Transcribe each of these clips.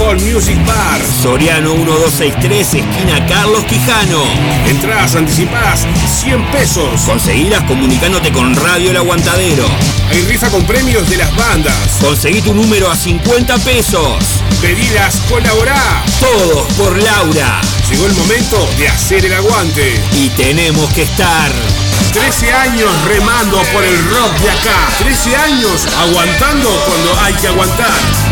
Hall Music Bar. Soriano 1263, esquina Carlos Quijano. Entradas anticipadas 100 pesos. Conseguilas comunicándote con Radio El Aguantadero. Hay rifa con premios de las bandas. Conseguí tu número a 50 pesos. Pedidas, colaborá. Todos por Laura. Llegó el momento de hacer el aguante. Y tenemos que estar. 13 años remando por el rock de acá. 13 años aguantando cuando hay que aguantar.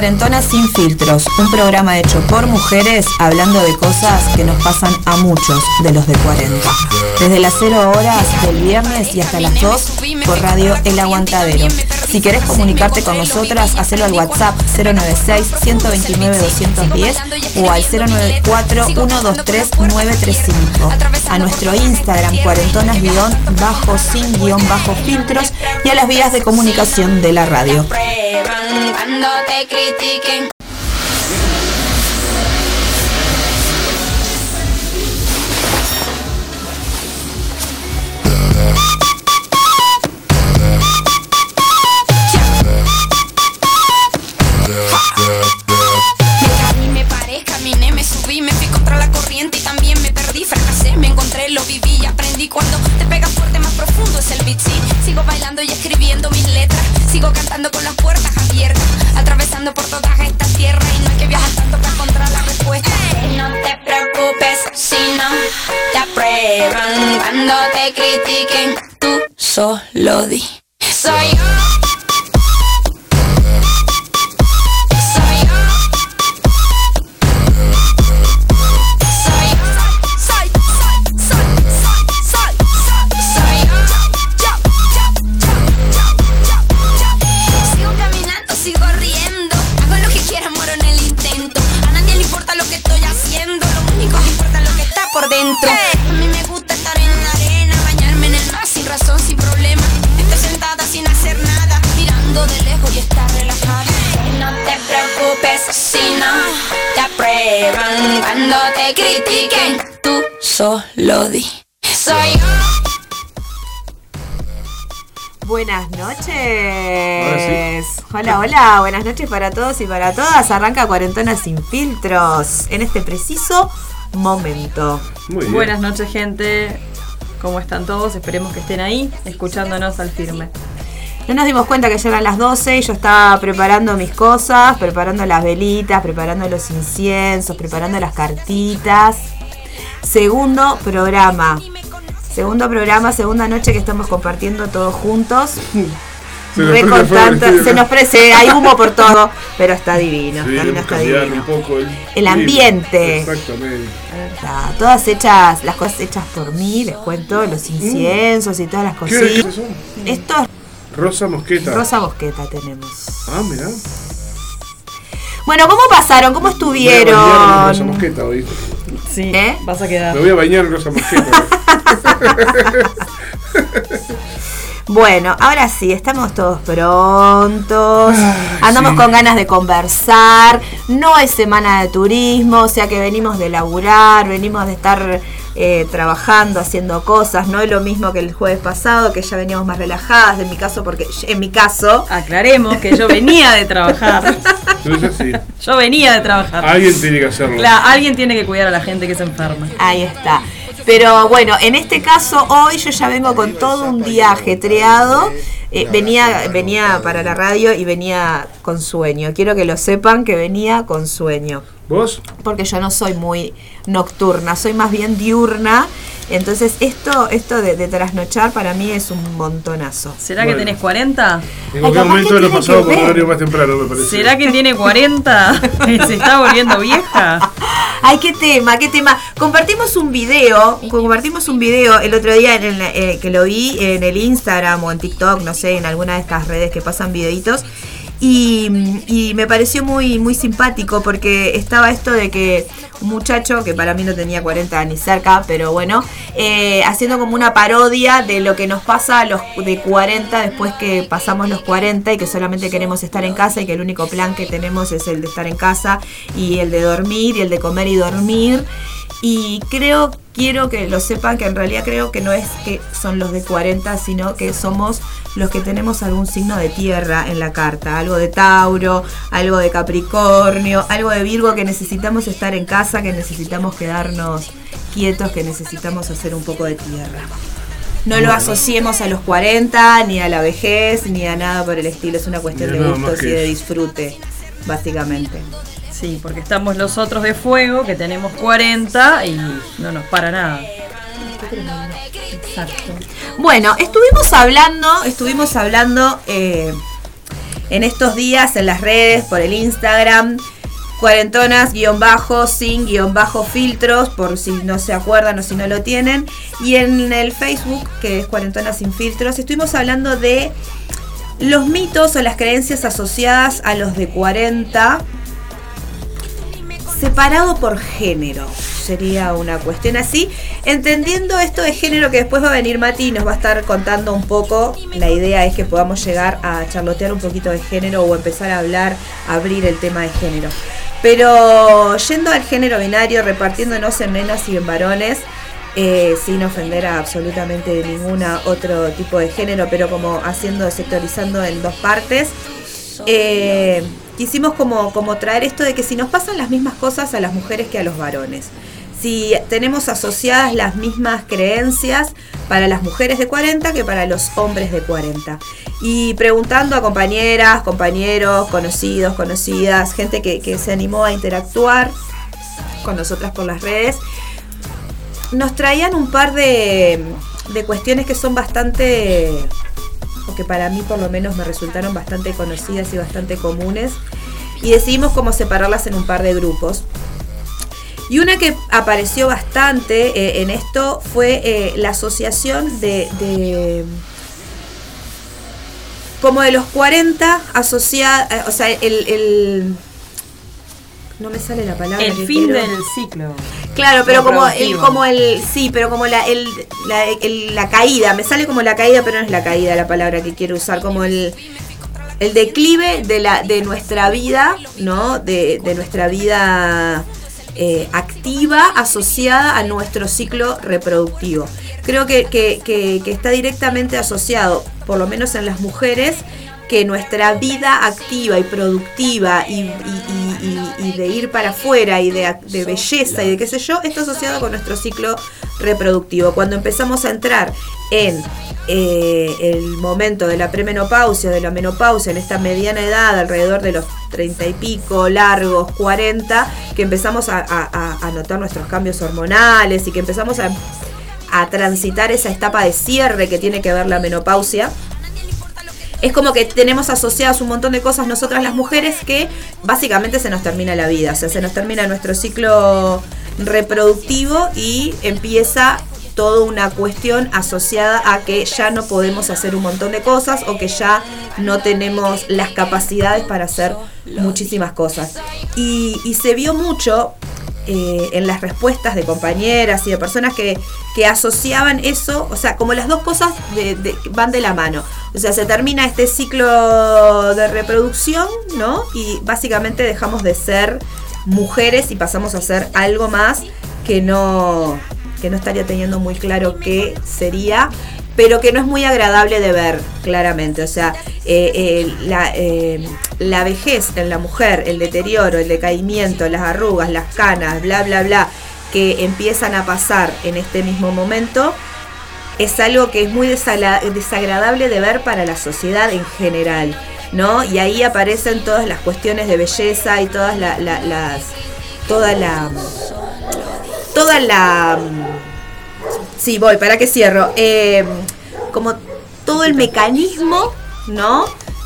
Cuarentona sin filtros, un programa hecho por mujeres hablando de cosas que nos pasan a muchos de los de 40. Desde las 0 horas del viernes y hasta las 2 por radio El Aguantadero. Si querés comunicarte con nosotras, hacelo al WhatsApp 096-129-210 o al 094-123-935. A nuestro Instagram cuarentonas-bajo-sin-bajo-filtros y a las vías de comunicación de la radio. Cuando te critiquen. Me paré, caminé, me subí, me fui contra la corriente y también me perdí, fracasé, me encontré, lo viví y aprendí cuando te pegas fuerte más profundo es el beat. Sigo bailando y escribiendo mis letras, sigo cantando con las puertas abiertas, atravesando por toda esta tierra y no hay que viajar tanto para encontrar la respuesta. No te preocupes si no te aprueban cuando te critiquen, tú solo di. Soy yo. Cuando te critiquen. Tú solo di. Soy yo. Buenas noches. Hola, hola. Buenas noches para todos y para todas. Arranca Cuarentona sin filtros en este preciso momento. Muy bien. Buenas noches, gente. ¿Cómo están todos? Esperemos que estén ahí, escuchándonos al firme. No nos dimos cuenta que ya eran las 12 y yo estaba preparando mis cosas, preparando las velitas, preparando los inciensos, preparando las cartitas. Segundo programa. Segundo programa, segunda noche que estamos compartiendo todos juntos. Se nos prende se nos prese, hay humo por todo, pero está divino, Sí, está, divino. un poco el, El ambiente. Exactamente. Está, todas hechas, las cosas hechas por mí, les cuento, los inciensos y todas las ¿Qué, qué cositas. Esto Rosa Mosqueta. rosa bosqueta tenemos. Ah, mira. Bueno, ¿cómo pasaron? ¿Cómo Me voy a bañar en Rosa estuvieron? Mosqueta hoy. Sí, ¿Eh? vas a quedar. Me voy a bañar en Rosa Mosqueta. Bueno, ahora sí, estamos todos prontos. Andamos sí. con ganas de conversar. No es semana de turismo, o sea que venimos de laburar, venimos de estar eh, trabajando, haciendo cosas. No es lo mismo que el jueves pasado, que ya veníamos más relajadas. En mi caso, porque en mi caso, Aclaremos que yo venía de trabajar. Sí. Yo venía de trabajar. Alguien tiene que hacerlo. Claro, alguien tiene que cuidar a la gente que se enferma. Ahí está. Pero bueno, en este caso hoy yo ya vengo con todo un día ajetreado. Eh, venía, venía para la radio y venía con sueño. Quiero que lo sepan que venía con sueño. ¿Vos? Porque yo no soy muy nocturna, soy más bien diurna. Entonces esto, esto de, de trasnochar para mí es un montonazo. ¿Será Bueno. que tenés 40? En cualquier momento lo pasado por horario más temprano, me parece. ¿Será que tiene 40 y se está volviendo vieja? Ay, qué tema, qué tema. Compartimos un video, compartimos un video el otro día en el, eh, que lo vi en el Instagram o en TikTok, no sé, en alguna de estas redes que pasan videitos. Y, me pareció muy, muy simpático porque estaba esto de que un muchacho, que para mí no tenía 40 ni cerca, pero bueno, eh, haciendo como una parodia de lo que nos pasa a los de 40 después que pasamos los 40 y que solamente queremos estar en casa y que el único plan que tenemos es el de estar en casa y el de dormir y el de comer y dormir. Y creo, quiero que lo sepan, que en realidad creo que no es que son los de 40, sino que somos los que tenemos algún signo de tierra en la carta. Algo de Tauro, algo de Capricornio, algo de Virgo, que necesitamos estar en casa, que necesitamos quedarnos quietos, que necesitamos hacer un poco de tierra. No lo asociemos a los 40, ni a la vejez, ni a nada por el estilo. Es una cuestión de gustos y de disfrute, básicamente. Sí, porque estamos los otros de fuego, que tenemos 40 y no nos para nada. Exacto. Bueno, estuvimos hablando, estuvimos hablando eh, en estos días en las redes, por el Instagram, cuarentonas guion bajo, sin guion bajo filtros, por si no se acuerdan o si no lo tienen, y en el Facebook, que es cuarentonas sin filtros, estuvimos hablando de los mitos o las creencias asociadas a los de 40 separado por género. Sería una cuestión así. Entendiendo esto de género que después va a venir Mati y nos va a estar contando un poco. La idea es que podamos llegar a charlotear un poquito de género o empezar a hablar, abrir el tema de género. Pero yendo al género binario, repartiéndonos en nenas y en varones, eh, sin ofender a absolutamente ninguna otro tipo de género, pero como haciendo, sectorizando en dos partes. Eh, quisimos como, como traer esto de que si nos pasan las mismas cosas a las mujeres que a los varones, si tenemos asociadas las mismas creencias para las mujeres de 40 que para los hombres de 40. Y preguntando a compañeras, compañeros, conocidos, conocidas, gente que, que se animó a interactuar con nosotras por las redes, nos traían un par de, de cuestiones que son bastante que para mí por lo menos me resultaron bastante conocidas y bastante comunes. Y decidimos cómo separarlas en un par de grupos. Y una que apareció bastante eh, en esto fue eh, la asociación de, como de los 40 asociada, o sea, el- no me sale la palabra. El que fin quiero. del ciclo. Claro, pero como el, como el, sí, pero como la, el, la, el- la caída, me sale como la caída, pero no es la caída la palabra que quiero usar, como el, el declive de la, de nuestra vida, ¿no? De, de nuestra vida eh, activa asociada a nuestro ciclo reproductivo. Creo que, que- que- que está directamente asociado, por lo menos en las mujeres, que nuestra vida activa y productiva y, de ir para afuera y de, belleza y de qué sé yo, está asociado con nuestro ciclo reproductivo. Cuando empezamos a entrar en eh, el momento de la premenopausia, de la menopausia, en esta mediana edad, alrededor de los 30 y pico, largos, 40, que empezamos a- a notar nuestros cambios hormonales y que empezamos a, a transitar esa etapa de cierre que tiene que ver la menopausia es como que tenemos asociadas un montón de cosas nosotras las mujeres que básicamente se nos termina la vida, o sea, se nos termina nuestro ciclo reproductivo y empieza toda una cuestión asociada a que ya no podemos hacer un montón de cosas o que ya no tenemos las capacidades para hacer muchísimas cosas. Y, y se vio mucho eh, en las respuestas de compañeras y de personas que, que asociaban eso, o sea, como las dos cosas de- van de la mano. O sea, se termina este ciclo de reproducción, ¿no? Y básicamente dejamos de ser mujeres y pasamos a ser algo más que no, que no estaría teniendo muy claro qué sería, pero que no es muy agradable de ver, claramente. O sea, eh, eh, la, eh, la vejez en la mujer, el deterioro, el decaimiento, las arrugas, las canas, bla, bla, bla, que empiezan a pasar en este mismo momento, es algo que es muy desagradable de ver para la sociedad en general, ¿no? Y ahí aparecen todas las cuestiones de belleza y todas la- la- las... toda la... toda la... Sí, voy, para que cierro. Eh, como todo el mecanismo, ¿no?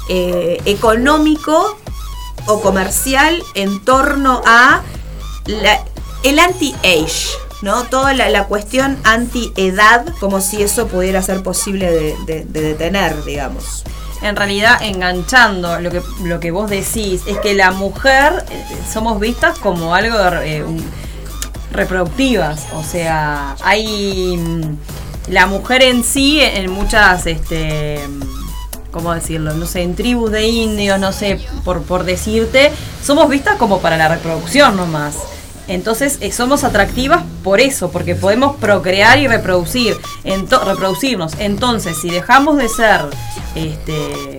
Eh, económico o comercial en torno a el anti-age, ¿no? Toda la, cuestión anti-edad, como si eso pudiera ser posible de, de- de detener, digamos. en realidad enganchando lo que, lo que vos decís, es que la mujer eh, somos vistas como algo eh, un- reproductivas. O sea, hay mm, la mujer en sí en muchas, este, ¿cómo decirlo? No sé, en tribus de indios, no sé, por, por decirte, somos vistas como para la reproducción nomás. Entonces eh, somos atractivas por eso, porque podemos procrear y reproducir, reproducirnos. Entonces, si dejamos de ser este,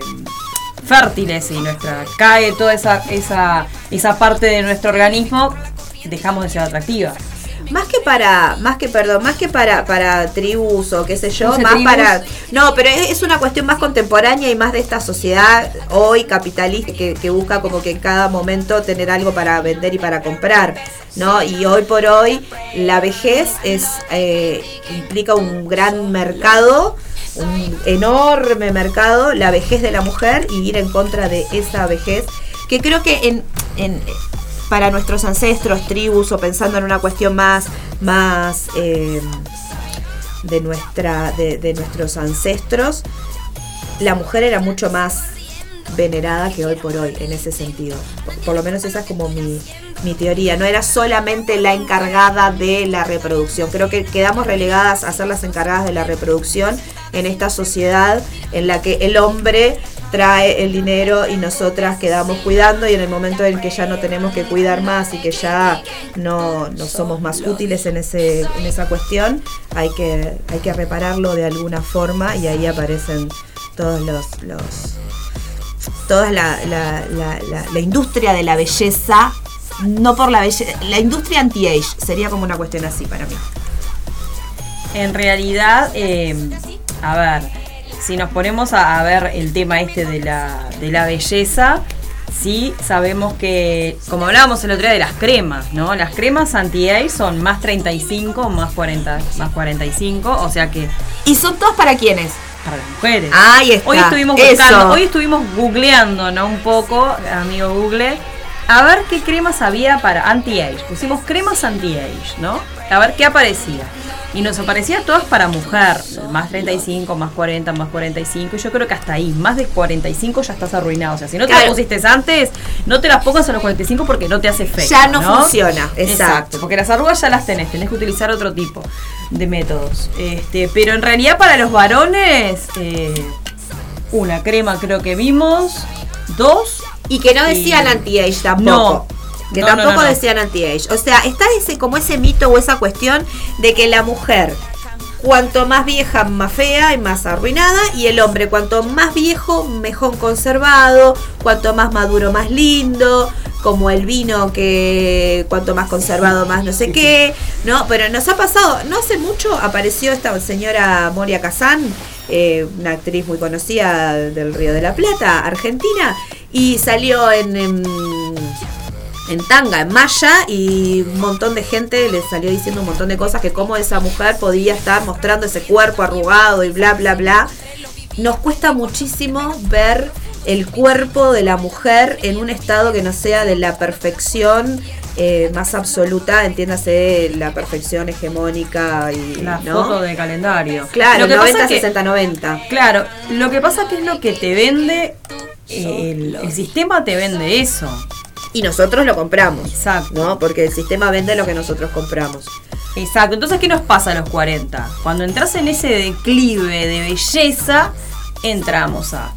fértiles y nuestra cae toda esa, esa, esa parte de nuestro organismo, dejamos de ser atractivas. Más que para, más que, perdón, más que para, para tribus o qué sé yo, No sé, más tribus. para. No, pero es, es una cuestión más contemporánea y más de esta sociedad hoy capitalista que, que busca como que en cada momento tener algo para vender y para comprar, ¿no? Y hoy por hoy la vejez es eh, implica un gran mercado, un enorme mercado, la vejez de la mujer y ir en contra de esa vejez, que creo que en, en para nuestros ancestros, tribus o pensando en una cuestión más, más eh, de nuestra, de, de nuestros ancestros, la mujer era mucho más venerada que hoy por hoy en ese sentido. Por, lo menos esa es como mi, mi teoría. No era solamente la encargada de la reproducción. Creo que quedamos relegadas a ser las encargadas de la reproducción en esta sociedad en la que el hombre trae el dinero y nosotras quedamos cuidando y en el momento en que ya no tenemos que cuidar más y que ya no, no somos más útiles en ese en esa cuestión hay que hay que repararlo de alguna forma y ahí aparecen todos los, los toda la, la, la, industria de la belleza no por la belleza la industria anti-age sería como una cuestión así para mí En realidad, eh, a ver, si nos ponemos a, a ver el tema este de la, de la belleza, sí sabemos que, como hablábamos el otro día de las cremas, ¿no? Las cremas anti-age son más 35, más 40, más 45, o sea que y son todos para quienes para las mujeres. Ahí está, Hoy estuvimos eso. buscando, hoy estuvimos googleando, ¿no? Un poco, amigo Google, a ver qué cremas había para anti-age. Pusimos cremas anti-age, ¿no? A ver qué aparecía. Y nos aparecía todas para mujer, más 35, más 40, más 45. Y yo creo que hasta ahí, más de 45 ya estás arruinado. O sea, si no te Claro. las pusiste antes, no te las pongas a los 45 porque no te hace efecto. Ya no funciona, exacto. Porque las arrugas ya las tenés, tenés que utilizar otro tipo de métodos. Este, pero en realidad para los varones, eh, una crema creo que vimos, dos. Y que no decían anti-age tampoco. No. Que No, tampoco no, no. decían anti-age. O sea, está ese como ese mito o esa cuestión de que la mujer cuanto más vieja, más fea y más arruinada, y el hombre cuanto más viejo, mejor conservado, cuanto más maduro, más lindo, como el vino que cuanto más conservado, más no sé qué, ¿no? Pero nos ha pasado, no hace mucho apareció esta señora Moria Kazán, eh, una actriz muy conocida del Río de la Plata, argentina, y salió en- en en tanga, en malla, y un montón de gente le salió diciendo un montón de cosas que cómo esa mujer podía estar mostrando ese cuerpo arrugado y bla, bla, bla. Nos cuesta muchísimo ver el cuerpo de la mujer en un estado que no sea de la perfección eh, más absoluta, entiéndase la perfección hegemónica y La ¿no? foto de calendario. Claro, Lo que pasa 90, es que- 60, 90. Claro, lo que pasa que es lo que te vende, el, el sistema te vende eso. Y nosotros lo compramos. Exacto. ¿No? Porque el sistema vende lo que nosotros compramos. Exacto, entonces ¿qué nos pasa a los 40? Cuando entras en ese declive de belleza, entramos a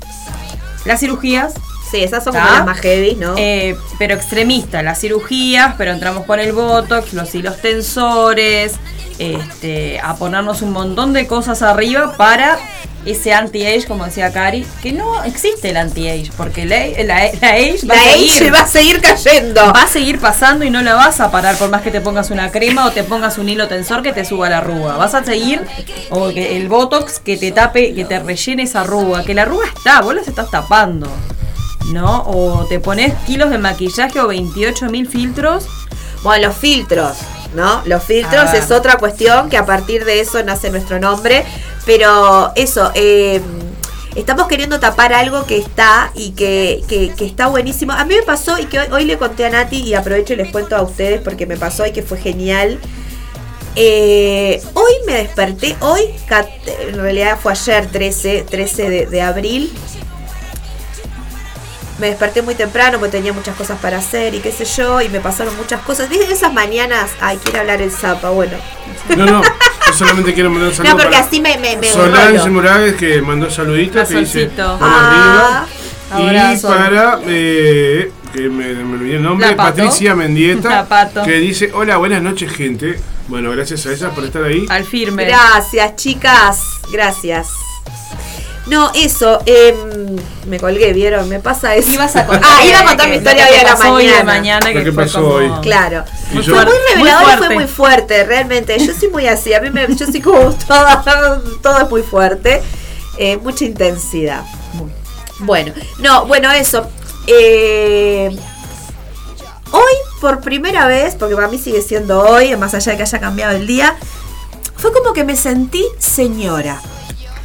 las cirugías, Sí, esas son las más heavy, ¿no? eh, pero extremistas, las cirugías, pero entramos con el botox, los hilos tensores, este, a ponernos un montón de cosas arriba para ese anti-age, como decía Cari, que no existe el anti-age, porque la, la- la age va la a age seguir. va a seguir cayendo. Va a seguir pasando y no la vas a parar por más que te pongas una crema o te pongas un hilo tensor que te suba la arruga. Vas a seguir o que el botox que te tape, que te rellene esa arruga, que la arruga está, vos las estás tapando. ¿No? O te pones kilos de maquillaje o 28 mil filtros. Bueno, los filtros, ¿no? Los filtros A ver. es otra cuestión que a partir de eso nace nuestro nombre. Pero eso, eh, estamos queriendo tapar algo que está y que, que- que está buenísimo. A mí me pasó y que hoy, hoy le conté a Nati y aprovecho y les cuento a ustedes porque me pasó y que fue genial. Eh, hoy me desperté, hoy, en realidad fue ayer 13, 13 de, de abril, me desperté muy temprano porque tenía muchas cosas para hacer y qué sé yo, y me pasaron muchas cosas. Desde esas mañanas, ay, quiere hablar el zapa, bueno. No, no, yo solamente quiero mandar un saludo. No, porque para así me, me, me Solange. Morales que mandó saluditos que dice Corazoncito. "Vamos Ah, arriba. Y abrazo. para eh, que me, me olvidé el nombre. Patricia Mendieta, La Pato. que dice, hola, buenas noches gente. Bueno, gracias a ellas por estar ahí. Al firme. Gracias, chicas. Gracias. No, eso. em, me colgué, ¿vieron? Me pasa eso. Ibas a contar. Ah, iba a contar mi historia hoy a la pasó hoy de mañana. mañana. Lo que fue pasó como- hoy. Claro. Fue muy Muy revelador y fue fuerte. muy fuerte, realmente. Yo soy muy así. A mí me, yo soy como toda, todo es muy fuerte. Eh, mucha intensidad. Bueno, no, bueno, eso. Eh, hoy, por primera vez, porque para mí sigue siendo hoy, más allá de que haya cambiado el día, fue como que me sentí señora.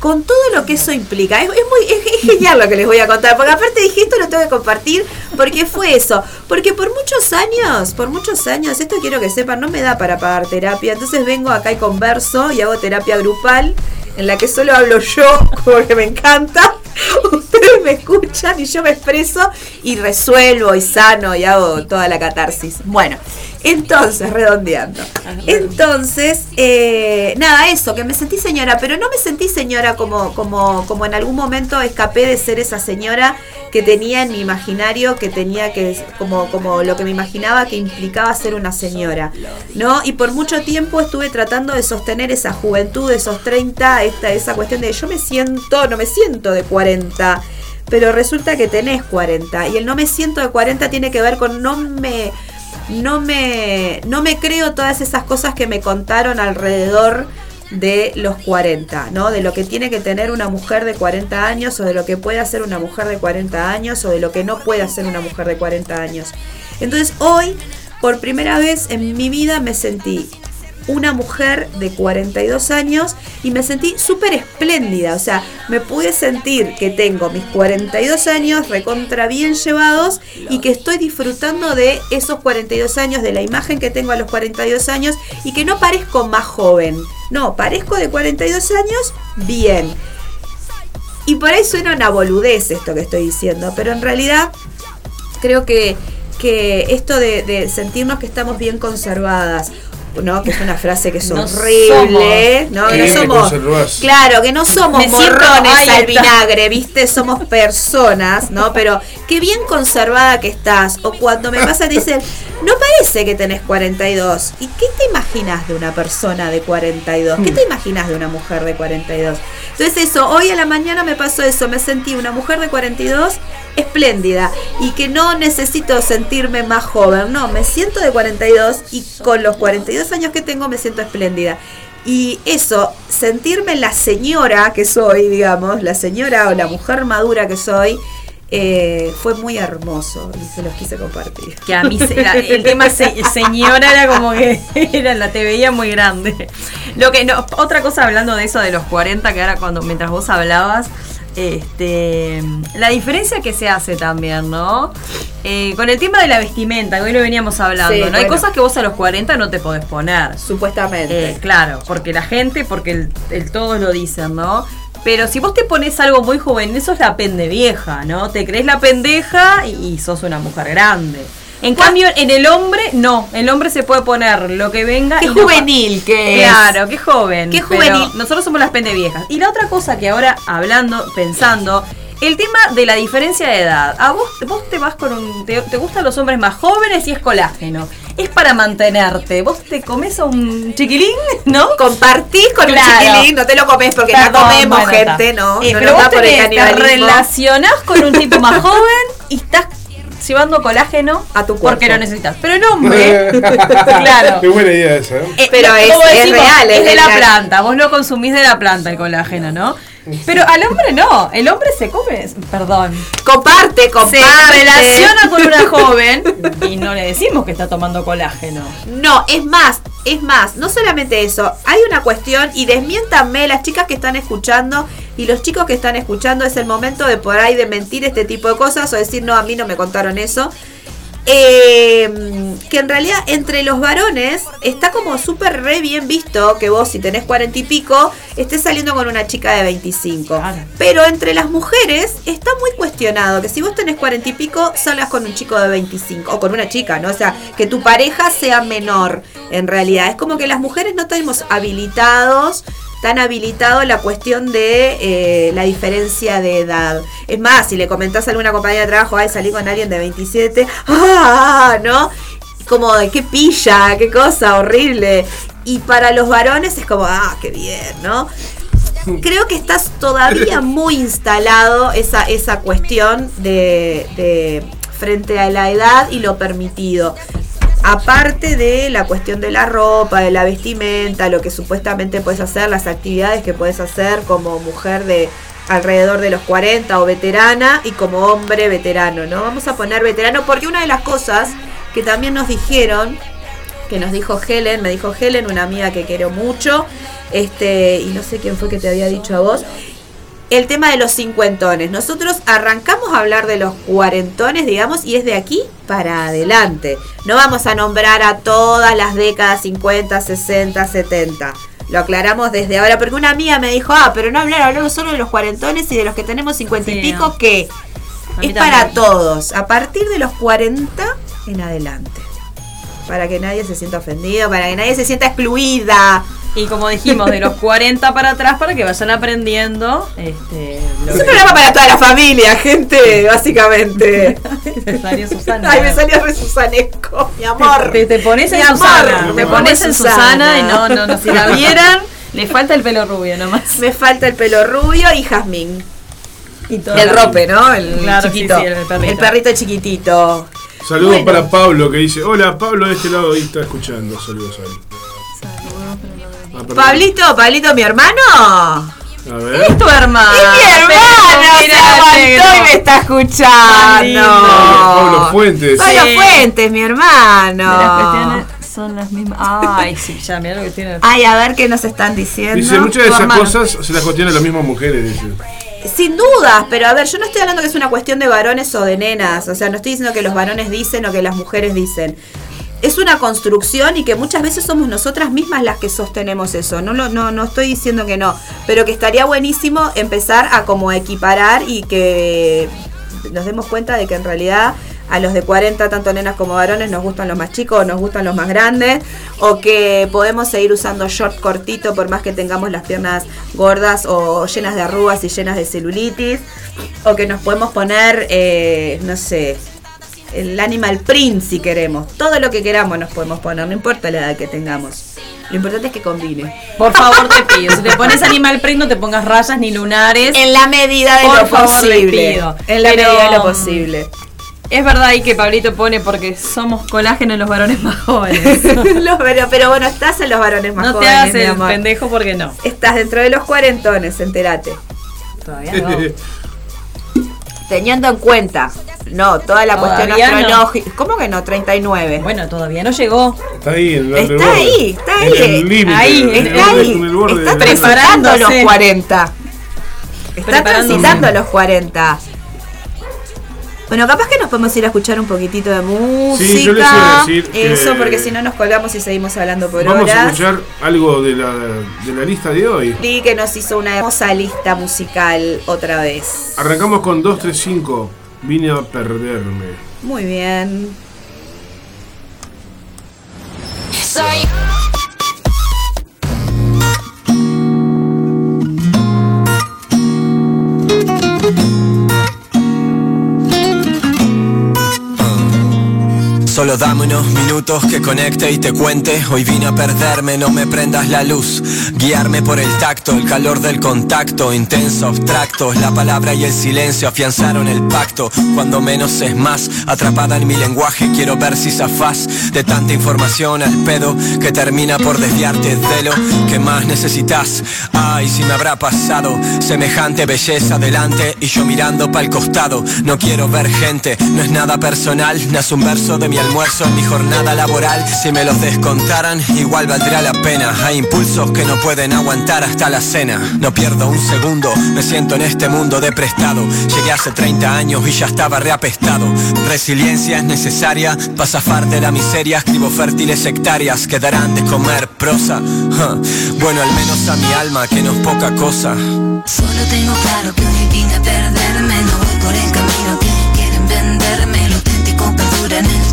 Con todo lo que eso implica. Es, muy, es, es genial lo que les voy a contar. Porque aparte dije, esto lo tengo que compartir. Porque fue eso. Porque por muchos años, por muchos años, esto quiero que sepan, no me da para pagar terapia. Entonces vengo acá y converso y hago terapia grupal. En la que solo hablo yo, porque me encanta. Ustedes me escuchan y yo me expreso y resuelvo y sano y hago toda la catarsis. Bueno, entonces, redondeando. Entonces, eh, nada, eso, que me sentí señora, pero no me sentí señora como, como, como en algún momento escapé de ser esa señora que tenía en mi imaginario, que tenía que, como, como lo que me imaginaba que implicaba ser una señora, ¿no? Y por mucho tiempo estuve tratando de sostener esa juventud, esos 30, esta, esa cuestión de yo me siento, no me siento de 40, pero resulta que tenés 40. Y el no me siento de 40 tiene que ver con no me no me, no me creo todas esas cosas que me contaron alrededor de los 40, ¿no? De lo que tiene que tener una mujer de 40 años o de lo que puede hacer una mujer de 40 años o de lo que no puede hacer una mujer de 40 años. Entonces hoy, por primera vez en mi vida, me sentí una mujer de 42 años y me sentí súper espléndida. O sea, me pude sentir que tengo mis 42 años recontra bien llevados y que estoy disfrutando de esos 42 años, de la imagen que tengo a los 42 años y que no parezco más joven. No, parezco de 42 años bien. Y por ahí suena una boludez esto que estoy diciendo, pero en realidad creo que, que esto de, de sentirnos que estamos bien conservadas, ¿no? Que es una frase que es No horrible, ¿no? Que no somos, claro, que no somos Me siento- morrones ahí al está. vinagre, ¿viste? Somos personas, ¿no? Pero qué bien conservada que estás. O cuando me pasa te dicen, no parece que tenés 42. ¿Y qué te imaginas de una persona de 42? ¿Qué te imaginas de una mujer de 42? Entonces eso, hoy a la mañana me pasó eso, me sentí una mujer de 42 espléndida y que no necesito sentirme más joven, no, me siento de 42 y con los 42 años que tengo me siento espléndida. Y eso, sentirme la señora que soy, digamos, la señora o la mujer madura que soy, eh, fue muy hermoso y se los quise compartir. Que a mí se- la- el tema se- señora era como que era, la te veía muy grande. Lo que no, otra cosa hablando de eso de los 40, que ahora cuando mientras vos hablabas, este la diferencia que se hace también, ¿no? Eh, con el tema de la vestimenta, que hoy lo veníamos hablando, Sí, ¿no? Hay cosas que vos a los 40 no te podés poner. Supuestamente. Eh, claro, porque la gente, porque el, el todos lo dicen, ¿no? Pero si vos te pones algo muy juvenil, eso es la pende vieja, ¿no? Te crees la pendeja y, y sos una mujer grande. En cambio, en el hombre, no. El hombre se puede poner lo que venga. Qué y no- juvenil que es. Claro, qué joven. Qué juvenil. nosotros somos las pende viejas. Y la otra cosa que ahora, hablando, pensando, el tema de la diferencia de edad. A vos, vos te vas con un. Te, te gustan los hombres más jóvenes y es colágeno. Es para mantenerte. Vos te comes a un chiquilín, ¿no? Compartís con Claro. un chiquilín, no te lo comes porque no Perdón, comemos bueno, gente. ¿no? Eh, no pero vos por el te relacionás con un tipo más joven y estás llevando colágeno A tu porque cuerpo. lo necesitas. Pero el hombre, claro. Qué buena idea esa, ¿eh? Eh, Pero es- como es real, es es de la planta, vos lo consumís de la planta el colágeno, ¿no? Pero al hombre no, el hombre se come, perdón, Comparte, se comparte. relaciona con una joven y no le decimos que está tomando colágeno. No, es más, es más, no solamente eso, hay una cuestión y desmiéntanme las chicas que están escuchando y los chicos que están escuchando es el momento de por ahí de mentir este tipo de cosas o decir no, a mí no me contaron eso. Eh, que en realidad entre los varones está como súper re bien visto que vos si tenés cuarenta y pico estés saliendo con una chica de 25. Claro. Pero entre las mujeres está muy cuestionado que si vos tenés cuarenta y pico salgas con un chico de 25 o con una chica, ¿no? O sea, que tu pareja sea menor en realidad. Es como que las mujeres no tenemos habilitados tan habilitado la cuestión de eh, la diferencia de edad. Es más, si le comentás a alguna compañía de trabajo, ay, salí con alguien de 27, ¡ah! ¿No? Como de qué pilla, qué cosa horrible. Y para los varones es como, ah, qué bien, ¿no? Creo que estás todavía muy instalado esa, esa cuestión de, de frente a la edad y lo permitido. Aparte de la cuestión de la ropa, de la vestimenta, lo que supuestamente puedes hacer, las actividades que puedes hacer como mujer de alrededor de los 40 o veterana y como hombre veterano, ¿no? Vamos a poner veterano porque una de las cosas que también nos dijeron, que nos dijo Helen, me dijo Helen, una amiga que quiero mucho, este, y no sé quién fue que te había dicho a vos, el tema de los cincuentones. Nosotros arrancamos a hablar de los cuarentones, digamos, y es de aquí para adelante. No vamos a nombrar a todas las décadas 50, 60, 70. Lo aclaramos desde ahora, porque una amiga me dijo, ah, pero no hablar, hablamos solo de los cuarentones y de los que tenemos 50 y Sí, pico, no. que es para todos, a partir de los 40 en adelante. Para que nadie se sienta ofendido, para que nadie se sienta excluida. Y como dijimos, de los 40 para atrás para que vayan aprendiendo. Este, Es un programa para toda la familia, gente, básicamente. Te salió Susana. Ay, me salió re Susanesco, mi amor. Te, te pones en Mi amor, Susana. me Te pones en Susana, y no, no, no. Si la vieran, le falta el pelo rubio nomás. Me falta el pelo rubio y jazmín. Y todo. El rope, ¿no? El Claro, chiquito. sí, el perrito. El perrito chiquitito. Saludos Bueno. para Pablo que dice, hola Pablo de este lado ahí está escuchando. Saludos ahí. Ah, perdón. Pablito, Pablito, mi hermano. A ver. Es tu hermano. Es mi hermano, se Mira, aguantó y me está escuchando. Pablo Fuentes. Pablo Sí. Fuentes, mi hermano. De las cuestiones son las mismas. Ay, sí, ya, mira lo que tiene. Ay, a ver qué nos están diciendo. Dice, muchas de esas hermano. cosas se las cuestionan las mismas mujeres, dice. Sin dudas, pero a ver, yo no estoy hablando que es una cuestión de varones o de nenas, o sea, no estoy diciendo que los varones dicen o que las mujeres dicen. Es una construcción y que muchas veces somos nosotras mismas las que sostenemos eso. No, lo- no, no estoy diciendo que no, pero que estaría buenísimo empezar a como equiparar y que nos demos cuenta de que en realidad a los de 40, tanto nenas como varones, nos gustan los más chicos nos gustan los más grandes, o que podemos seguir usando short cortito por más que tengamos las piernas gordas o llenas de arrugas y llenas de celulitis, o que nos podemos poner, eh, no sé, el animal print si queremos, todo lo que queramos nos podemos poner, no importa la edad que tengamos. Lo importante es que combine. Por favor, te pido. Si te pones animal print, no te pongas rayas ni lunares. En la medida de Por lo favor, posible. pido. En la Pero, medida de lo posible. Es verdad ahí que Pablito pone porque somos colágeno en los varones más jóvenes. Los- pero, pero bueno, estás en los varones más no te jóvenes, mi el amor. pendejo porque no. Estás dentro de los cuarentones, entérate. Todavía no. Teniendo en cuenta, no, toda la cuestión Todavía no. astrológica. ¿Cómo que no? 39. Bueno, todavía no llegó. Está ahí, el Está borde. ahí, está En ahí. el. Ahí, el está borde- ahí. el borde Está transitando los Preparándose. 40. Está transitando los 40. Bueno, capaz que nos podemos ir a escuchar un poquitito de música. Sí, yo les iba a decir Eso, porque si no nos colgamos y seguimos hablando por Vamos a horas. escuchar algo de la, de la lista de hoy. Lee que nos hizo una hermosa lista musical otra vez. Arrancamos con 235. Vine a perderme. Muy bien. Soy Solo dame unos minutos que conecte y te cuente. Hoy vine a perderme, no me prendas la luz. Guiarme por el tacto, el calor del contacto, intenso, abstracto. La palabra y el silencio afianzaron el pacto. Cuando menos es más, atrapada en mi lenguaje, quiero ver si zafás de tanta información al pedo que termina por desviarte de lo que más necesitas. Ay, si me habrá pasado semejante belleza delante y yo mirando pa'l costado. No quiero ver gente, no es nada personal, nace un verso de mi alma en mi jornada laboral. Si me los descontaran, igual valdría la pena. Hay impulsos que no pueden aguantar hasta la cena. No pierdo un segundo, me siento en este mundo de prestado. Llegué hace 30 años y ya estaba reapestado. Resiliencia es necesaria para zafar de la miseria. Escribo fértiles hectáreas que darán de comer prosa. Bueno, al menos a mi alma, que no es poca cosa. Solo tengo claro que hoy vine a perderme No voy por el camino que quieren venderme Lo auténtico perdura en el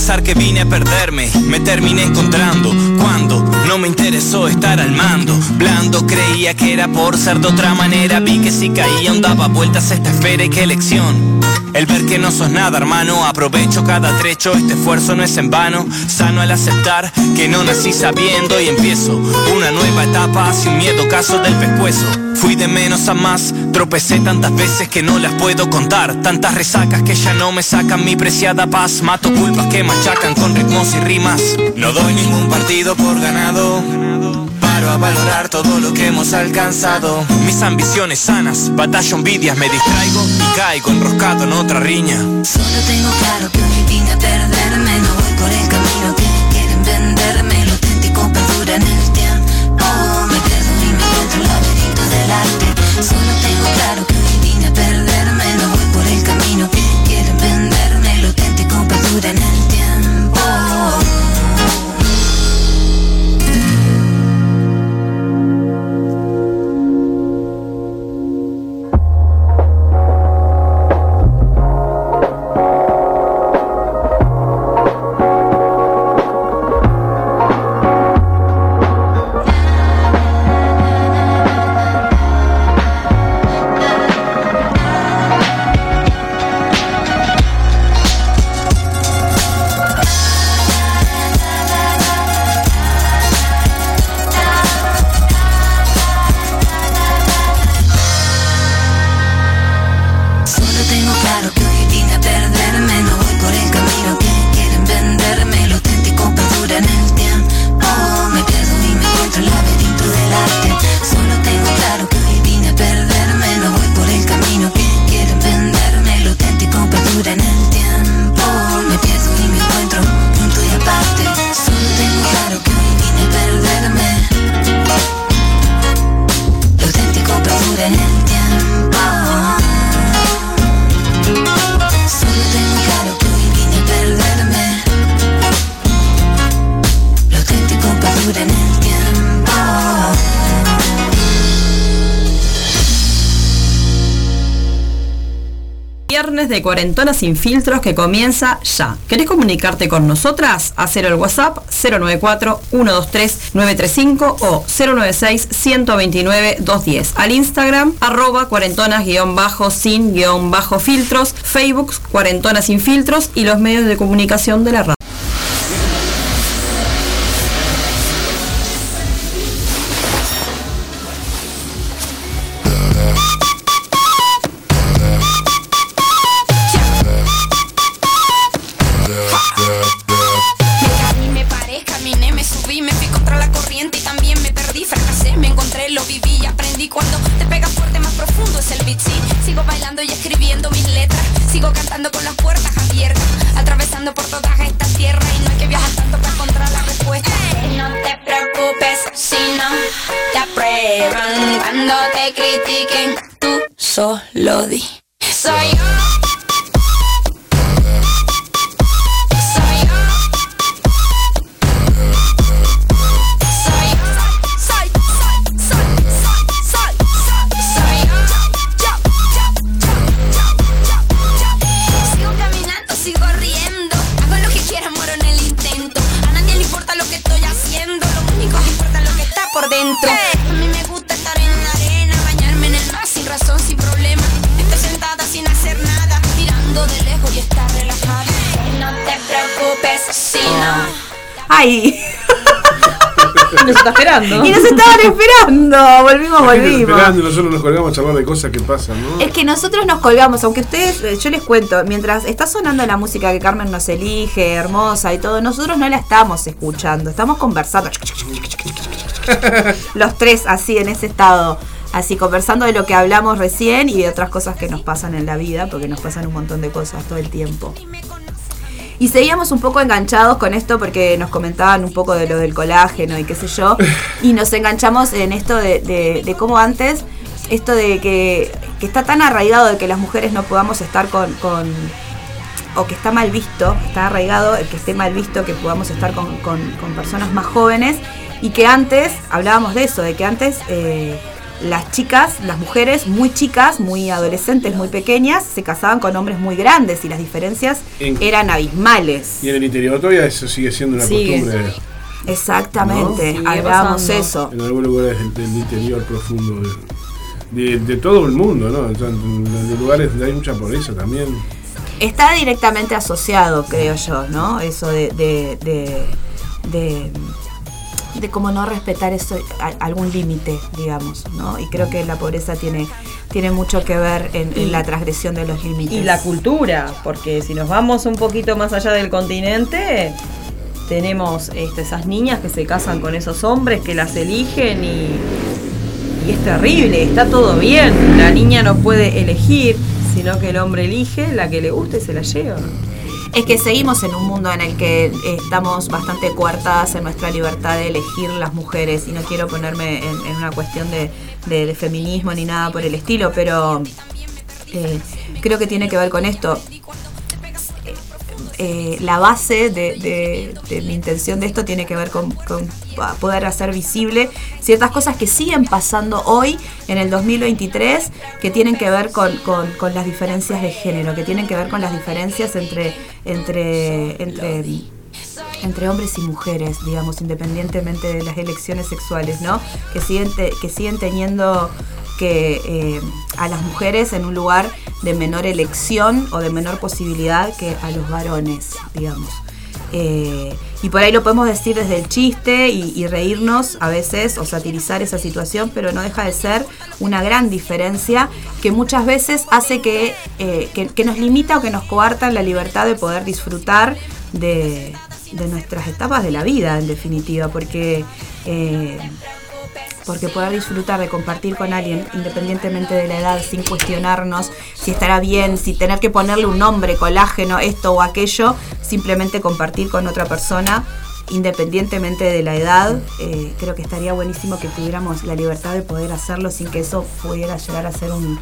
Pensar que vine a perderme, me terminé encontrando Cuando no me interesó estar al mando. Blando creía que era por ser de otra manera. Vi que si caía un daba vueltas esta esfera y qué elección El ver que no sos nada hermano Aprovecho cada trecho, este esfuerzo no es en vano Sano al aceptar que no nací sabiendo Y empiezo una nueva etapa sin miedo caso del pescuezo. Fui de menos a más, tropecé tantas veces que no las puedo contar. Tantas resacas que ya no me sacan mi preciada paz. Mato culpas que machacan con ritmos y rimas. No doy ningún partido por ganado A valorar todo lo que hemos alcanzado. Mis ambiciones sanas, batallo envidias, me distraigo y caigo enroscado en otra riña. Solo tengo claro que hoy vine a perderme No voy por el camino de Cuarentona sin filtros que comienza ya. ¿Querés comunicarte con nosotras? Hacer el WhatsApp 094-123-935 o 096-129-210. Al Instagram arroba cuarentonas-sin-filtros, Facebook Cuarentonas sin filtros y los medios de comunicación de la radio. Y nosotros nos colgamos a charlar de cosas que pasan. Es que nosotros nos colgamos, aunque ustedes, eh, yo les cuento, mientras está sonando la música que Carmen nos elige, hermosa y todo, nosotros no la estamos escuchando, estamos conversando. Los tres así, en ese estado, así, conversando de lo que hablamos recién y de otras cosas que nos pasan en la vida, porque nos pasan un montón de cosas todo el tiempo. Y seguíamos un poco enganchados con esto porque nos comentaban un poco de lo del colágeno y qué sé yo. Y nos enganchamos en esto de, de- de cómo antes, esto de que, que está tan arraigado de que las mujeres no podamos estar con, con- o que está mal visto, está arraigado el que esté mal visto que podamos estar con, con- con personas más jóvenes y que antes, hablábamos de eso, de que antes eh, las chicas, las mujeres muy chicas, muy adolescentes, muy pequeñas, se casaban con hombres muy grandes y las diferencias En- eran abismales. Y en el interior todavía eso sigue siendo una Sigue. costumbre Exactamente, ¿No? Hablábamos eso. en algunos lugares del, del interior profundo de, de- de todo el mundo, ¿no? En, en lugares donde hay mucha pobreza también. Está directamente asociado, creo yo, ¿no? Eso de, de, de, cómo no respetar eso, algún límite, digamos, ¿no? Y creo que la pobreza tiene, tiene mucho que ver en, la transgresión de los límites. Y la cultura, porque si nos vamos un poquito más allá del continente, tenemos este, esas niñas que se casan con esos hombres que las eligen y, y es terrible, está todo bien. La niña no puede elegir, sino que el hombre elige la que le guste y se la lleva. Es que seguimos en un mundo en el que eh, estamos bastante coartadas en nuestra libertad de elegir las mujeres y no quiero ponerme en, una cuestión de, feminismo ni nada por el estilo, pero eh, creo que tiene que ver con esto. Eh, la base de, mi intención de esto tiene que ver con, poder hacer visible ciertas cosas que siguen pasando hoy en el 2023 que tienen que ver con las diferencias de género, que tienen que ver con las diferencias entre, entre, entre entre hombres y mujeres, digamos, independientemente de las elecciones sexuales, ¿no? Que siguen, te- que siguen teniendo que eh, a las mujeres en un lugar de menor elección o de menor posibilidad que a los varones, digamos. Eh, y por ahí lo podemos decir desde el chiste y, reírnos a veces o satirizar esa situación, pero no deja de ser una gran diferencia que muchas veces hace que, eh, que, que nos limita o que nos coarta la libertad de poder disfrutar de, de nuestras etapas de la vida, en definitiva, porque, eh, porque poder disfrutar de compartir con alguien, independientemente de la edad, sin cuestionarnos si estará bien, si tener que ponerle un nombre, colágeno, esto o aquello, simplemente compartir con otra persona. Independientemente de la edad, eh, creo que estaría buenísimo que tuviéramos la libertad de poder hacerlo sin que eso pudiera llegar a ser un,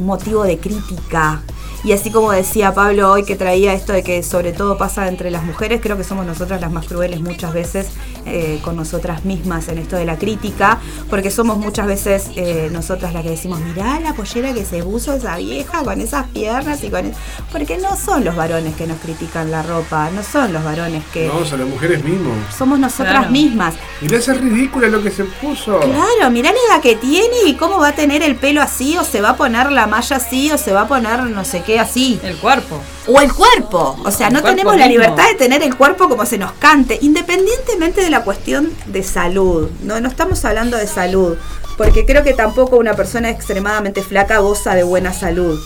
motivo de crítica. Y así como decía Pablo hoy que traía esto de que sobre todo pasa entre las mujeres, creo que somos nosotras las más crueles muchas veces eh, con nosotras mismas en esto de la crítica, porque somos muchas veces eh, nosotras las que decimos, mirá la pollera que se puso esa vieja con esas piernas y con... es-". Porque no son los varones que nos critican la ropa, no son los varones que... Vamos a las mujeres mismos. Somos nosotras Claro. mismas. Mirá esa ridícula lo que se puso. Claro, mirá la edad que tiene y cómo va a tener el pelo así, o se va a poner la malla así, o se va a poner no sé qué así. El cuerpo. O el cuerpo. O sea, El no tenemos la mismo. libertad de tener el cuerpo como se nos cante, independientemente de la cuestión de salud. No, no estamos hablando de salud, porque creo que tampoco una persona extremadamente flaca goza de buena salud.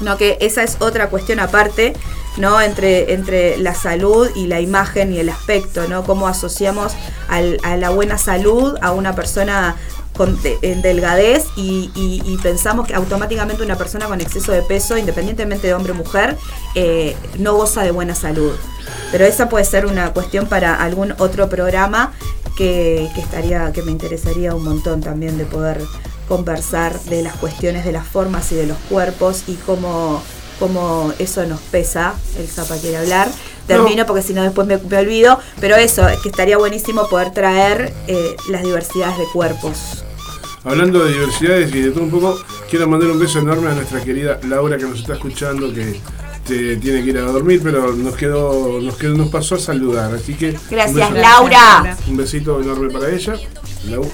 No, que esa es otra cuestión aparte, ¿no? Entre, entre la salud y la imagen y el aspecto, ¿no? Cómo asociamos al- a la buena salud a una persona con en delgadez y, y- y pensamos que automáticamente una persona con exceso de peso, independientemente de hombre o mujer, eh, no goza de buena salud. Pero esa puede ser una cuestión para algún otro programa que, que estaría, que me interesaría un montón también de poder conversar de las cuestiones de las formas y de los cuerpos y cómo, cómo eso nos pesa. El Zapa quiere hablar. Termino porque si no después me, me olvido. Pero eso, es que estaría buenísimo poder traer eh, las diversidades de cuerpos. Hablando de diversidades y de todo un poco, quiero mandar un beso enorme a nuestra querida Laura que nos está escuchando, que te tiene que ir a dormir, pero nos quedó, nos quedó, nos pasó a saludar. Así que Gracias, Laura. Un besito enorme para ella. Lau.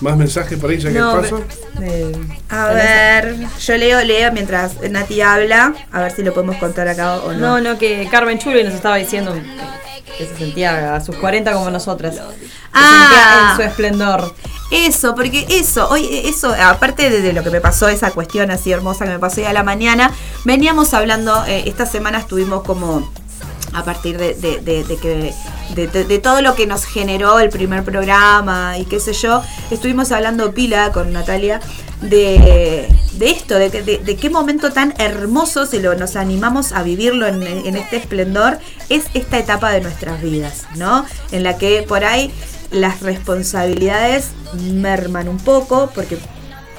¿Más mensajes por ahí ya que No, paso? Eh, A ver, yo leo, leo mientras Nati habla, a ver si lo podemos contar acá o no. no, no, que Carmen Chuli nos estaba diciendo que se sentía a sus 40 como nosotras. Se Ah. sentía en su esplendor. Eso, porque eso, hoy eso, aparte de, de lo que me pasó, esa cuestión así hermosa que me pasó hoy a la mañana, veníamos hablando, eh, esta semana estuvimos como a partir de, de- de- de que de, todo lo que nos generó el primer programa y qué sé yo, estuvimos hablando pila con Natalia de, de esto, de, qué momento tan hermoso, si lo, nos animamos a vivirlo en este esplendor, es esta etapa de nuestras vidas, ¿no? En la que por ahí las responsabilidades merman un poco, porque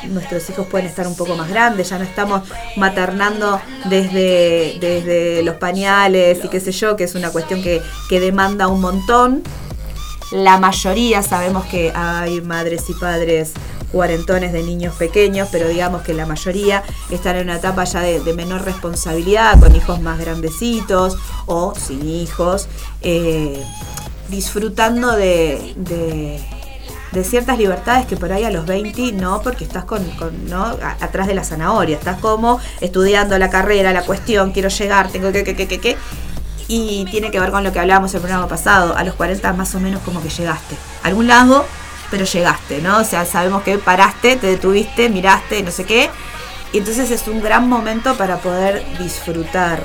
nuestros hijos pueden estar un poco más grandes, ya no estamos maternando desde, desde los pañales y qué sé yo, que es una cuestión que, que demanda un montón. La mayoría sabemos que hay madres y padres cuarentones de niños pequeños, pero digamos que la mayoría están en una etapa ya de, de menor responsabilidad, con hijos más grandecitos o sin hijos, eh, disfrutando de, de- de ciertas libertades que por ahí a los 20 no, porque estás con, ¿no? Atrás de la zanahoria, estás como estudiando la carrera, la cuestión, quiero llegar, tengo que, que, que, que, que. Y tiene que ver con lo que hablábamos el programa pasado, a los 40 más o menos como que llegaste. A algún lado, pero llegaste, ¿no? O sea, sabemos que paraste, te detuviste, miraste, no sé qué. Y entonces es un gran momento para poder disfrutar.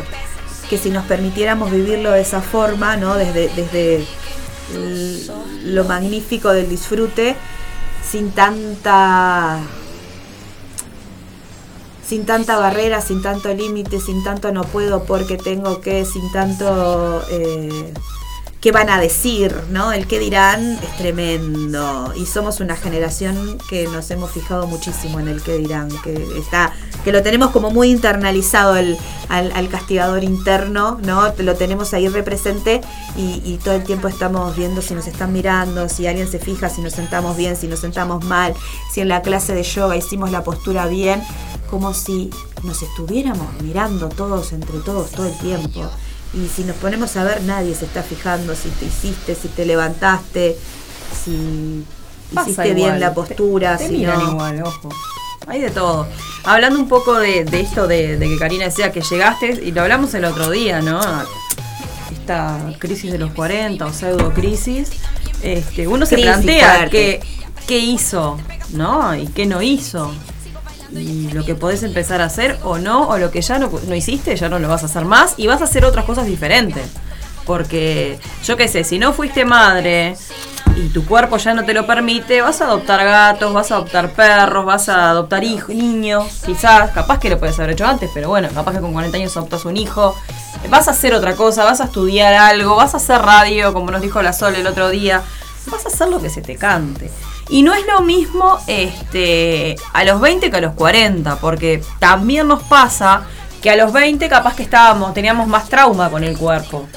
Que si nos permitiéramos vivirlo de esa forma, ¿no? Desde, desde lo magnífico del disfrute, sin tanta sin tanta barrera, sin tanto límite, sin tanto no puedo porque tengo que, sin tanto eh, qué van a decir, ¿no? El qué dirán es tremendo. Y somos una generación que nos hemos fijado muchísimo en el qué dirán, que está, que lo tenemos como muy internalizado el, al, castigador interno, ¿no? Lo tenemos ahí represente y, y todo el tiempo estamos viendo si nos están mirando, si alguien se fija, si nos sentamos bien, si nos sentamos mal, si en la clase de yoga hicimos la postura bien, como si nos estuviéramos mirando todos entre todos todo el tiempo. Y si nos ponemos a ver, nadie se está fijando si te hiciste, si te levantaste, si Pasa hiciste bien la postura, Te, te si no. igual, ojo. Hay de todo. Hablando un poco de, de esto de, de que Karina decía que llegaste, y lo hablamos el otro día, ¿no? Esta crisis de los 40 o pseudo crisis. Este, uno se plantea qué, qué hizo, ¿no? Y qué no hizo. Y lo que podés empezar a hacer o no, o lo que ya no, no hiciste, ya no lo vas a hacer más y vas a hacer otras cosas diferentes. Porque, yo qué sé, si no fuiste madre y tu cuerpo ya no te lo permite, vas a adoptar gatos, vas a adoptar perros, vas a adoptar hijos, niños, quizás, capaz que lo puedes haber hecho antes, pero bueno, capaz que con 40 años adoptas un hijo, vas a hacer otra cosa, vas a estudiar algo, vas a hacer radio, como nos dijo la Sol el otro día, vas a hacer lo que se te cante. Y no es lo mismo este, a los 20 que a los 40, porque también nos pasa que a los 20 capaz que estábamos, teníamos más trauma con el cuerpo.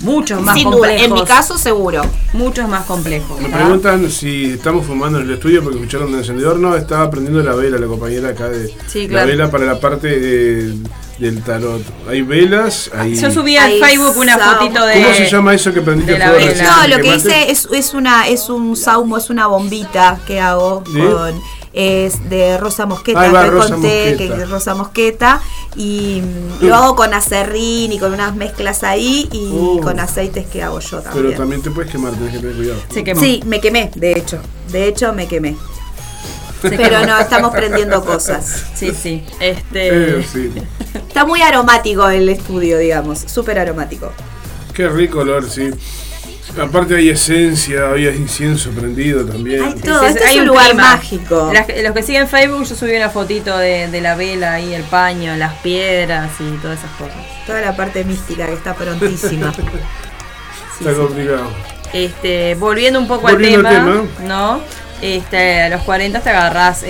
Muchos más Sin duda, complejos. en mi caso seguro. Muchos más complejos. Me ¿verdad? preguntan si estamos fumando en el estudio porque escucharon el encendedor. No, estaba prendiendo la vela, la compañera acá de Sí, la claro. vela para la parte de- del tarot. Hay velas, hay. Yo subí al Facebook una fotito de. ¿Cómo se llama eso que prendiste de la vela. No, lo que hice es, es una es un saumo, es una bombita que hago ¿Sí? con es de Rosa Mosqueta, Ahí va, que Rosa conté Mosqueta. que es Rosa Mosqueta y lo hago con acerrín y con unas mezclas ahí y Uh. con aceites que hago yo también. Pero también te puedes quemar, tenés que tener cuidado. Se quemó. Sí, me quemé, de hecho. De hecho me quemé. Pero no, estamos prendiendo cosas. Sí, sí. Este. Eh, sí. Está muy aromático el estudio, digamos, súper aromático. Qué rico olor, sí. Aparte hay esencia, había incienso prendido también. Ay, Sí, todo, este hay es un lugar clima. mágico. Las- los que siguen Facebook, yo subí una fotito de, de la vela ahí, el paño, las piedras y todas esas cosas. Toda la parte mística que está prontísima. Está complicado. Este, volviendo un poco Volviendo al al tema. ¿no? Este, a los 40 te agarras,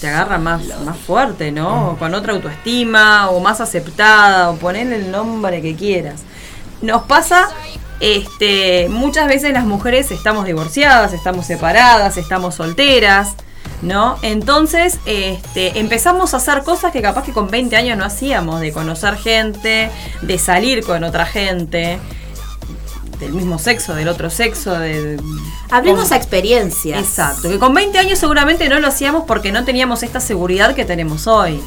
te agarra más, más fuerte, ¿no? Con otra autoestima, o más aceptada, o ponerle el nombre que quieras. Nos pasa, este, muchas veces las mujeres estamos divorciadas, estamos separadas, estamos solteras, ¿no? Entonces, este, empezamos a hacer cosas que capaz que con 20 años no hacíamos, de conocer gente, de salir con otra gente, del mismo sexo, del otro sexo, de... Abrimos con- a experiencias. Exacto, que con 20 años seguramente no lo hacíamos porque no teníamos esta seguridad que tenemos hoy.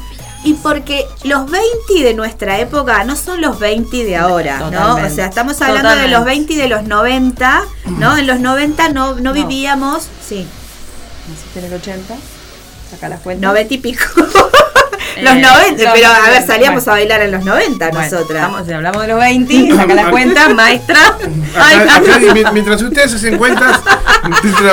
Y porque los 20 de nuestra época no son los 20 de ahora, ¿no? Totalmente. O sea, estamos hablando de los 20 de los 90, ¿no? En los 90 no, no, No. vivíamos, sí, Naciste en el 80. Saca las cuentas. 90 y pico. Eh, los 90, los pero a ver, 90, salíamos bueno. a bailar en los 90 Bueno, nosotras. estamos- hablamos de los 20, saca las cuentas, maestra. Ay, Acá- acá, mi- mientras ustedes hacen cuentas,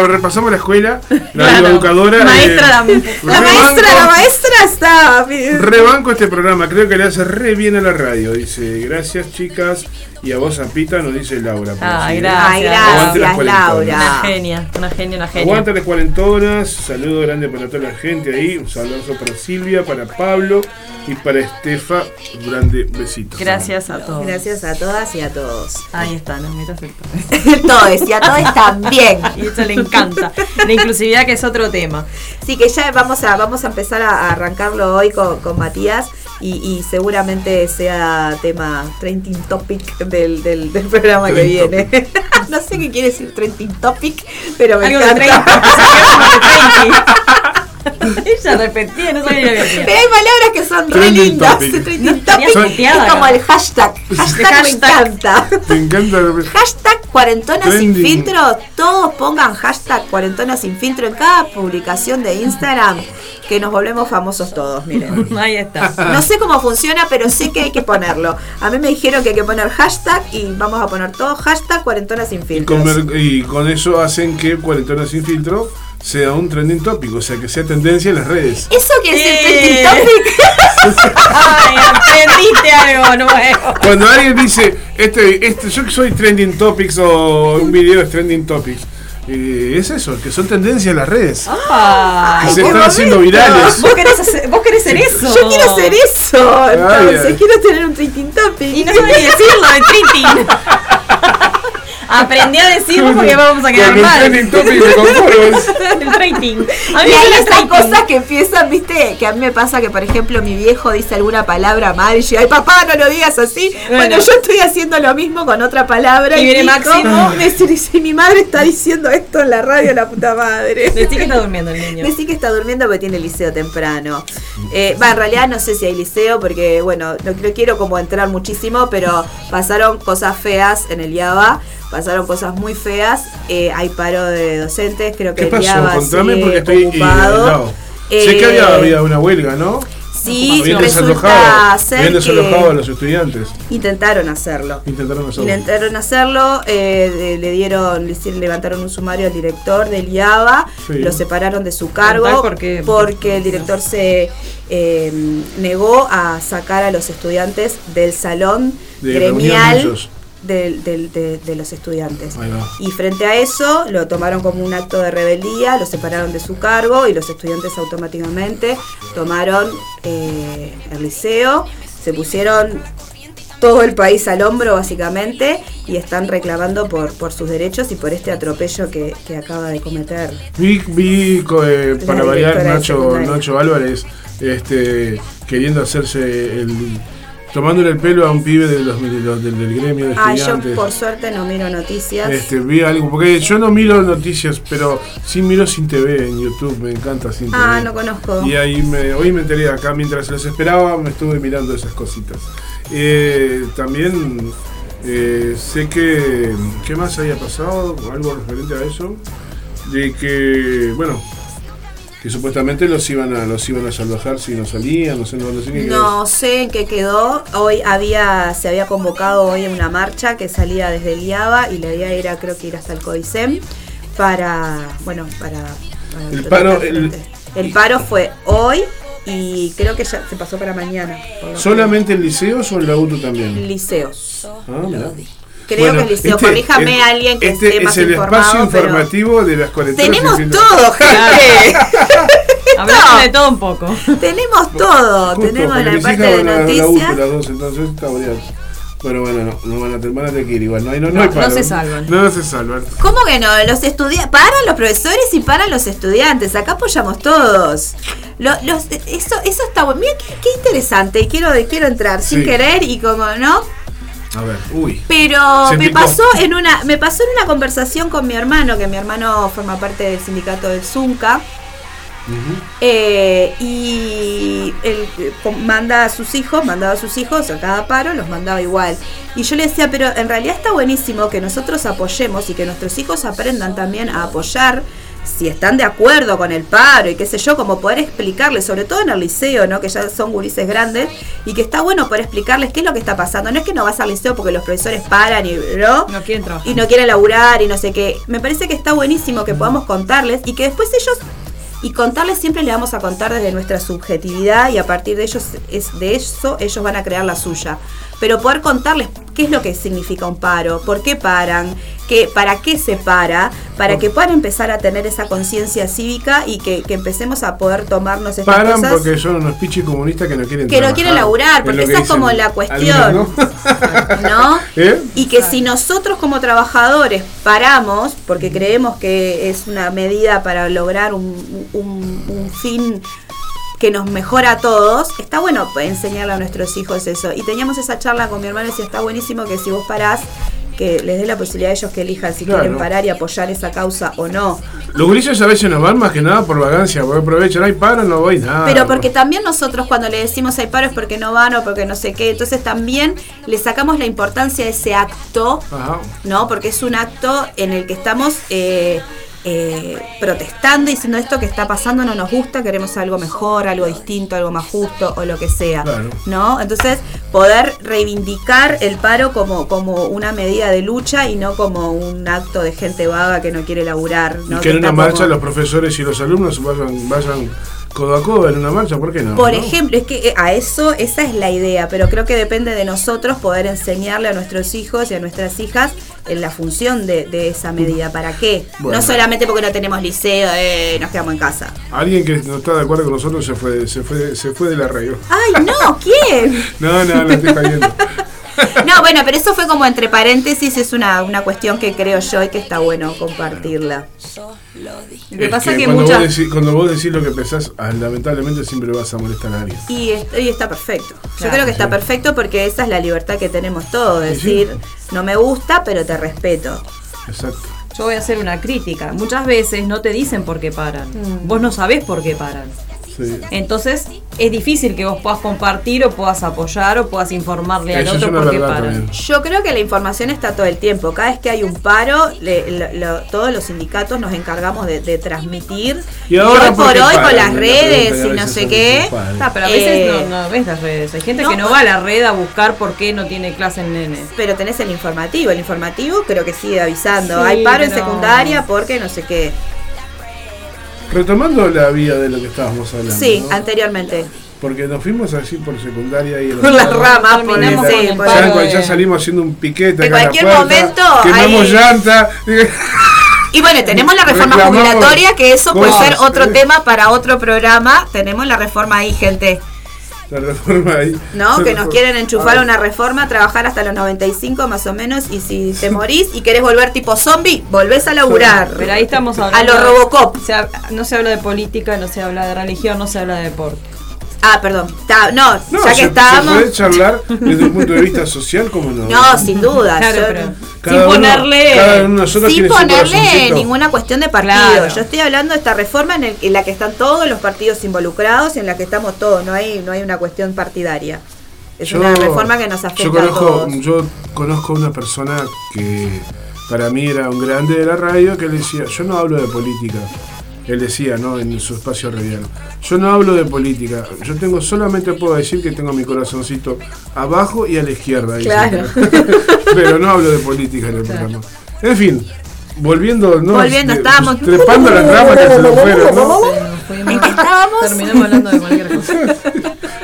repasamos la escuela, la Claro. educadora. Maestra, la- La maestra, la maestra está. Rebanco este programa, creo que le hace re bien a la radio. Dice, gracias chicas. Y a vos, Zapita, nos dice Laura. Ay, así. gracias. Gracias, cuarentonas. Una Laura. genia, una genia, una genia. Aguanta las cuarentonas, saludo grande para toda la gente ahí, un saludo para Silvia, para Pablo y para Estefa, grande besito. Gracias a todos. Gracias a todas y a todos. Ahí está, no me perfecto. todos y a todos también. Y eso le encanta. La inclusividad que es otro tema. Sí, que ya vamos a, vamos a empezar a arrancarlo hoy con, con Matías y, y seguramente sea tema trending topic del, del, del programa que viene. no sé qué quiere decir trending topic, pero me Algo de encanta. 30. Ella repetía, no sabía lo que decía. Pero hay palabras que son re lindas. Trending topic es como el hashtag. Hashtag, me encanta. Me encanta. Hashtag cuarentona sin filtro. Todos pongan hashtag cuarentona sin filtro en cada publicación de Instagram. Que nos volvemos famosos todos, miren. Ahí está. No sé cómo funciona, pero sé que hay que ponerlo. A mí me dijeron que hay que poner hashtag y vamos a poner todo hashtag cuarentona sin Y mer- y con eso hacen que Cuarentona sin filtro sea un trending topic, o sea que sea tendencia en las redes. ¿Eso que es el trending topic? Ay, aprendiste algo nuevo. Cuando alguien dice, este, este, yo que soy trending topics o un video es trending topics, eh, es eso, que son tendencias en las redes. Ay, que se haciendo virales. vos querés, hacer, vos querés ser eso. Yo quiero hacer eso. Entonces, ay. quiero tener un trending topic. Y no ni decirlo, el treating. Aprendí a decirlo porque vamos a quedar mal. me conformo. el rating. A Y mí me hay el cosas que empiezan, viste, que a mí me pasa que, por ejemplo, mi viejo dice alguna palabra mal y yo, ay papá, no lo digas así. Bueno, Bueno. yo estoy haciendo lo mismo con otra palabra. Y viene Nico Máximo. Me dice, dice, mi madre está diciendo esto en la radio, la puta madre. Decí que está durmiendo el niño. Decí que está durmiendo porque tiene liceo temprano. Eh, Va, en realidad no sé si hay liceo porque, bueno, no, no quiero como entrar muchísimo, pero pasaron cosas feas en el IABA, pasaron cosas muy feas, eh, hay paro de docentes, creo que ¿Qué pasó? Contame porque estoy ocupado. inundado. sé Eh, que había, había una huelga, ¿no? Sí, Habían resulta desalojado, ser habían desalojado a los estudiantes. intentaron hacerlo. Intentaron hacerlo. Intentaron hacerlo, eh, le dieron, le hicieron- levantaron un sumario al director del IABA, Sí. lo separaron de su cargo Contá por qué. porque el director se eh, negó a sacar a los estudiantes del salón De reunión de de, de los estudiantes. Y frente a eso lo tomaron como un acto de rebeldía, lo separaron de su cargo y los estudiantes automáticamente tomaron eh, el liceo, se pusieron todo el país al hombro básicamente y están reclamando por, por sus derechos y por este atropello que, que acaba de cometer. Vi, vi eh, para variar Nacho. Nacho Álvarez este, queriendo hacerse el. Tomándole el pelo a un pibe de los, de los- del, del gremio de Ah, yo por suerte no miro noticias. Este, vi algo, porque yo no miro noticias, pero sí miro sin TV en YouTube, me encanta sin TV. Ah, no conozco. Y ahí me, hoy me enteré acá, mientras los esperaba, me estuve mirando esas cositas. Eh, también eh, sé que, ¿qué más había pasado? Algo referente a eso. De que, bueno, que supuestamente los iban a los iban a salvajar si no salían, no sé, no, no sé qué No sé en qué quedó. Hoy había, se había convocado hoy una marcha que salía desde el IABA y la idea era creo que ir hasta el CODICEM para, bueno, para... para El paro, el-. El paro fue hoy y creo que ya se pasó para mañana. ¿Solamente en liceos o en la UTU también? Liceos. Ah. Creo Bueno, que el liceo, este- corríjame el- a alguien que este esté más es el informado. espacio pero informativo de las cuarentenas. Tenemos sin filtro. todo, gente. Hablamos de todo un poco. Tenemos todo. Justo, Tenemos la parte de la noticias. las dos, entonces está. Bueno, bueno, no, no van a van a tener que ir igual. No, hay, no, no, hay No, paro. no se salvan. No, no se salvan. ¿Cómo que no? Los estudiantes, paran los profesores y paran los estudiantes. Acá apoyamos todos. Lo- los, eso, eso está bueno. Mira qué, qué interesante. Y quiero, quiero entrar sin Sí. querer y como no. A ver, uy. Pero me picó. pasó en una, me pasó en una conversación con mi hermano, que mi hermano forma parte del sindicato del Zunca. Eh, y él eh, manda a sus hijos, mandaba a sus hijos a cada paro, los mandaba igual. Y yo le decía, pero en realidad está buenísimo que nosotros apoyemos y que nuestros hijos aprendan también a apoyar si están de acuerdo con el paro y qué sé yo, como poder explicarles, sobre todo en el liceo, ¿no? Que ya son gurises grandes, y que está bueno poder explicarles qué es lo que está pasando. No es que no vas al liceo porque los profesores paran y ¿no? No quieren trabajar. y no quieren laburar y no sé qué. Me parece que está buenísimo que podamos contarles y que después ellos y contarles siempre le vamos a contar desde nuestra subjetividad y a partir de ellos es de eso ellos van a crear la suya. Pero poder contarles qué es lo que significa un paro, por qué paran, qué, para qué se para, para que puedan empezar a tener esa conciencia cívica y que, que empecemos a poder tomarnos estas Paran cosas. porque son unos pichis comunistas que no quieren Que no quieren laburar, porque que esa es como la cuestión. ¿no? ¿Eh? Y que si nosotros como trabajadores paramos, porque creemos que es una medida para lograr un, un- un fin que nos mejora a todos, está bueno enseñarle a nuestros hijos eso. Y teníamos esa charla con mi hermano y decía, está buenísimo que si vos parás, que les dé la posibilidad a ellos que elijan si Claro. quieren parar y apoyar esa causa o no. Los gurises a veces no van más que nada por vagancia, porque aprovechan, ay, paro, no voy nada. Pero porque también nosotros cuando le decimos hay paro es porque no van o porque no sé qué, entonces también le sacamos la importancia de ese acto Ajá. ¿no? Porque es un acto en el que estamos eh, eh, protestando y diciendo esto que está pasando no nos gusta, queremos algo mejor, algo distinto, algo más justo o lo que sea, Claro. ¿no? Entonces, poder reivindicar el paro como, como una medida de lucha y no como un acto de gente vaga que no quiere laburar, ¿no? Y que en una como- marcha los profesores y los alumnos vayan, vayan codo a codo en una marcha, ¿por qué no? Por ejemplo, es que eh, a eso, esa es la idea, pero creo que depende de nosotros poder enseñarle a nuestros hijos y a nuestras hijas la función de, de esa medida. ¿Para qué? Bueno. No solamente porque no tenemos liceo, eh, nos quedamos en casa. Alguien que no está de acuerdo con nosotros se fue, se fue, se fue de la radio. ¡Ay, no! ¿Quién? No, no, lo estoy cayendo. No, bueno, pero eso fue como entre paréntesis, es una, una cuestión que creo yo y que está bueno compartirla. Lo que Es pasa es que cuando, muchas. vos decís, cuando vos decís lo que pensás, ah, lamentablemente siempre vas a molestar a alguien. Y, es- y está perfecto. Yo creo que está sí. perfecto porque esa es la libertad que tenemos todos. Sí, sí. Decir, no me gusta, pero te respeto. Exacto. Yo voy a hacer una crítica. Muchas veces no te dicen por qué paran. Vos no sabés por qué paran. Sí. Entonces es difícil que vos puedas compartir o puedas apoyar o puedas informarle al Eso otro por qué paran. Yo creo que la información está todo el tiempo. Cada vez que hay un paro, le- lo- lo- todos los sindicatos nos encargamos de, de transmitir. Y ahora, hoy ¿por hoy con las La redes y no sé qué. Ah, pero a veces Eh, no, no ves las redes. Hay gente no, que no va a la red a buscar por qué no tiene clase en nene. Pero tenés el informativo. El informativo creo que sigue avisando. Sí, hay paro en secundaria porque no sé qué. Retomando la vía de lo que estábamos hablando. Sí, ¿no? anteriormente. Porque nos fuimos así por secundaria y Por las ramas, Terminamos sí, por- Ya, salimos haciendo un piquete En cualquier puerta, momento quemamos llanta. Y bueno, tenemos la reforma Reclamamos jubilatoria, que eso puede ser otro ¿eh? tema para otro programa. Tenemos la reforma ahí, gente. La reforma ahí. ¿No? Que nos quieren enchufar Ah, una reforma, trabajar hasta los 95 más o menos, y si te morís y querés volver tipo zombie, volvés a laburar. Pero ahí estamos A hablando. lo de- Robocop. se no se habla de política, no se habla de religión, no se habla de deporte. Ah, perdón. Ta- no, No, ya se, que estábamos. se puede charlar desde un punto de vista social como no. No, sin duda. Claro, yo- pero sin uno- ponerle. sin ponerle ninguna cuestión de partido. Claro. Yo estoy hablando de esta reforma en, el- en la que están todos los partidos involucrados y en la que estamos todos. No hay, no hay una cuestión partidaria. Es Yo- una reforma que nos afecta yo a conozco, todos. Yo conozco una persona que para mí era un grande de la radio que le decía, yo no hablo de política. Él decía, ¿no? En su espacio radial. Yo no hablo de política. Yo tengo, solamente puedo decir que tengo mi corazoncito abajo y a la izquierda. dice. Claro. Pero no hablo de política en el programa. En fin, volviendo, ¿no? Volviendo, estábamos- Trepando las ramas que se lo fueron, ¿no? ¿En qué estábamos? Terminamos hablando de cualquier cosa.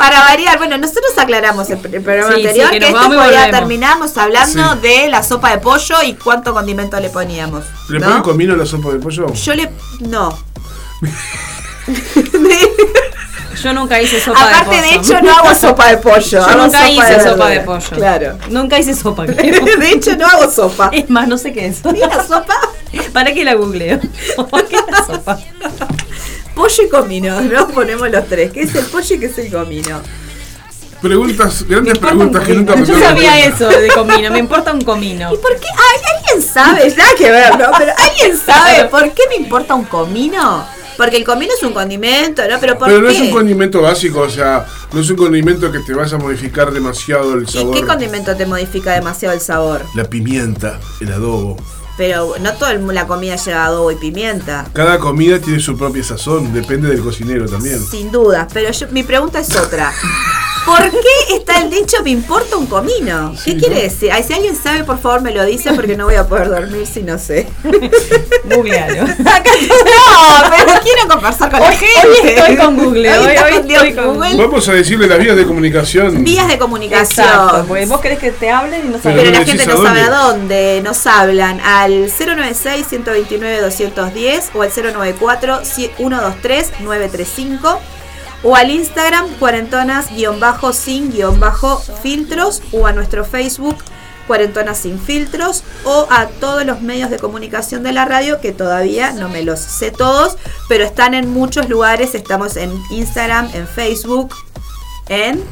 Para variar, bueno, nosotros aclaramos el, el programa Sí, sí, anterior que que, este ya terminamos hablando Sí. de la sopa de pollo y cuánto condimento le poníamos. ¿Le ¿no? ponen comino a la sopa de pollo? Yo le. No. Yo nunca hice sopa de pollo. Aparte, de hecho, no hago sopa de pollo. Yo hago nunca hice de sopa de pollo. Claro. Nunca hice sopa, creo. De hecho, no hago sopa. Es más, no sé qué es. ¿Y la sopa? ¿Para qué la googleo? ¿Qué es la sopa? Pollo y comino, ¿no? Ponemos los tres. ¿Qué es el pollo y qué es el comino? Preguntas, grandes preguntas que nunca me Yo sabía eso de comino, me importa un comino. ¿Y por qué? Ay, ¿Alguien sabe? Nada que ver, ¿no? Pero ¿alguien sabe por qué me importa un comino? Porque el comino es un condimento, ¿no? Pero ¿por Pero qué? no es un condimento básico, o sea, no es un condimento que te vaya a modificar demasiado el ¿Y sabor. qué condimento te modifica demasiado el sabor? La pimienta, el adobo. Pero no toda el- la comida lleva adobo y pimienta. Cada comida tiene su propia sazón, depende del cocinero también. Sin duda. Pero yo- mi pregunta es otra. ¿Por qué está el dicho me importa un comino? ¿Qué quiere ¿no? decir? Ay, si alguien sabe, por favor me lo dice porque no voy a poder dormir si no sé. Googlealo. No, pero quiero conversar con la Hoy- gente. hoy estoy con Google, hoy- hoy Dios estoy con- Google. Vamos a decirle las vías de comunicación. Vías de comunicación. Exacto, vos querés que te hablen y no sabes. Pero no la gente no sabe a dónde. Nos hablan al 096-129-210 o al 094-123-935 o al Instagram cuarentonas-sin-filtros o a nuestro Facebook Cuarentonas sin filtros o a todos los medios de comunicación de la radio que todavía no me los sé todos, pero están en muchos lugares. Estamos en Instagram, en Facebook, en,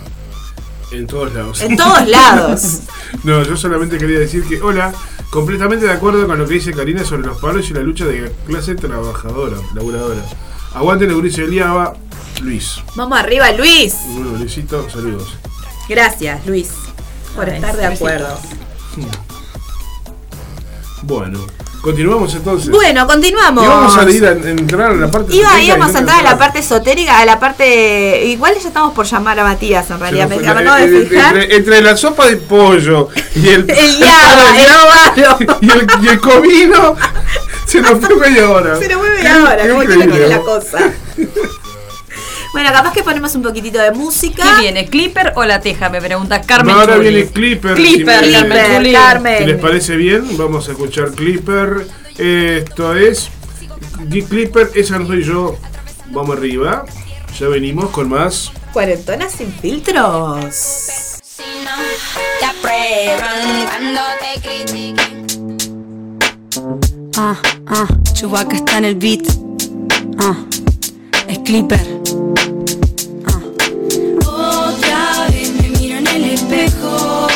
En todos lados. en todos lados. No, yo solamente quería decir que, hola, completamente de acuerdo con lo que dice Karina sobre los palos y la lucha de la clase trabajadora, laburadora. Aguante el Euricio Eliaba, Luis. Vamos arriba, Luis. Bueno, Luisito, saludos. Gracias, Luis, por Ay, estar de acuerdo. Bueno, continuamos entonces. Bueno, continuamos. Y vamos a ir a, a entrar a la parte Iba, esotérica íbamos a entrar a la parte esotérica, a la parte. Igual ya estamos por llamar a Matías, en realidad. Me fue la- de fijar. entre- entre la sopa de pollo y el, El yaba, el óvalo. y el, y el comino se nos fue media hora. Se nos ¿cómo quiere increíble, que la cosa? Bueno, capaz que ponemos un poquitito de música. ¿Qué viene? ¿Clipper o la teja? Me pregunta Carmen. No, ahora Chuli. viene Clipper. Clipper, si me- Carmen Clipper. Carmen. Si les parece bien, vamos a escuchar Clipper. Esto es. Clipper, esa no soy yo. Vamos arriba. Ya venimos con más. Cuarentonas sin filtros. Si no te aprueban cuando te critiquen. Ah, ah, Chewbacca está en el beat. Ah, es Clipper. Otra vez me miro en el espejo.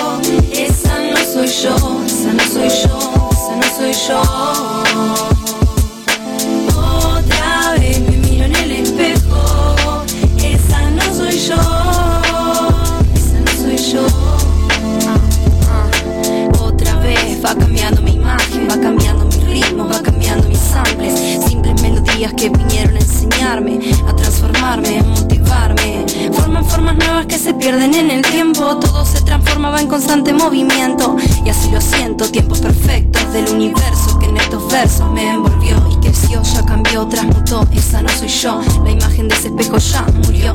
Esa no soy yo, esa no soy yo, esa no soy yo. Otra vez me miro en el espejo. Esa no soy yo, esa no soy yo. Otra vez va cambiando mi imagen, va cambiando mi ritmo, va cambiando mis samples. Melodías que vinieron a enseñarme, a transformarme, a motivarme. Forman formas nuevas que se pierden en el tiempo. Todo se transformaba en constante movimiento. Y así lo siento, tiempos perfectos del universo que en estos versos me envolvió creció, ya cambió, transmutó. Esa no soy yo, la imagen de ese espejo ya murió.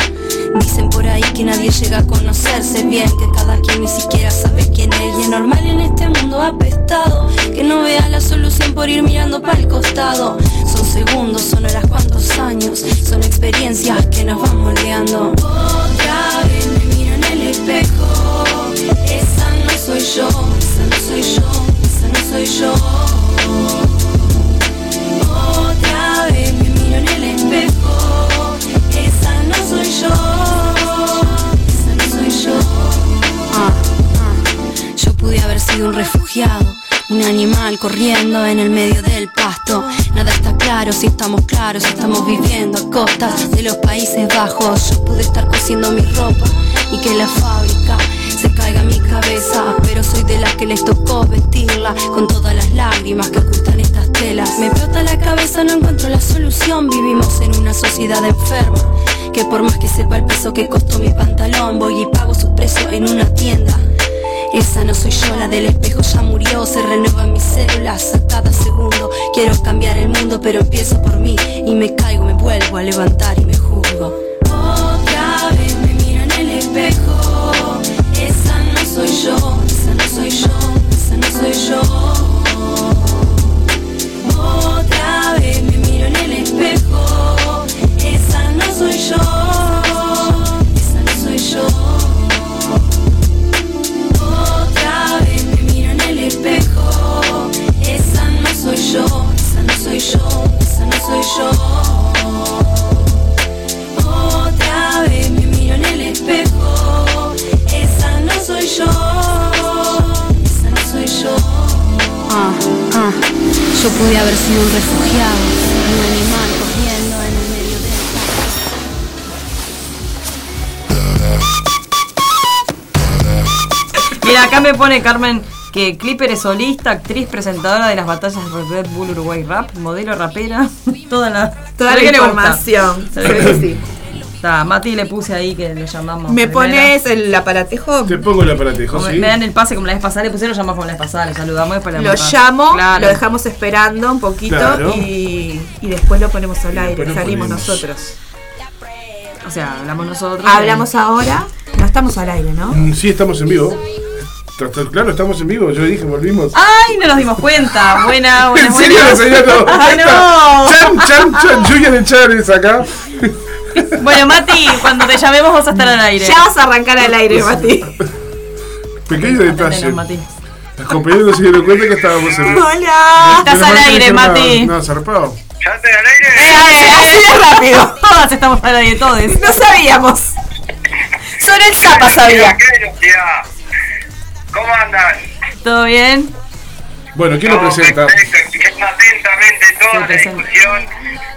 Dicen por ahí que nadie llega a conocerse bien, que cada quien ni siquiera sabe quién es. Y es normal en este mundo apestado que no vea la solución por ir mirando para el costado. Son segundos, son horas, cuantos años, son experiencias que nos van moldeando. Otra vez me miro en el espejo, esa no soy yo, esa no soy yo, esa no soy yo. Sido un refugiado, un animal corriendo en el medio del pasto. Nada está claro si estamos claros, si estamos viviendo a costas de los Países Bajos. Yo pude estar cosiendo mi ropa y que la fábrica se caiga mi cabeza. Pero soy de las que les tocó vestirla con todas las lágrimas que ocultan estas telas. Me explota la cabeza, no encuentro la solución. Vivimos en una sociedad enferma. Que por más que sepa el peso que costó mi pantalón, voy y pago su precio en una tienda. Esa no soy yo, la del espejo ya murió, se renuevan mis células a cada segundo. Quiero cambiar el mundo, pero empiezo por mí y me caigo, me vuelvo a levantar y me juzgo. Otra vez me miro en el espejo, esa no soy yo, esa no soy yo, esa no soy yo. Otra vez me miro en el espejo, esa no soy yo, esa no soy yo. soy yo, esa no soy yo. Otra vez me miro en el espejo, esa no soy yo, esa no soy yo. Ah, ah, yo pude haber sido un refugiado, un animal cogiendo en el medio del. Mira, acá me pone Carmen que Clipper es solista, actriz, presentadora de las batallas de Red Bull Uruguay Rap, modelo rapera, toda la, Toda la información. Sí. Está, Mati le puse ahí que le llamamos. ¿Me primero. pones el aparatejo? Te pongo el aparatejo, Como ¿sí? Me dan el pase como la vez pasada, le pusieron, lo llamamos como la vez pasada, le saludamos y después Lo llamo, Claro. lo dejamos esperando un poquito Claro. y, y después lo ponemos al aire, lo salimos ponemos. nosotros. O sea, hablamos nosotros. Hablamos ahora, no estamos al aire, ¿no? Mm, Sí, estamos en vivo. Claro, estamos en vivo. Yo dije, volvimos. ¡Ay, no nos dimos cuenta! Buena, buena, ¿En serio buena. no se dado ¡Ay, no! Chan, chan, chan. Julian de Chávez acá. Bueno, Mati, cuando te llamemos vas a estar al aire. Ya vas a arrancar al aire, Mati. Pequeño detalle. Mati. Los compañeros no se dieron cuenta que estábamos en vivo. Hola. Estás al aire, Mati. No, no, zarpado. ¿Ya al aire? Eh, así de rápido. Todas estamos al aire, todos. No sabíamos. Solo el Zapa sabía. ¿Cómo andan? ¿Todo bien? Bueno, ¿quién lo presenta? Perfecto, atentamente toda la discusión,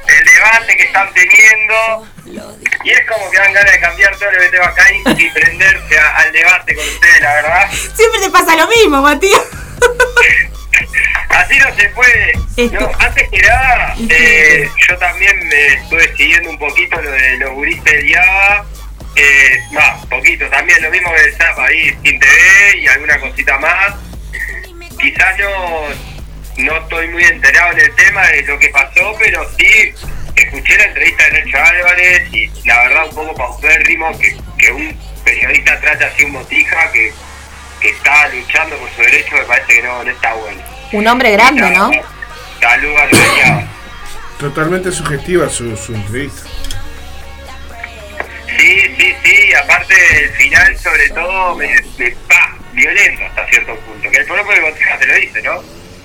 el debate que están teniendo. Y es como que dan ganas de cambiar todo el BT acá y, y prenderse a- al debate con ustedes, la verdad. Siempre te pasa lo mismo, Matías. Así no se puede. No, antes que nada, eh, yo también me estuve siguiendo un poquito lo de los gurises del Java. Eh, no, poquito, también lo mismo que el Zap ahí, sin TV y alguna cosita más. Quizás no, no estoy muy enterado en el tema de lo que pasó, pero sí escuché la entrevista de Nacho Álvarez y la verdad un poco paupérrimo que, que un periodista trate así un botija que, que está luchando por su derecho, me parece que no, no está bueno. Un hombre grande, ¿no? Salud a lo de Java. Totalmente sugestiva su, su entrevista. Sí, sí, sí, aparte el final sobre todo me, me pa, violento hasta cierto punto, que el propio Botija te lo dice, ¿no?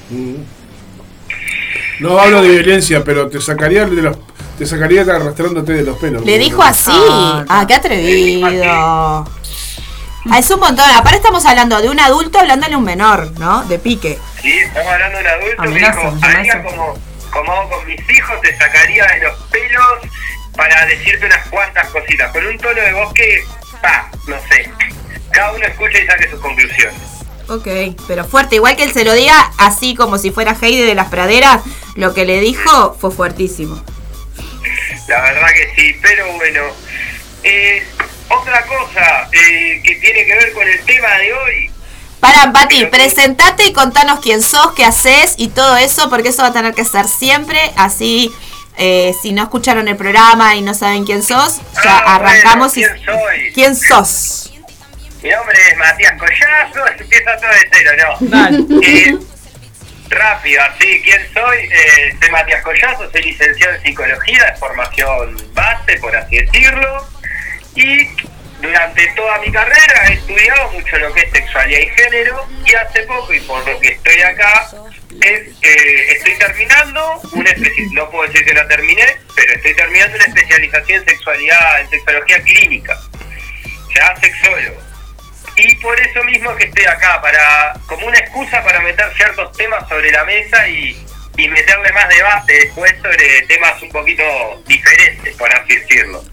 Mm. No hablo de violencia, pero te sacaría de los, te sacaría arrastrándote de los pelos. Le dijo así. Ah, Ah, qué atrevido. Ah, es un montón. Aparte estamos hablando de un adulto hablándole a un menor, ¿no? De pique. Sí, estamos hablando de un adulto que Amenaza, dijo, amenaza. haría como, como hago con mis hijos, te sacaría de los pelos para decirte unas cuantas cositas, con un tono de voz que, pa, no sé, cada uno escucha y saque sus conclusiones. Ok, pero fuerte. Igual que él se lo diga así como si fuera Heide de las praderas, lo que le dijo fue fuertísimo. La verdad que sí, pero bueno. Eh, otra cosa eh, que tiene que ver con el tema de hoy. Para, Pati, presentate y contanos quién sos, qué haces y todo eso, porque eso va a tener que ser siempre. Así, eh, si no escucharon el programa y no saben quién sos, ya Ah, arrancamos bueno, y. ¿quién soy? ¿Quién sos? Mi nombre es Matías Collazo, empieza todo de cero, ¿no? Dale. Eh, rápido, así, ¿quién soy? Eh, soy Matías Collazo, soy licenciado en psicología de formación base, por así decirlo. Y durante toda mi carrera he estudiado mucho lo que es sexualidad y género. Y hace poco, y por lo que estoy acá, es, eh, estoy terminando una no puedo decir que la terminé, pero estoy terminando una especialización en sexualidad, en sexología clínica. Ya sexólogo. Y por eso mismo que estoy acá, para como una excusa para meter ciertos temas sobre la mesa y, y meterle más debate después sobre temas un poquito diferentes, por así decirlo.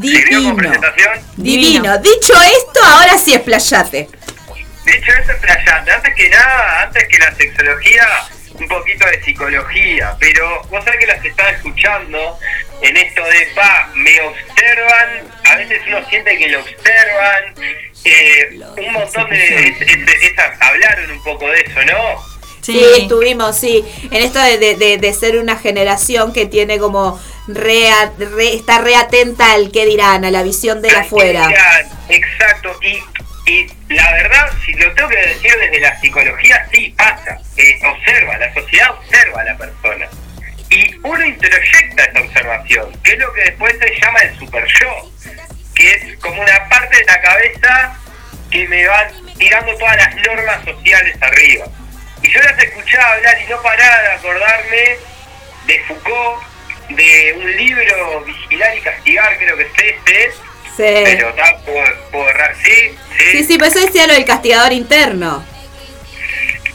¿Sirvió como Divino. presentación? Divino. Dicho esto, ahora sí explayate. Dicho esto, explayante. Antes que nada, antes que la sexología, un poquito de psicología. Pero vos sabés que las que están escuchando en esto de, pa, me observan, a veces uno siente que lo observan. eh, un montón de... es- es- esas hablaron un poco de eso, ¿no? Sí, estuvimos, sí. En esto de, de- de- de ser una generación que tiene como re, re- está re atenta al que dirán, a la visión de afuera. Exacto, y, y la verdad, si lo tengo que decir desde la psicología, sí pasa. Eh, observa, la sociedad observa a la persona. Y uno introyecta esa observación, que es lo que después se llama el super yo, que es como una parte de la cabeza que me van tirando todas las normas sociales arriba. Y yo las escuchaba hablar y no paraba de acordarme de Foucault, de un libro Vigilar y Castigar, creo que es este, Sí. pero está por, por sí, sí. Sí, sí, pero eso decía lo del castigador interno.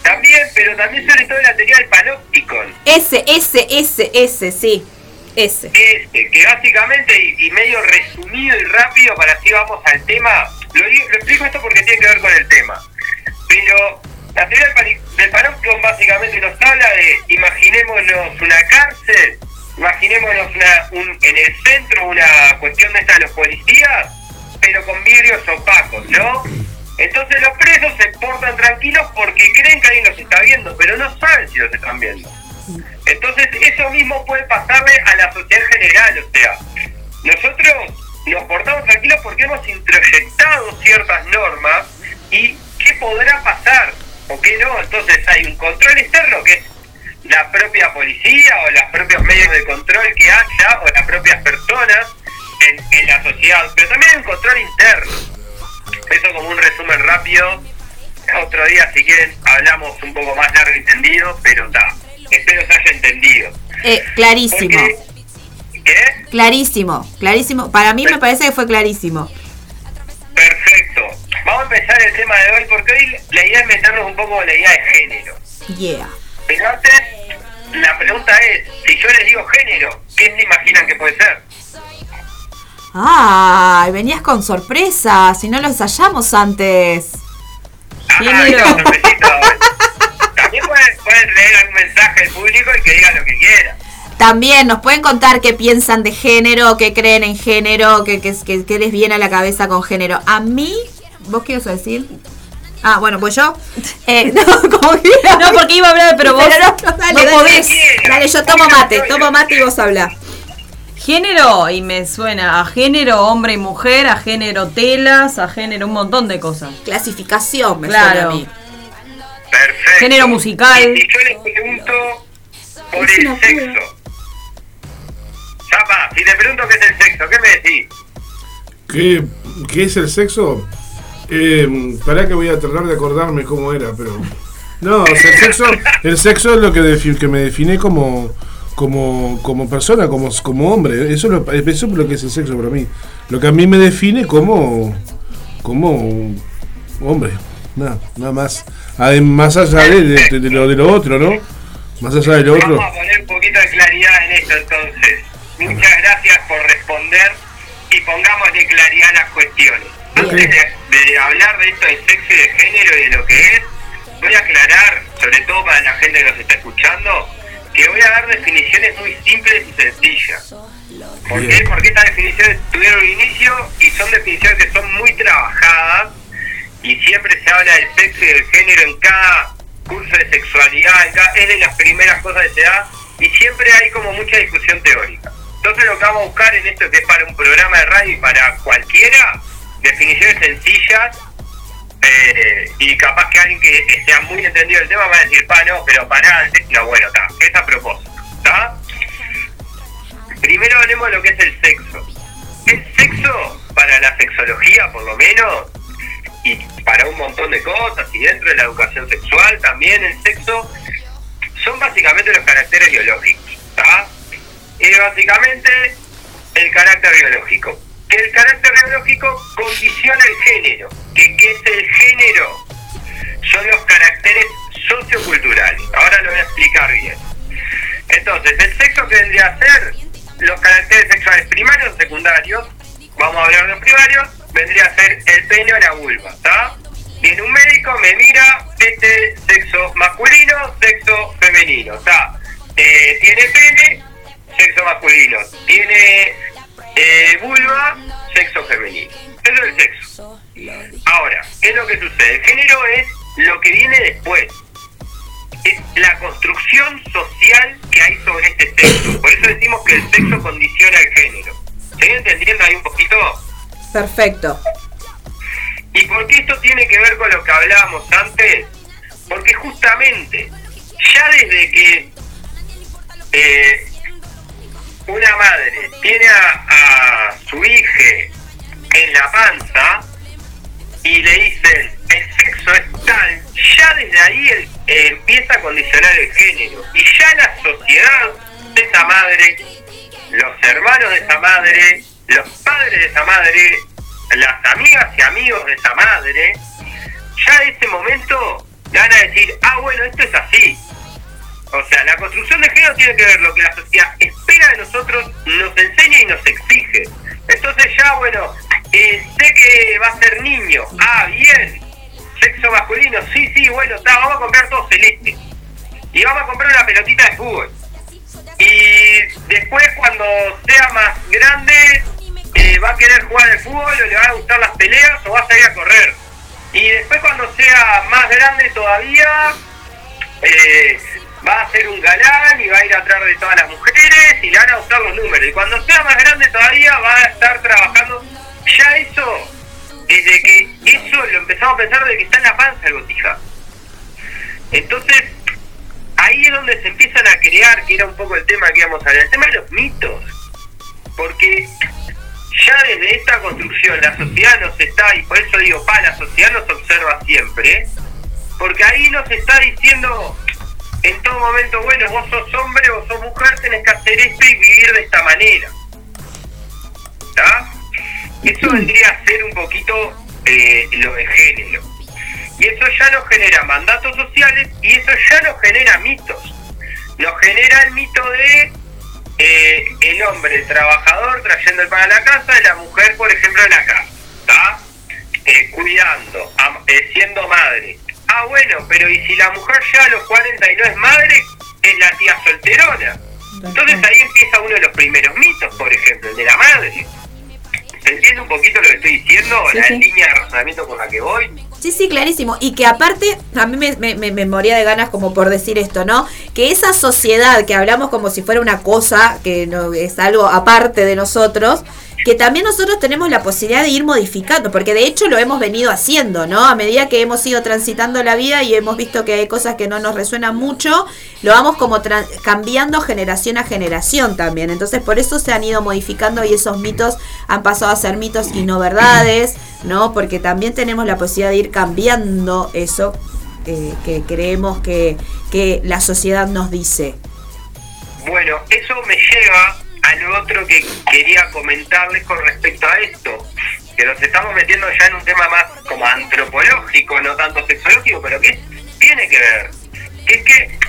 También, pero también sobre todo la teoría del panópticon. Ese, ese, ese, ese, sí. Ese. Este, que básicamente, y, y medio resumido y rápido, para así vamos al tema, lo, lo explico esto porque tiene que ver con el tema. Pero la teoría del, del panópticon básicamente nos habla de, imaginémonos una cárcel, imaginémonos una, un, en el centro una cuestión de esta los policías, pero con vidrios opacos, ¿no? Entonces los presos se portan tranquilos porque creen que alguien los está viendo, pero no saben si los están viendo. Entonces eso mismo puede pasarle a la sociedad en general, o sea, nosotros nos portamos tranquilos porque hemos introyectado ciertas normas y qué podrá pasar o qué no, entonces hay un control externo que es la propia policía o los propios medios de control que haya o las propias personas en, en la sociedad, pero también hay un control interno. Eso como un resumen rápido. Otro día, si quieren, hablamos un poco más largo y entendido, pero está. Espero se haya entendido. Eh, clarísimo. Porque- ¿Qué? Clarísimo, clarísimo. Para mí me parece que fue clarísimo. Perfecto. Vamos a empezar el tema de hoy porque hoy la idea es meternos un poco en la idea de género. Yeah. Pero antes, la pregunta es, si yo les digo género, ¿qué se imaginan que puede ser? Ay, venías con sorpresa, si no lo ensayamos antes. Género. Ah. También pueden, pueden leer algún mensaje del público y que diga lo que quiera. También nos pueden contar qué piensan de género, qué creen en género, qué, qué, les viene a la cabeza con género. A mí, ¿vos qué ibas a decir? Ah, bueno, pues yo. Eh, no, como quieras. No, porque iba a hablar, pero vos no, no, dale, no dale. podés. Dale, yo tomo mate, tomo mate y vos habla. Género, y me suena a género hombre y mujer, a género telas, a género un montón de cosas. Clasificación, me Claro. suena a mí. Perfecto. Género musical. Y si yo les pregunto por Es el sexo. Zapa, si te pregunto qué es el sexo, ¿qué me decís? ¿Qué, qué es el sexo? Eh, para que voy a tratar de acordarme cómo era, pero. No, o sea, el sexo, el sexo es lo que, defi- que me define como, como, como persona, como, como hombre. Eso es, lo, eso es lo que es el sexo para mí. Lo que a mí me define como, como hombre. Nada, nada más. Más allá de, de- de lo, de lo otro, ¿no? Más allá de lo otro. Vamos a poner un poquito de claridad en esto entonces. Muchas gracias por responder y pongámosle claridad a las cuestiones. Antes de, de hablar de esto del sexo y de género y de lo que es, voy a aclarar, sobre todo para la gente que nos está escuchando, que voy a dar definiciones muy simples y sencillas. ¿Por qué? Porque estas definiciones tuvieron un inicio y son definiciones que son muy trabajadas y siempre se habla del sexo y del género en cada curso de sexualidad, en cada- es de las primeras cosas que se da y siempre hay como mucha discusión teórica. Entonces lo que vamos a buscar en esto que es para un programa de radio y para cualquiera, definiciones sencillas eh, y capaz que alguien que sea muy entendido del tema va a decir, pa, no, pero para, no, bueno, está, es a propósito, ¿está? Primero hablemos de lo que es el sexo. El sexo, para la sexología por lo menos, y para un montón de cosas, y dentro de la educación sexual también, el sexo son básicamente los caracteres biológicos. ¿tá? Y básicamente el carácter biológico. Que el carácter biológico condiciona el género. ¿Que ¿Qué es el género? Son los caracteres socioculturales. Ahora lo voy a explicar bien. Entonces, el sexo que vendría a ser los caracteres sexuales primarios o secundarios, vamos a hablar de los primarios, vendría a ser el pene o la vulva, ¿está? Viene un médico, me mira, este sexo masculino, sexo femenino, ¿está? Eh, tiene pene, sexo masculino, tiene eh, vulva, sexo femenino. Eso es el sexo. Ahora, ¿qué es lo que sucede? El género es lo que viene después es la construcción social que hay sobre este sexo. Por eso decimos que el sexo condiciona el género. ¿Se entendiendo ahí un poquito? Perfecto. ¿Y por qué esto tiene que ver con lo que hablábamos antes? Porque justamente, ya desde que eh, una madre tiene a, su hija en la panza y le dicen el sexo es tal, ya desde ahí el- eh, empieza a condicionar el género. Y ya la sociedad de esa madre, los hermanos de esa madre, los padres de esa madre, las amigas y amigos de esa madre, ya en ese momento van a decir, ah, bueno, esto es así. O sea, la construcción de género tiene que ver lo que la sociedad espera de nosotros, nos enseña y nos exige. Entonces ya, bueno, eh, sé que va a ser niño. Ah, bien. Sexo masculino, sí, sí, bueno, está, vamos a comprar todo celeste. Y vamos a comprar una pelotita de fútbol. Y después cuando sea más grande, eh, va a querer jugar al fútbol o le van a gustar las peleas o va a salir a correr. Y después cuando sea más grande todavía, eh, va a ser un galán y va a ir atrás de todas las mujeres y le van a gustar los números. Y cuando sea más grande todavía va a estar trabajando. Ya eso, desde que eso lo empezamos a pensar desde que está en la panza el botija. Entonces, ahí es donde se empiezan a crear, que era un poco el tema que íbamos a hablar, el tema de los mitos. Porque ya desde esta construcción la sociedad nos está, y por eso digo, pa, la sociedad nos observa siempre, porque ahí nos está diciendo en todo momento, bueno, vos sos hombre, vos sos mujer, tenés que hacer esto y vivir de esta manera. ¿Está? Eso vendría a ser un poquito eh, lo de género. Y eso ya nos genera mandatos sociales y eso ya nos genera mitos. Nos genera el mito de eh, el hombre trabajador trayendo el pan a la casa y la mujer, por ejemplo, en la casa. ¿Está? Eh, cuidando, eh, siendo madre. Ah, bueno, pero ¿y si la mujer ya a los 40 y no es madre? Es la tía solterona. Entonces ahí empieza uno de los primeros mitos, por ejemplo, el de la madre. ¿Se entiende un poquito lo que estoy diciendo? Sí, la sí. línea de razonamiento por la que voy. Sí, sí, clarísimo. Y que aparte, a mí me, me- me- me moría de ganas como por decir esto, ¿no? Que esa sociedad que hablamos como si fuera una cosa, que no es algo aparte de nosotros, que también nosotros tenemos la posibilidad de ir modificando, porque de hecho lo hemos venido haciendo, ¿no? A medida que hemos ido transitando la vida y hemos visto que hay cosas que no nos resuenan mucho, lo vamos como cambiando generación a generación también. Entonces por eso se han ido modificando y esos mitos han pasado a ser mitos y no verdades, ¿no? Porque también tenemos la posibilidad de ir cambiando eso eh, que creemos que, que la sociedad nos dice. Bueno, eso me lleva a lo otro que quería comentarles con respecto a esto, que nos estamos metiendo ya en un tema más como antropológico, no tanto sexológico, pero que tiene que ver, que es que,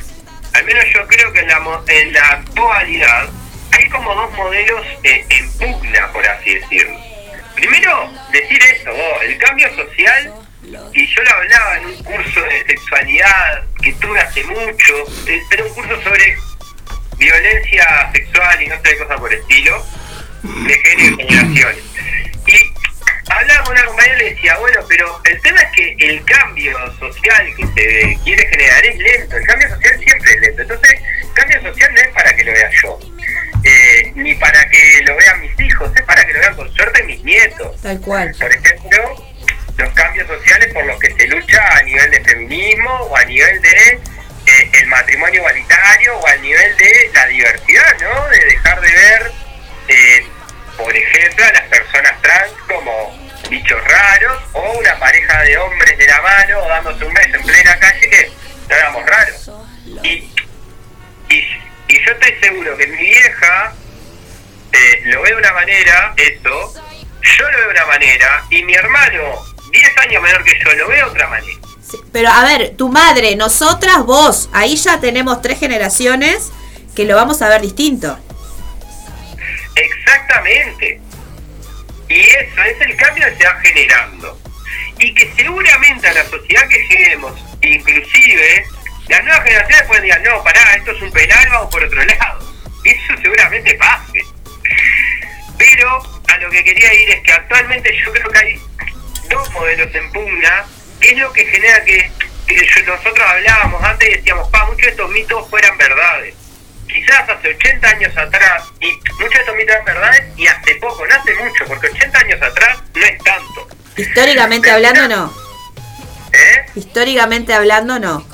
al menos yo creo que en la, en la actualidad hay como dos modelos eh, en pugna, por así decirlo. Primero, decir esto, vos, el cambio social, y yo lo hablaba en un curso de sexualidad que tuve hace mucho, eh, era un curso sobre violencia sexual y no sé qué cosa por el estilo, de género y generaciones. Y hablaba con una compañera y le decía, bueno, pero el tema es que el cambio social que se quiere generar es lento, el cambio social siempre es lento. Entonces, el cambio social no es para que lo vea yo, eh, ni para que lo vean mis hijos, es para que lo vean con suerte mis nietos. Tal cual. Por ejemplo, los cambios sociales por los que se lucha a nivel de feminismo o a nivel de el matrimonio igualitario o al nivel de la diversidad, ¿no? De dejar de ver, eh, por ejemplo, a las personas trans como bichos raros o una pareja de hombres de la mano dándose un beso en plena calle que no éramos raros. Y, y, y yo estoy seguro que mi vieja eh, lo ve de una manera, eso, yo lo veo de una manera, y mi hermano, 10 años menor que yo, lo ve de otra manera. Pero a ver, tu madre, nosotras, vos, ahí ya tenemos tres generaciones que lo vamos a ver distinto. Exactamente. Y eso es el cambio que se va generando. Y que seguramente a la sociedad que lleguemos, inclusive, las nuevas generaciones pueden decir, no, pará, esto es un penal, vamos por otro lado. Eso seguramente pase. Pero a lo que quería ir es que actualmente yo creo que hay dos modelos en pugna, que es lo que genera que, nosotros hablábamos antes y decíamos, pa, muchos de estos mitos fueran verdades. Quizás hace 80 años atrás, y muchos de estos mitos eran verdades, y hace poco, no hace mucho, porque 80 años atrás no es tanto. Históricamente hablando, no. ¿Eh? Históricamente hablando, no.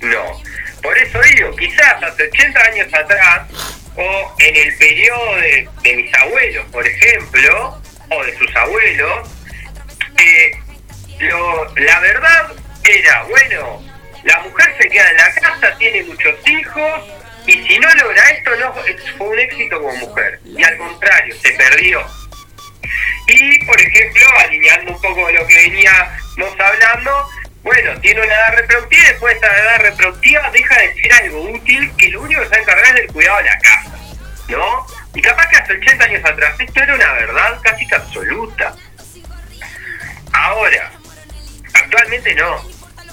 No. Por eso digo, quizás hace 80 años atrás, o en el periodo de, de mis abuelos, por ejemplo, o de sus abuelos, eh, lo- la verdad era, bueno, la mujer se queda en la casa, tiene muchos hijos, y si no logra esto, no fue un éxito como mujer. Y al contrario, se perdió. Y, por ejemplo, alineando un poco lo que veníamos hablando, Bueno, tiene una edad reproductiva y después de esa edad reproductiva deja de ser algo útil que lo único que se va a encargar es del cuidado de la casa, ¿no? Y capaz que hace 80 años atrás esto era una verdad casi que absoluta. Ahora, actualmente no.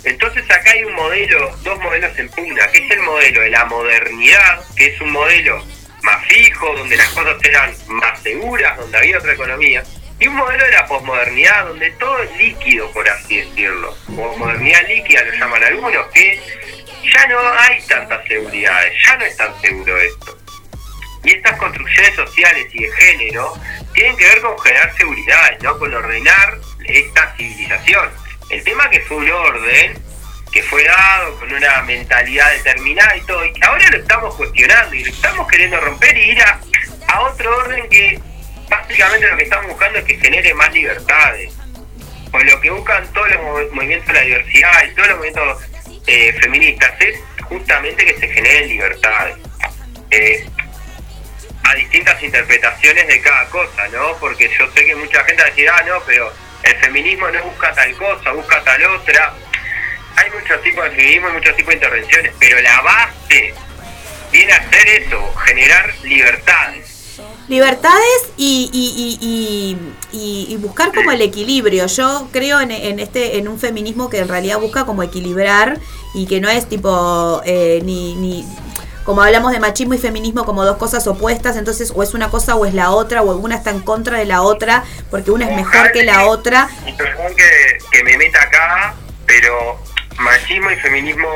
Entonces acá hay un modelo, dos modelos en pugna, que es el modelo de la modernidad, que es un modelo más fijo, donde las cosas eran más seguras, donde había otra economía, y un modelo de la posmodernidad, donde todo es líquido, por así decirlo. Posmodernidad líquida lo llaman algunos, que ya no hay tantas seguridades, ya no es tan seguro esto. Y estas construcciones sociales y de género tienen que ver con generar seguridad, ¿no? con ordenar esta civilización. El tema que fue un orden que fue dado con una mentalidad determinada y todo, y ahora lo estamos cuestionando y lo estamos queriendo romper y ir a, a otro orden que básicamente lo que estamos buscando es que genere más libertades. O lo que buscan todos los movi- movimientos de la diversidad y todos los movimientos eh, feministas es justamente que se generen libertades. Eh, a distintas interpretaciones de cada cosa, ¿no? Porque yo sé que mucha gente va a decir, ah, no, pero el feminismo no busca tal cosa, busca tal otra. Hay muchos tipos de feminismo y muchos tipos de intervenciones, pero la base viene a ser eso, generar libertades. Libertades y, y- y- y buscar como el equilibrio. Yo creo en, en este en un feminismo que en realidad busca como equilibrar y que no es tipo eh, ni, ni como hablamos de machismo y feminismo como dos cosas opuestas, entonces o es una cosa o es la otra, o una está en contra de la otra, porque una es mejor que la otra. Y perdón que, que me meta acá, pero machismo y feminismo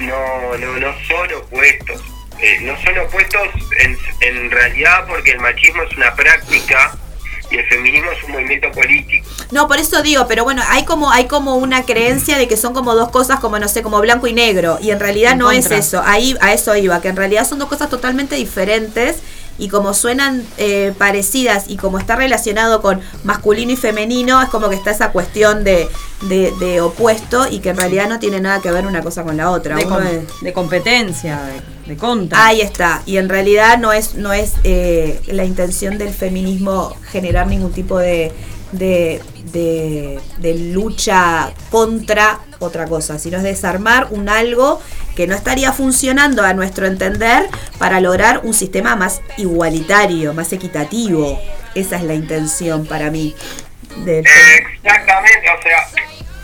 no, no, no son opuestos. Eh, no son opuestos en, en realidad porque el machismo es una práctica y el feminismo es un movimiento político. No, por eso digo, pero bueno, hay como hay como una creencia de que son como dos cosas como no sé, como blanco y negro y en realidad En no contra. es eso. Ahí a eso iba, que en realidad son dos cosas totalmente diferentes y como suenan eh, parecidas y como está relacionado con masculino y femenino, es como que está esa cuestión de, de, de opuesto y que en realidad no tiene nada que ver una cosa con la otra. De, com- es- de competencia, de, de contra. Ahí está. Y en realidad no es, no es eh, la intención del feminismo generar ningún tipo de, de, lucha contra otra cosa, sino es desarmar un algo que no estaría funcionando a nuestro entender para lograr un sistema más igualitario, más equitativo. Esa es la intención para mí. del Exactamente, o sea,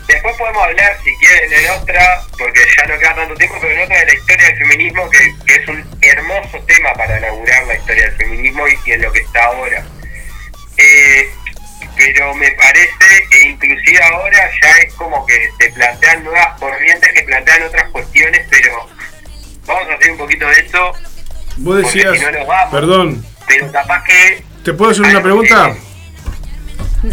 después podemos hablar, si quieren, en otra, porque ya no queda tanto tiempo, pero en otra de la historia del feminismo, que, es un hermoso tema para elaborar la historia del feminismo y, y en lo que está ahora. Eh, pero me parece que inclusive ahora ya es como que se plantean nuevas corrientes que plantean otras cuestiones, pero vamos a hacer un poquito de eso, Vos decías, si no nos vamos. perdón, pero capaz que ¿te puedo hacer una pregunta?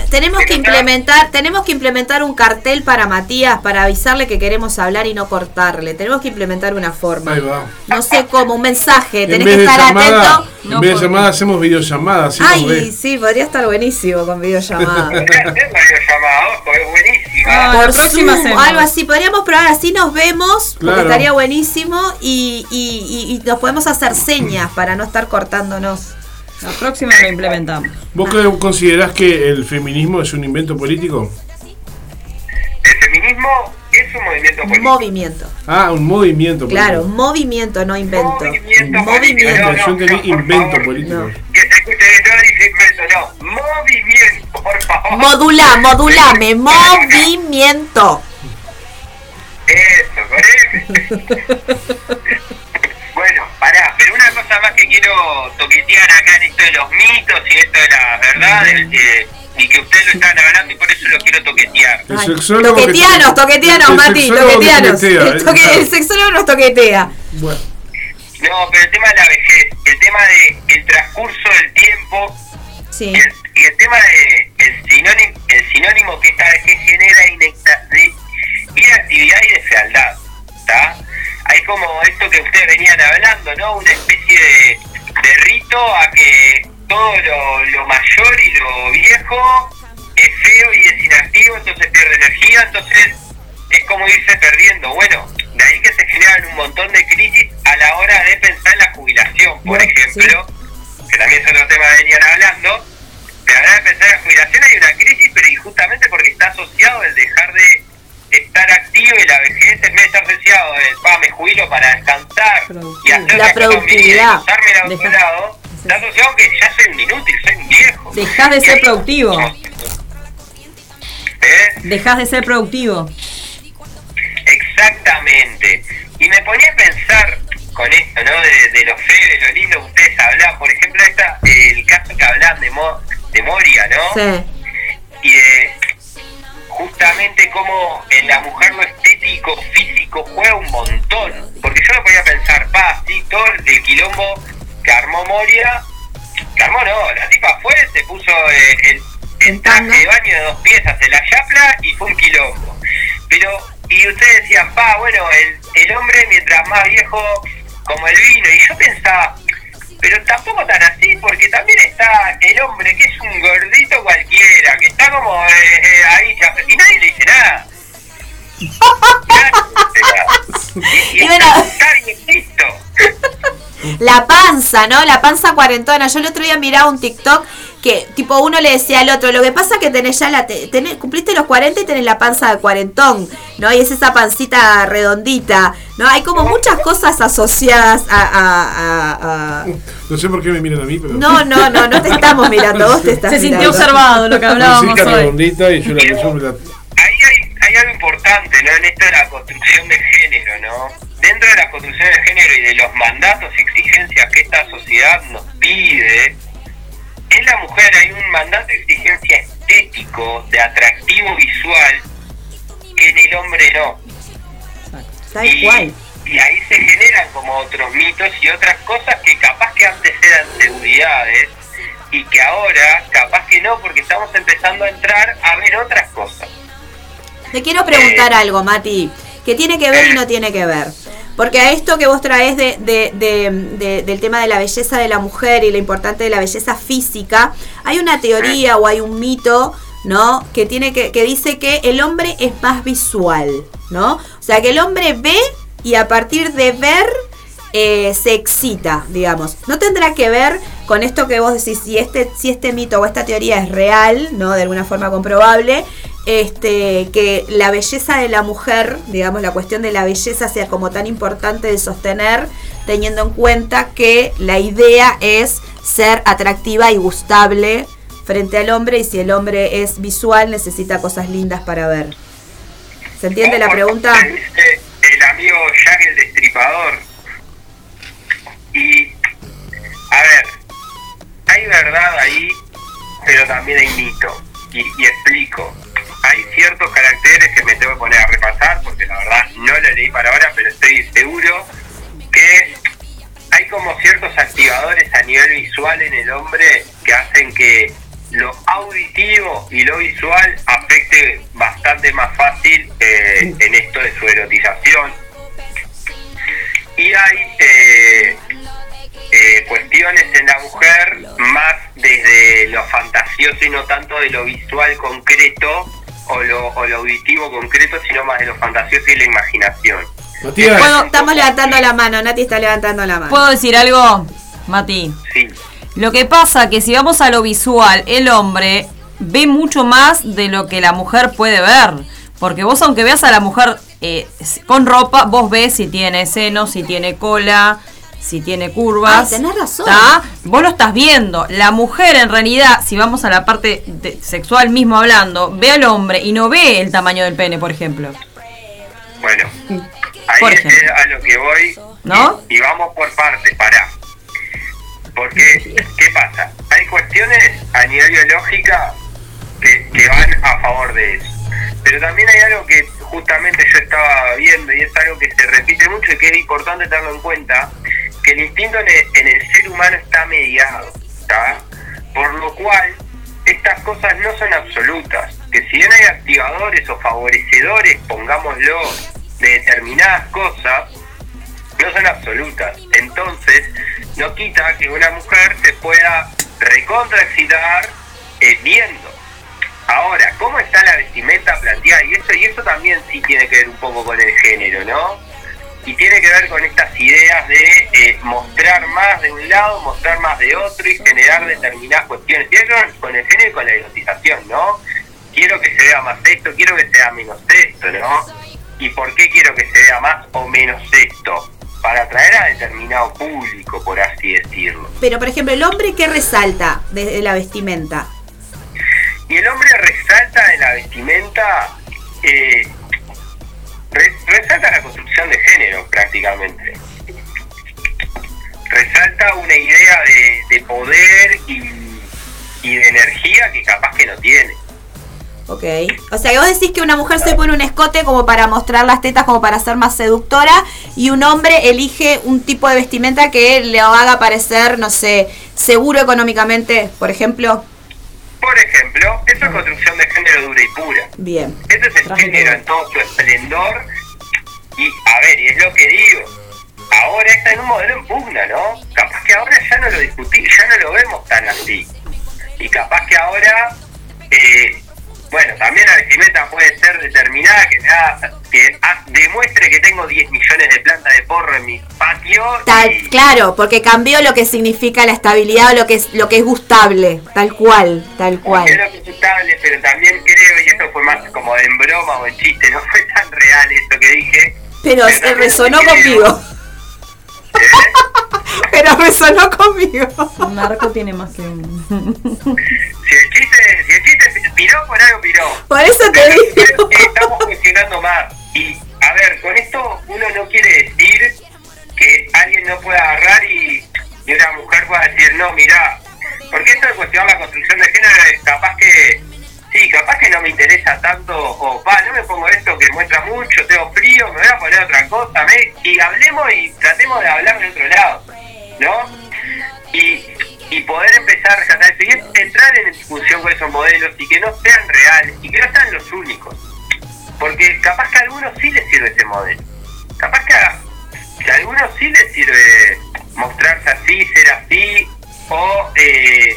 Tenemos que implementar, tenemos que implementar un cartel para Matías para avisarle que queremos hablar y no cortarle. Tenemos que implementar una forma. Ahí va. No sé cómo, un mensaje, En tenés que estar llamada, atento. en vez de llamada hacemos videollamada, así nos Ay, ve. sí, podría estar buenísimo con videollamada. Ah, Por la próxima Zoom, hacemos. algo así, podríamos probar así nos vemos, porque Claro. estaría buenísimo y, y- y- y nos podemos hacer señas para no estar cortándonos. La próxima lo implementamos. ¿Vos considerás que el feminismo es un invento político? El feminismo es un movimiento político. Movimiento. Ah, un movimiento político. Claro, movimiento, no invento. Movimiento Movimiento. político. Yo entendí invento político. Que se escuche no invento, no. Movimiento, por favor. Modula, modulame, movimiento. Eso, correcto. bueno, pará, pero una cosa más que quiero toquetear acá en esto de los mitos y esto de las verdades, y que ustedes lo están hablando y por eso lo quiero toquetear. El Ay, toqueteanos, toqueteanos, Mati, toqueteanos. toquetea, El, toque- el sexólogo nos toquetea. Bueno, No, pero el tema de la vejez, el tema de el transcurso del tiempo Sí. y el, y el tema de el sinónimo, el sinónimo que esta vejez genera de Hay como esto que ustedes venían hablando, ¿no? Una especie de, de rito a que todo lo, lo mayor y lo viejo es feo y es inactivo, entonces pierde energía, entonces es como irse perdiendo. Bueno, de ahí que se generan un montón de crisis a la hora de pensar en la jubilación, por ejemplo, que también es otro tema que venían hablando. Pero a la hora de pensar en la jubilación hay una crisis, pero injustamente porque está asociado el dejar de estar activo y la vejez en vez de estar deseado de, pa, me jubilo para descansar y hacer La productividad. a otro Deja- lado, está asociado que ya soy un inútil, soy un viejo. Dejás de Y ser ahí- productivo. ¿Eh? Dejás de ser productivo. Exactamente. Y me ponía a pensar con esto, ¿no? De, de lo feo, de lo lindo que ustedes hablan. Por ejemplo, esta, el caso que hablan de, Mo- de Moria, ¿no? Sí. Y de justamente cómo en la mujer lo estético, físico, juega un montón. Porque yo me ponía a pensar, pa, sí, todo el quilombo que armó Moria, que armó no, la tipa fue, se puso eh, el, el traje de baño de dos piezas en la chapla y fue un quilombo. Pero, y ustedes decían, pa, bueno, el, el hombre mientras más viejo como el vino, y yo pensaba, pero tampoco tan así, porque también está el hombre que es un gordito cualquiera, que está como eh, eh, ahí, ya- y nadie le dice nada. Y, y Y bueno. está, bien. La panza, ¿no? La panza cuarentona. Yo el otro día miraba un TikTok que tipo uno le decía al otro, lo que pasa que tenés ya la te- tenés, cumpliste los 40 y tenés la panza de cuarentón, ¿no? Y es esa pancita redondita, ¿no? Hay como muchas cosas asociadas a, a- a- a- No sé por qué me miran a mí, pero. No, no, no, no te estamos mirando, vos te estás Se sintió mirando. observado lo que hablábamos Pancita hoy. redondita y yo la resumo la. Ahí hay, hay algo importante, ¿no? En esto de la construcción de género, ¿no? Dentro de la construcción de género y de los mandatos y exigencias que esta sociedad nos pide, en la mujer hay un mandato de exigencia estético, de atractivo visual, que en el hombre no. Tal y, cual. y ahí se generan como otros mitos y otras cosas que capaz que antes eran seguridades y que ahora capaz que no, porque estamos empezando a entrar a ver otras cosas. Te quiero preguntar algo, Mati, que tiene que ver y no tiene que ver. Porque a esto que vos traes de, de- de- de- del tema de la belleza de la mujer y lo importante de la belleza física, hay una teoría o hay un mito, ¿no? Que tiene que, que dice que el hombre es más visual, ¿no? O sea, que el hombre ve y a partir de ver eh, se excita, digamos. No tendrá que ver con esto que vos decís, si este, si este mito o esta teoría es real, ¿no? De alguna forma comprobable, este, que la belleza de la mujer, digamos, la cuestión de la belleza sea como tan importante de sostener, teniendo en cuenta que la idea es ser atractiva y gustable frente al hombre, y si el hombre es visual, necesita cosas lindas para ver. ¿Se entiende la pregunta? Dice el amigo Jack el Destripador. Y, a ver, hay verdad ahí, pero también hay mito. Y, y explico. Hay ciertos caracteres que me tengo que poner a repasar, porque la verdad no lo leí para ahora, pero estoy seguro que hay como ciertos activadores a nivel visual en el hombre que hacen que lo auditivo y lo visual afecte bastante más fácil eh, en esto de su erotización. Y hay eh, eh, cuestiones en la mujer más desde lo fantasioso y no tanto de lo visual concreto o lo, o lo auditivo concreto, sino más de lo fantasioso y la imaginación. Matías, estamos levantando la mano, Nati está levantando la mano. ¿Puedo decir algo, Mati? Sí. Lo que pasa que si vamos a lo visual, el hombre ve mucho más de lo que la mujer puede ver. Porque vos aunque veas a la mujer eh, con ropa, vos ves si tiene senos, si tiene cola, si tiene curvas. Ay, tenés razón. ¿tá? Vos lo estás viendo. La mujer en realidad, si vamos a la parte de- sexual mismo hablando, ve al hombre y no ve el tamaño del pene, por ejemplo. Bueno, ahí Por es ejemplo. a lo que voy. ¿No? Y vamos por partes, pará. Porque, ¿qué pasa? Hay cuestiones a nivel biológica que, que van a favor de eso. Pero también hay algo que justamente yo estaba viendo y es algo que se repite mucho y que es importante tenerlo en cuenta, que el instinto en el, ser humano está mediado. Por lo cual, estas cosas no son absolutas, que si bien hay activadores o favorecedores, pongámoslo, de determinadas cosas, no son absolutas. Entonces, no quita que una mujer se pueda recontraexcitar eh, viendo. Ahora, ¿cómo está la vestimenta planteada? Y eso, y eso también sí tiene que ver un poco con el género, ¿no? Y tiene que ver con estas ideas de eh, mostrar más de un lado, mostrar más de otro y generar determinadas cuestiones. Tiene que ver con el género y con la erotización, ¿no? quiero que se vea más esto, quiero que sea menos esto, ¿no? ¿Y por qué quiero que se vea más o menos esto? Para atraer a determinado público, por así decirlo. Pero, por ejemplo, el hombre que resalta desde la vestimenta. Y el hombre resalta en la vestimenta, eh, re- resalta la construcción de género prácticamente. Resalta una idea de, de poder y, y de energía que capaz que no tiene. Ok. O sea, vos decís que una mujer se pone un escote como para mostrar las tetas, como para ser más seductora, y un hombre elige un tipo de vestimenta que le haga parecer, no sé, seguro económicamente, por ejemplo. Por ejemplo, eso es construcción de género dura y pura. Bien. Ese es el género en todo su esplendor. Y, a ver, y es lo que digo. Ahora está en un modelo en pugna, ¿no? Capaz que ahora ya no lo discutimos, ya no lo vemos tan así. Y capaz que ahora, eh, bueno, también la vestimenta puede ser determinada que me haga- que ha- demuestre que tengo 10 millones de plantas de porro en mi patio. Tal, y- claro, porque cambió lo que significa la estabilidad o lo que es, lo que es gustable. Tal cual, tal cual. Creo que es estable, pero también creo, y esto fue más como en broma o en chiste, no fue tan real eso que dije. Pero se también resonó conmigo. Pero resonó conmigo. Marco tiene más que un. Si el chiste, si el chiste piró, por algo piró. Por eso te digo. Estamos cuestionando más. Y, a ver, con esto uno no quiere decir que alguien no pueda agarrar y, y una mujer pueda decir, no, mira, porque esto de cuestionar la construcción de género es capaz que, sí, capaz que no me interesa tanto, o va, no me pongo esto que muestra mucho, tengo frío, me voy a poner otra cosa, me, y hablemos y tratemos de hablar de otro lado, ¿no? Y, y poder empezar a rescatar eso y entrar en discusión con esos modelos y que no sean reales y que no sean los únicos. Porque capaz que a algunos sí les sirve ese modelo. Capaz que a, algunos sí les sirve mostrarse así, ser así, o eh,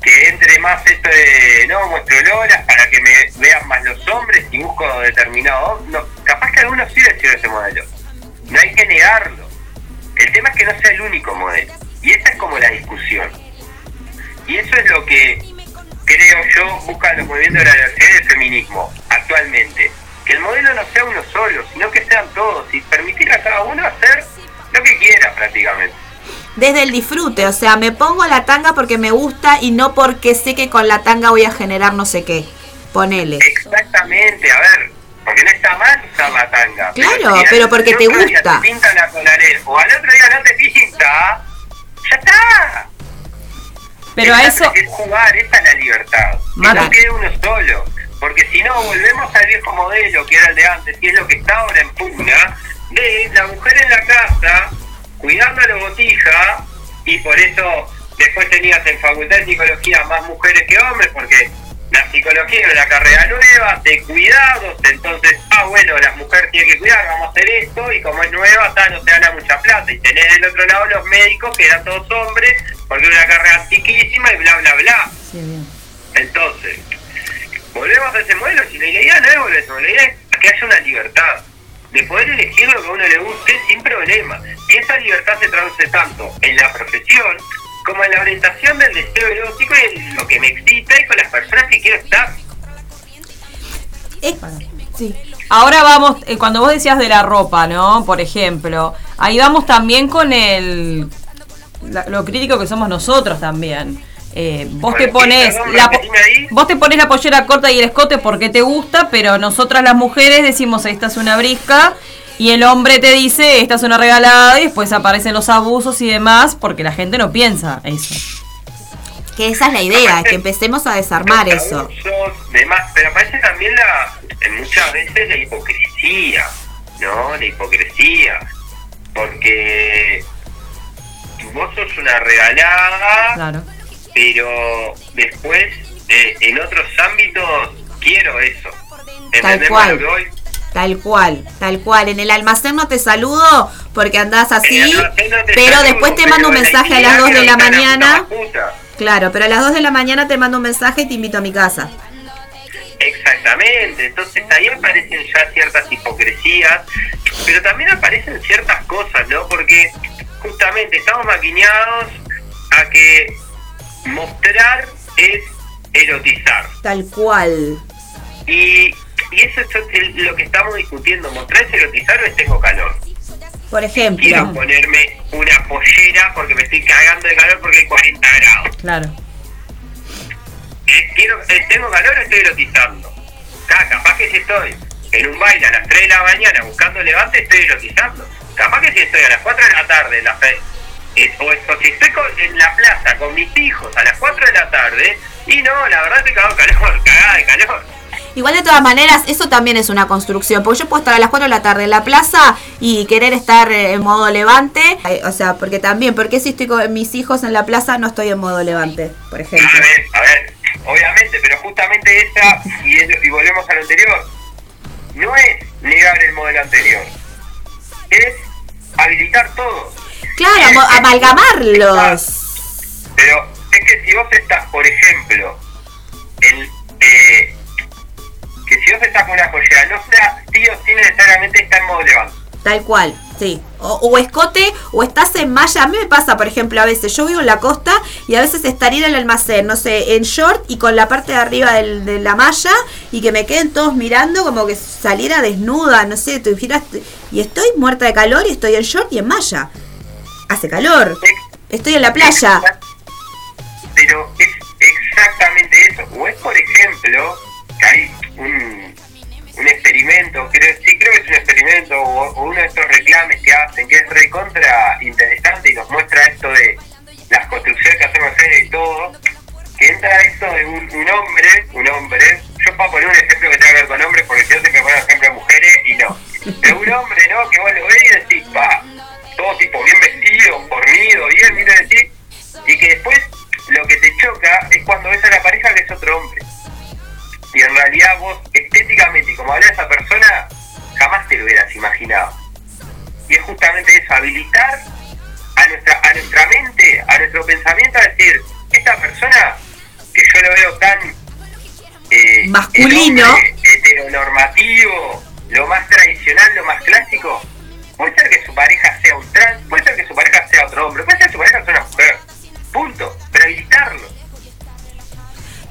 que entre más esto de, no, muestro loras para que me vean más los hombres y busco determinado no, Capaz que a algunos sí les sirve ese modelo. No hay que negarlo. El tema es que no sea el único modelo. Y esa es como la discusión. Y eso es lo que creo yo buscan los movimientos de la diversidad y del feminismo actualmente. Que el modelo no sea uno solo, sino que sean todos y permitir a cada uno hacer lo que quiera prácticamente. Desde el disfrute, o sea, me pongo la tanga porque me gusta y no porque sé que con la tanga voy a generar no sé qué. Ponele. Exactamente, a ver, porque no está mal usar la tanga. Claro, si pero porque te gusta. Te pinta la colarera, o al otro día no te pinta, ya está. Pero a eso. Es jugar, esa es la libertad. Que Mara. no quede uno solo. Porque si no, volvemos al viejo modelo que era el de antes, y es lo que está ahora en pugna, de la mujer en la casa, cuidando a la botija, y por eso después tenías en facultad de psicología más mujeres que hombres, porque la psicología era una carrera nueva, de cuidados, entonces, ah, bueno, las mujeres tienen que cuidar, vamos a hacer esto, y como es nueva, ta, no te gana mucha plata, y tenés del otro lado los médicos, que eran todos hombres, porque era una carrera antiquísima, y bla, bla, bla. Sí, bien. Entonces, volvemos a ese modelo, si la idea no es volver a ese modelo, la idea es que haya una libertad de poder elegir lo que a uno le guste sin problema. Y esa libertad se traduce tanto en la profesión como en la orientación del deseo erótico y en lo que me excita y con las personas que quiero estar. Eh, sí. Ahora vamos, eh, cuando vos decías de la ropa, ¿no? Por ejemplo, ahí vamos también con el la- lo crítico que somos nosotros también. Eh, vos te pones la vos te pones la pollera corta y el escote porque te gusta, pero nosotras las mujeres decimos esta es una brisca y el hombre te dice esta es una regalada y después aparecen los abusos y demás porque la gente no piensa eso. Que esa es la idea, que empecemos a desarmar Los eso. abusos, demás, pero aparece también la, muchas veces la hipocresía, ¿no? La hipocresía. Porque vos sos una regalada, Claro. pero después eh, en otros ámbitos quiero eso. Tal ¿Entendés cual. lo que voy? Tal cual, tal cual. En el almacén no te saludo porque andás así, no pero saludo, después te mando un mensaje a las 2 de la mañana. Claro, pero a las 2 de la mañana te mando un mensaje y te invito a mi casa. Exactamente, entonces ahí aparecen ya ciertas hipocresías, pero también aparecen ciertas cosas, ¿no? Porque justamente estamos maquineados a que mostrar es erotizar. Tal cual. Y, y eso es el- lo que estamos discutiendo. ¿Mostrar erotizar o es tengo calor? Por Quiero ejemplo. ponerme una pollera porque me estoy cagando de calor porque hay 40 grados. Claro. Eh, quiero, eh, tengo calor, estoy erotizando. Ca- capaz que si estoy en un baile a las 3 de la mañana buscando levante, estoy erotizando. Capaz que si estoy a las 4 de la tarde, en la fe- eh, o, o si estoy con- en la plaza con mis hijos a las 4 de la tarde, y no, la verdad estoy cagado de calor, cagada de calor. Igual de todas maneras, eso también es una construcción, porque yo puedo estar a las 4 de la tarde en la plaza y querer estar eh, en modo levante, eh, o sea, porque también, porque si estoy con mis hijos en la plaza no estoy en modo levante, por ejemplo. A ver, a ver, obviamente, pero justamente esa, y, es- y volvemos a lo anterior, no es negar el modelo anterior, es habilitar todo. Claro, Es- amalgamarlos. Pero es que si vos estás, por ejemplo, en, eh, estás con una joyera, no sea sí o sí necesariamente está en modo levante. Tal cual, sí. O, o escote, o estás en malla. A mí me pasa, por ejemplo, a veces yo vivo en la costa y a veces estaría en el almacén, no sé, en short y con la parte de arriba del- de la malla y que me queden todos mirando como que saliera desnuda, no sé, tú giras y estoy muerta de calor y estoy en short y en malla. Hace calor. Estoy en la playa. Pero es exactamente eso. O es, por ejemplo, que hay un, un experimento, creo, sí creo que es un experimento, o, uno de estos reclames que hacen, que es recontra interesante y nos muestra esto de las construcciones que hacemos en y todo, que entra esto de un, un hombre, un hombre, yo para poner un ejemplo que tenga que ver con hombres, porque si no siempre pongo ejemplo de mujeres y no, de un hombre, ¿no? Que vos lo ves y decís, pa, todo tipo bien vestido, fornido, bien, mira decís, y que después lo que te choca es cuando ves a la pareja que es otro hombre. Y en realidad vos estéticamente, y como habla esa persona, jamás te lo hubieras imaginado. Y es justamente eso, habilitar a nuestra, a nuestra mente, a nuestro pensamiento, a decir, esta persona que yo lo veo tan eh, Masculino. hombre heteronormativo, lo más tradicional, lo más clásico, puede ser que su pareja sea un trans, puede ser que su pareja sea otro hombre, puede ser que su pareja sea una mujer. Punto. Pero habilitarlo.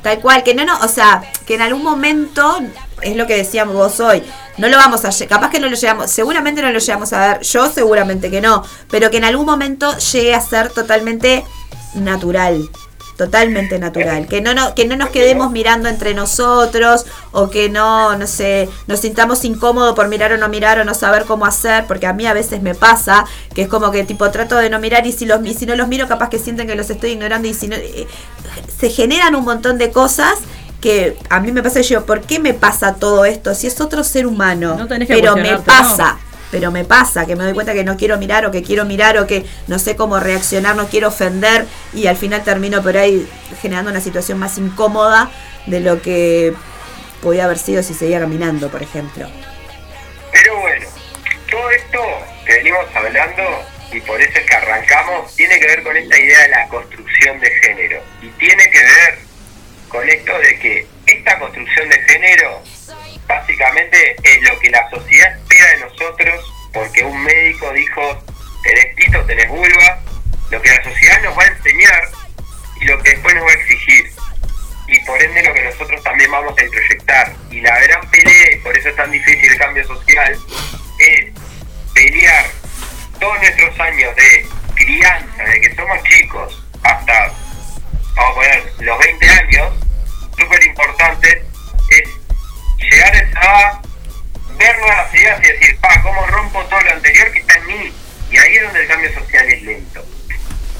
Tal cual, que no, no, o sea, que en algún momento, es lo que decíamos vos hoy, no lo vamos a, capaz que no lo llegamos, seguramente no lo llegamos a ver, yo seguramente que no, pero que en algún momento llegue a ser totalmente natural, totalmente natural, que no, no, que no nos quedemos mirando entre nosotros o que no, no sé, nos sintamos incómodos por mirar o no mirar o no saber cómo hacer, porque a mí a veces me pasa que es como que tipo trato de no mirar y si los y si no los miro capaz que sienten que los estoy ignorando y si no eh, se generan un montón de cosas que a mí me pasa yo, ¿por qué me pasa todo esto? Si es otro ser humano, No tenés que pero me pasa. Pero me pasa que me doy cuenta que no quiero mirar o que quiero mirar o que no sé cómo reaccionar, no quiero ofender y al final termino por ahí generando una situación más incómoda de lo que podía haber sido si seguía caminando, por ejemplo. Pero bueno, todo esto que venimos hablando, y por eso es que arrancamos, tiene que ver con esta idea de la construcción de género. Y tiene que ver con esto de que esta construcción de género básicamente es lo que la sociedad espera de nosotros, porque un médico dijo, tenés pito, tenés vulva, lo que la sociedad nos va a enseñar y lo que después nos va a exigir. Y por ende lo que nosotros también vamos a introyectar. Y la gran pelea, y por eso es tan difícil el cambio social, es pelear todos nuestros años de crianza, de que somos chicos, hasta, vamos a poner, los 20 años, súper importante, es llegar a ver nuevas ideas y decir, pa, ¿cómo rompo todo lo anterior que está en mí? Y ahí es donde el cambio social es lento.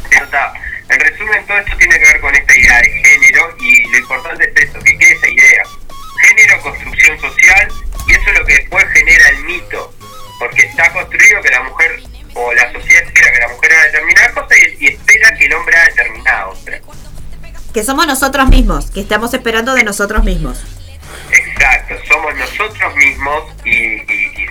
Pero está, en resumen, todo esto tiene que ver con esta idea de género y lo importante es eso, que quede esa idea. Género, construcción social y eso es lo que después genera el mito. Porque está construido que la mujer o la sociedad espera que la mujer haga determinada cosa y, y espera que el hombre haga determinada otra. Que somos nosotros mismos, que estamos esperando de nosotros mismos. Exacto, somos nosotros mismos y,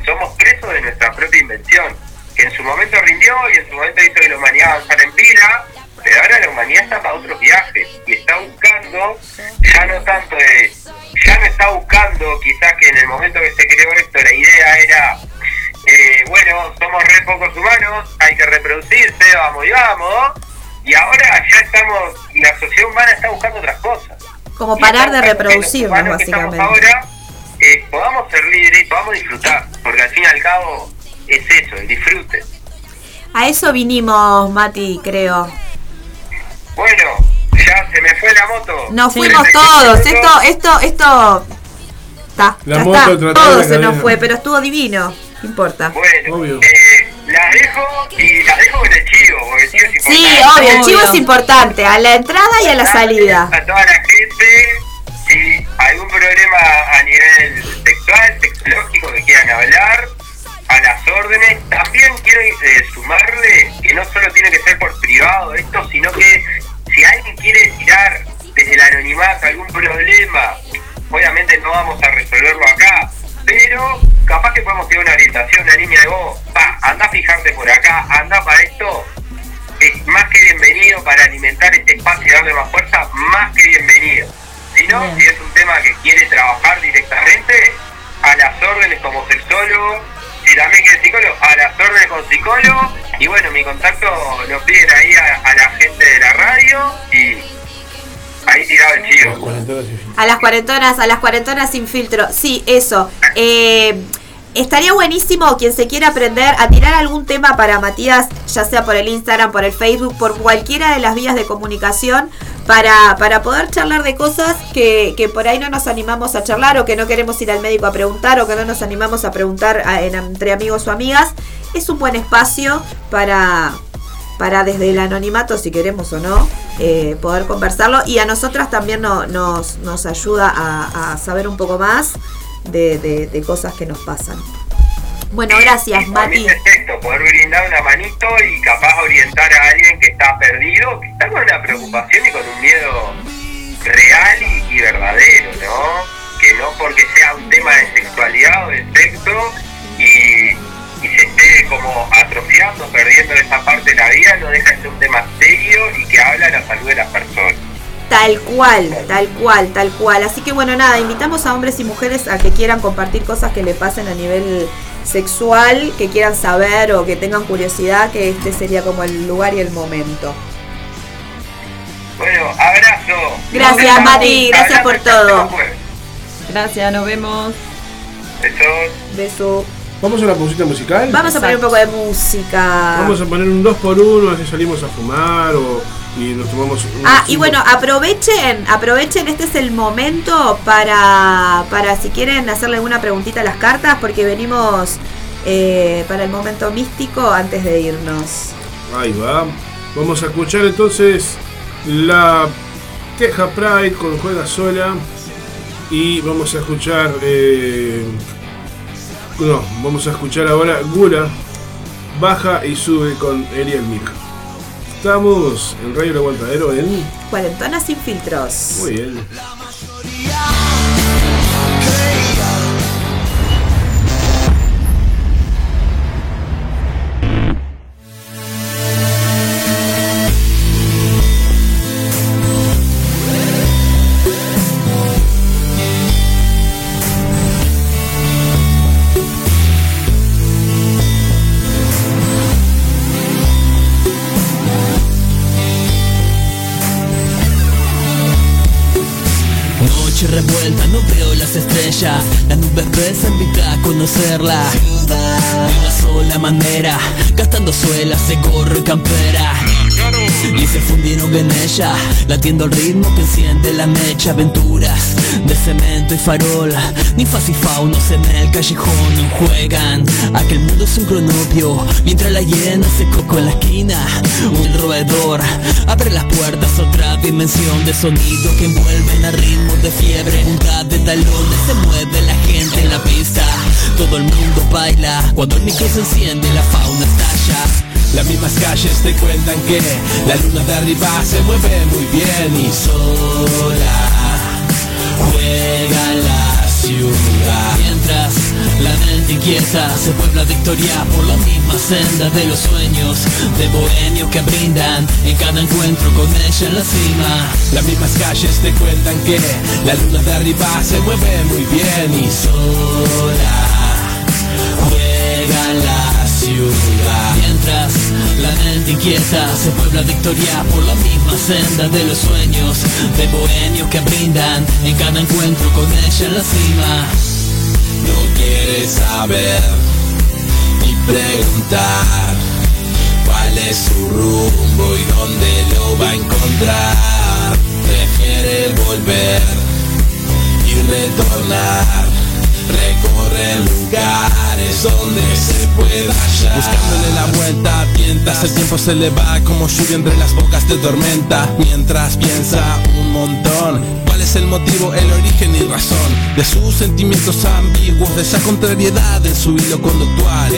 somos presos de nuestra propia invención, que en su momento rindió y en su momento hizo que la humanidad avanzara en pila, pero ahora la humanidad está para otros viajes y está buscando, ya no tanto de, ya no está buscando, quizás que en el momento que se creó esto la idea era, eh, bueno, somos re pocos humanos, hay que reproducirse, vamos y vamos, y ahora ya estamos, la sociedad humana está buscando otras cosas. Como parar de reproducirnos, básicamente. ahora que podamos ser libres y podamos disfrutar, porque al fin y al cabo es eso, el disfrute. A eso vinimos, Mati, creo. Bueno, ya se me fue la moto. Nos Sí. fuimos todos. Esto, esto, esto. Está, La ya moto está. Todo se nos fue, pero estuvo divino. No importa. Bueno, eh, las dejo y las dejo con el chivo, porque el chivo es importante. Sí, obvio, el chivo es importante. A la entrada y a la salida. A toda la gente, si algún problema a nivel sexual, sexológico que quieran hablar, a las órdenes. También quiero eh, sumarle que no solo tiene que ser por privado esto, sino que si alguien quiere tirar desde el anonimato algún problema, obviamente no vamos a resolverlo acá, pero capaz que podemos tener una orientación, una línea de voz, pa, anda a fijarte por acá, anda para esto, es más que bienvenido para alimentar este espacio y darle más fuerza, más que bienvenido. Si no, si es un tema que quiere trabajar directamente, a las órdenes como sexólogo, si también quiere psicólogo, a las órdenes con psicólogo, y bueno, mi contacto lo piden ahí a, a la gente de la radio y ahí tirado el chivo. A las cuarentonas, a las cuarentonas sin filtro. Sí, eso. Eh, estaría buenísimo quien se quiera aprender a tirar algún tema para Matías, ya sea por el Instagram, por el Facebook, por cualquiera de las vías de comunicación, para, para poder charlar de cosas que, que por ahí no nos animamos a charlar o que no queremos ir al médico a preguntar o que no nos animamos a preguntar entre amigos o amigas. Es un buen espacio para, para desde el anonimato, si queremos o no, eh, poder conversarlo. Y a nosotras también no- nos, nos ayuda a, a saber un poco más de, de- de cosas que nos pasan. Bueno, gracias, Mati. es esto, poder brindar una manito y capaz orientar a alguien que está perdido, que está con una preocupación y con un miedo real y, y verdadero, ¿no? Que no porque sea un tema de sexualidad o de sexo y, esté como atrofiando, perdiendo esa parte de la vida, no deja de ser un tema serio y que habla de la salud de las personas. Tal cual, tal cual, tal cual. Así que bueno, nada, invitamos a hombres y mujeres a que quieran compartir cosas que le pasen a nivel sexual, que quieran saber o que tengan curiosidad, que este sería como el lugar y el momento. Bueno, abrazo. Gracias, Mati, gracias por todo. jueves. Gracias, nos vemos. Besos. Beso. Vamos a una pausita musical. Vamos a poner un poco de música. Vamos a poner un 2 por 1 así salimos a fumar o y nos tomamos un Ah, y bueno, aprovechen, aprovechen, este es el momento para, para si quieren hacerle alguna preguntita a las cartas, porque venimos eh, para el momento místico antes de irnos. Ahí va. Vamos a escuchar entonces la Queja Pride con Juega Sola. Y vamos a escuchar. eh, no, vamos a escuchar ahora Gula. Baja y sube con Ariel Mick. Estamos en Radio El Aguantadero en. Cuarentonas sin filtros. Muy bien. Revuelta, no veo las estrellas. Las nubes pesan, invita a conocerla. De una sola manera Gastando suelas de gorro y campera Y se fundieron en ella Latiendo el ritmo que enciende la mecha. Aventuras de cemento y farol Ninfas y faunos en el callejón. Juegan a que el mundo es un cronopio. Mientras la hiena se coco en la esquina Un roedor abre las puertas a Otra dimensión de sonido que envuelven a ritmo de fiebre. Punta de talones se mueve la gente en la pista. Todo el mundo baila Cuando el micro se enciende la fauna estalla las mismas calles te cuentan que la luna de arriba se mueve muy bien y sola juega la ciudad. Mientras la mente inquieta se puebla de historia por la misma senda de los sueños de bohemios que brindan en cada encuentro con ella en la cima. Las mismas calles te cuentan que la luna de arriba se mueve muy bien y sola juega la ciudad Mientras la mente inquieta se puebla de historia por la misma senda de los sueños De bohemios que brindan en cada encuentro con ella en la cima No quiere saber ni preguntar cuál es su rumbo y dónde lo va a encontrar. Prefiere volver y retornar. Lugares donde se pueda hallar. Buscándole la vuelta mientras el tiempo se le va como lluvia entre las bocas de tormenta Mientras piensa un montón. ¿Cuál es el motivo, el origen y razón De sus sentimientos ambiguos, de esa contrariedad en su hilo conductual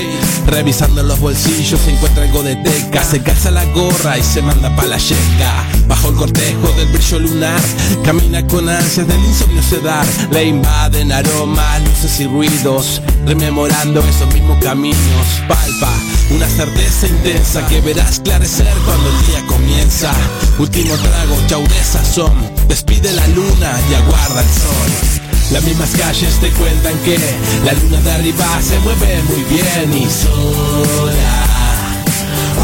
Revisando los bolsillos se encuentra algo de teca Se calza la gorra y se manda pa' la yeca. Bajo el cortejo del brillo lunar Camina con ansias del insomnio sedar. Le invaden aromas, luces y ruidos Rememorando esos mismos caminos. Palpa una certeza intensa que verás esclarecer cuando el día comienza. Último trago, chau de sazón. Despide la luna y aguarda el sol. Las mismas calles te cuentan que la luna de arriba se mueve muy bien y sola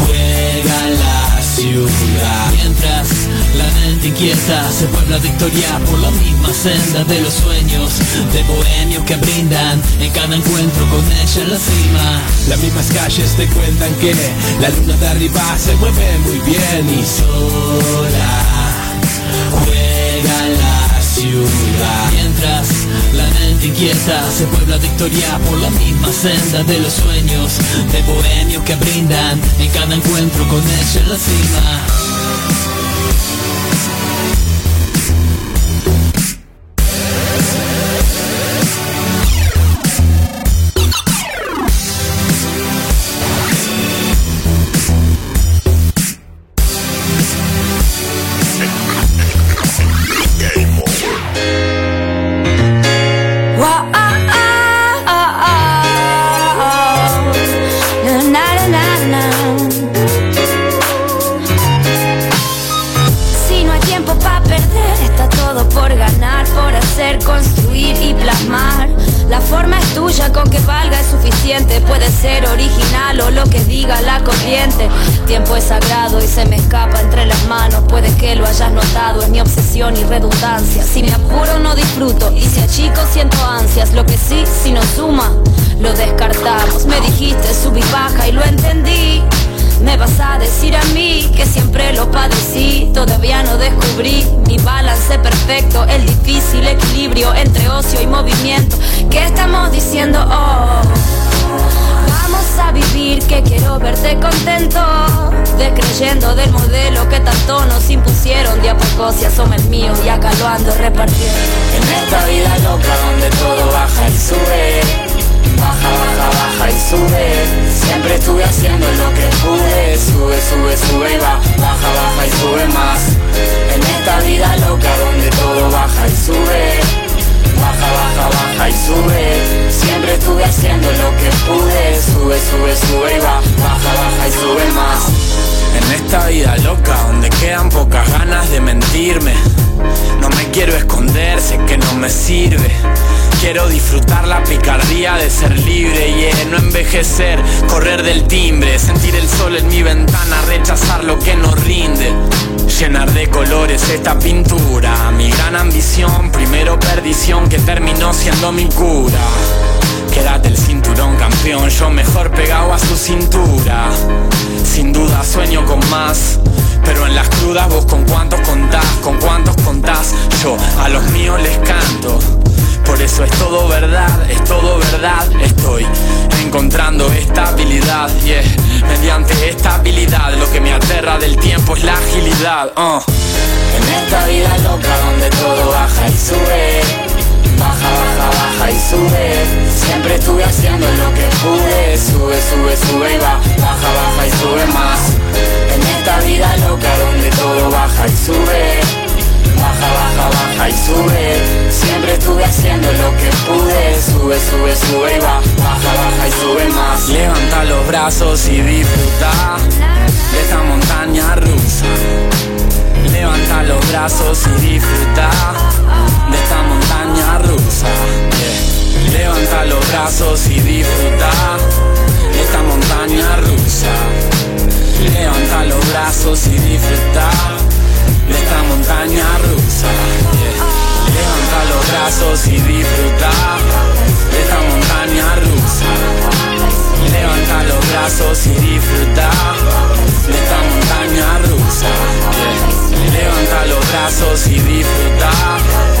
juega la Mientras la mente inquieta se puebla de historia por la misma senda de los sueños de bohemios que brindan en cada encuentro con ella en la cima. Las mismas calles te cuentan que la luna de arriba se mueve muy bien y sola juega la ciudad Mientras inquieta se puebla de historia por la misma senda de los sueños de bohemios que brindan en cada encuentro con ella en la cima. Tiempo es sagrado y se me escapa entre las manos. Puede que lo hayas notado, es mi obsesión y redundancia. Si me apuro, no disfruto. Y si achico, siento ansias. Lo que sí, si no suma, lo descartamos. Me dijiste sub y baja y lo entendí. Me vas a decir a mí que siempre lo padecí Todavía no descubrí mi balance perfecto El difícil equilibrio entre ocio y movimiento ¿Qué estamos diciendo? Oh Vamos a vivir que quiero verte contento. Descreyendo del modelo que tanto nos impusieron De a poco se asoma el mío y acá lo ando repartiendo. En esta vida loca donde todo baja y sube Baja, baja, baja y sube. Siempre estuve haciendo lo que pude Sube, sube, sube y va Baja, baja y sube más. En esta vida loca donde todo baja y sube Baja, baja, baja y sube. Siempre estuve haciendo lo que pude. Sube, sube, sube y va. Baja, baja y sube más en esta vida loca donde quedan pocas ganas de mentirme. No me quiero esconder, sé que no me sirve. Quiero disfrutar la picardía de ser libre y yeah, no envejecer, correr del timbre Sentir el sol en mi ventana, rechazar lo que no rinde. Llenar de colores esta pintura Mi gran ambición, primero perdición que terminó siendo mi cura Quédate el cinturón campeón, yo mejor pegado a su cintura. Sin duda sueño con más pero en las crudas vos con cuántos contás, con cuántos contás. Yo a los míos les canto. Por eso es todo verdad, es todo verdad. Estoy encontrando estabilidad yeah. Mediante esta habilidad Lo que me aterra del tiempo es la agilidad uh. En esta vida loca donde todo baja y sube Baja, baja, baja y sube. Siempre estuve haciendo lo que pude. Sube, sube, sube y va Baja, baja y sube más. En esta vida loca donde todo baja y sube. Baja, baja, baja y sube. Siempre estuve haciendo lo que pude. Sube, sube, sube y va Baja, baja y sube más. Levanta los brazos y disfruta De esta montaña rusa. Levanta los brazos y disfruta Levanta los brazos y disfruta esta montaña rusa. Levanta los brazos y disfruta de esta montaña rusa. Levanta los brazos y disfruta de esta montaña rusa. Levanta los brazos y disfruta de esta montaña rusa. Levanta los brazos y disfruta.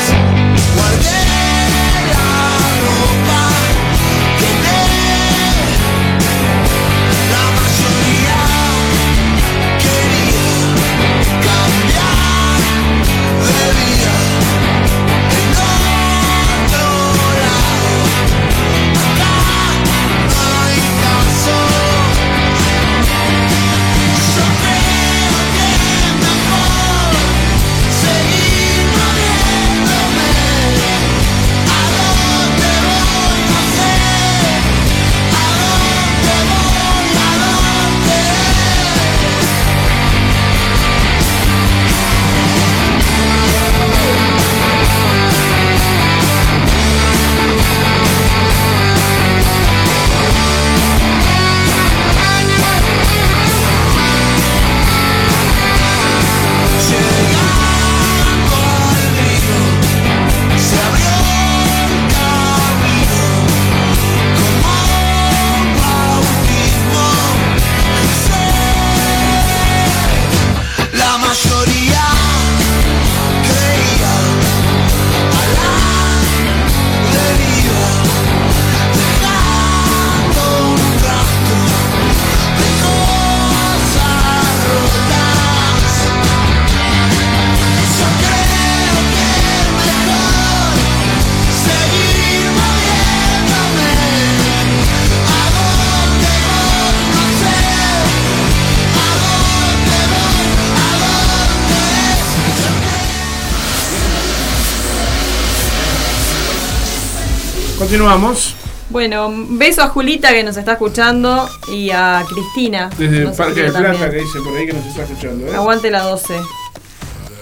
Continuamos Bueno, beso a Julita que nos está escuchando y a Cristina. desde el Parque de Plata también. que dice por ahí que nos está escuchando. ¿eh? Aguante la 12,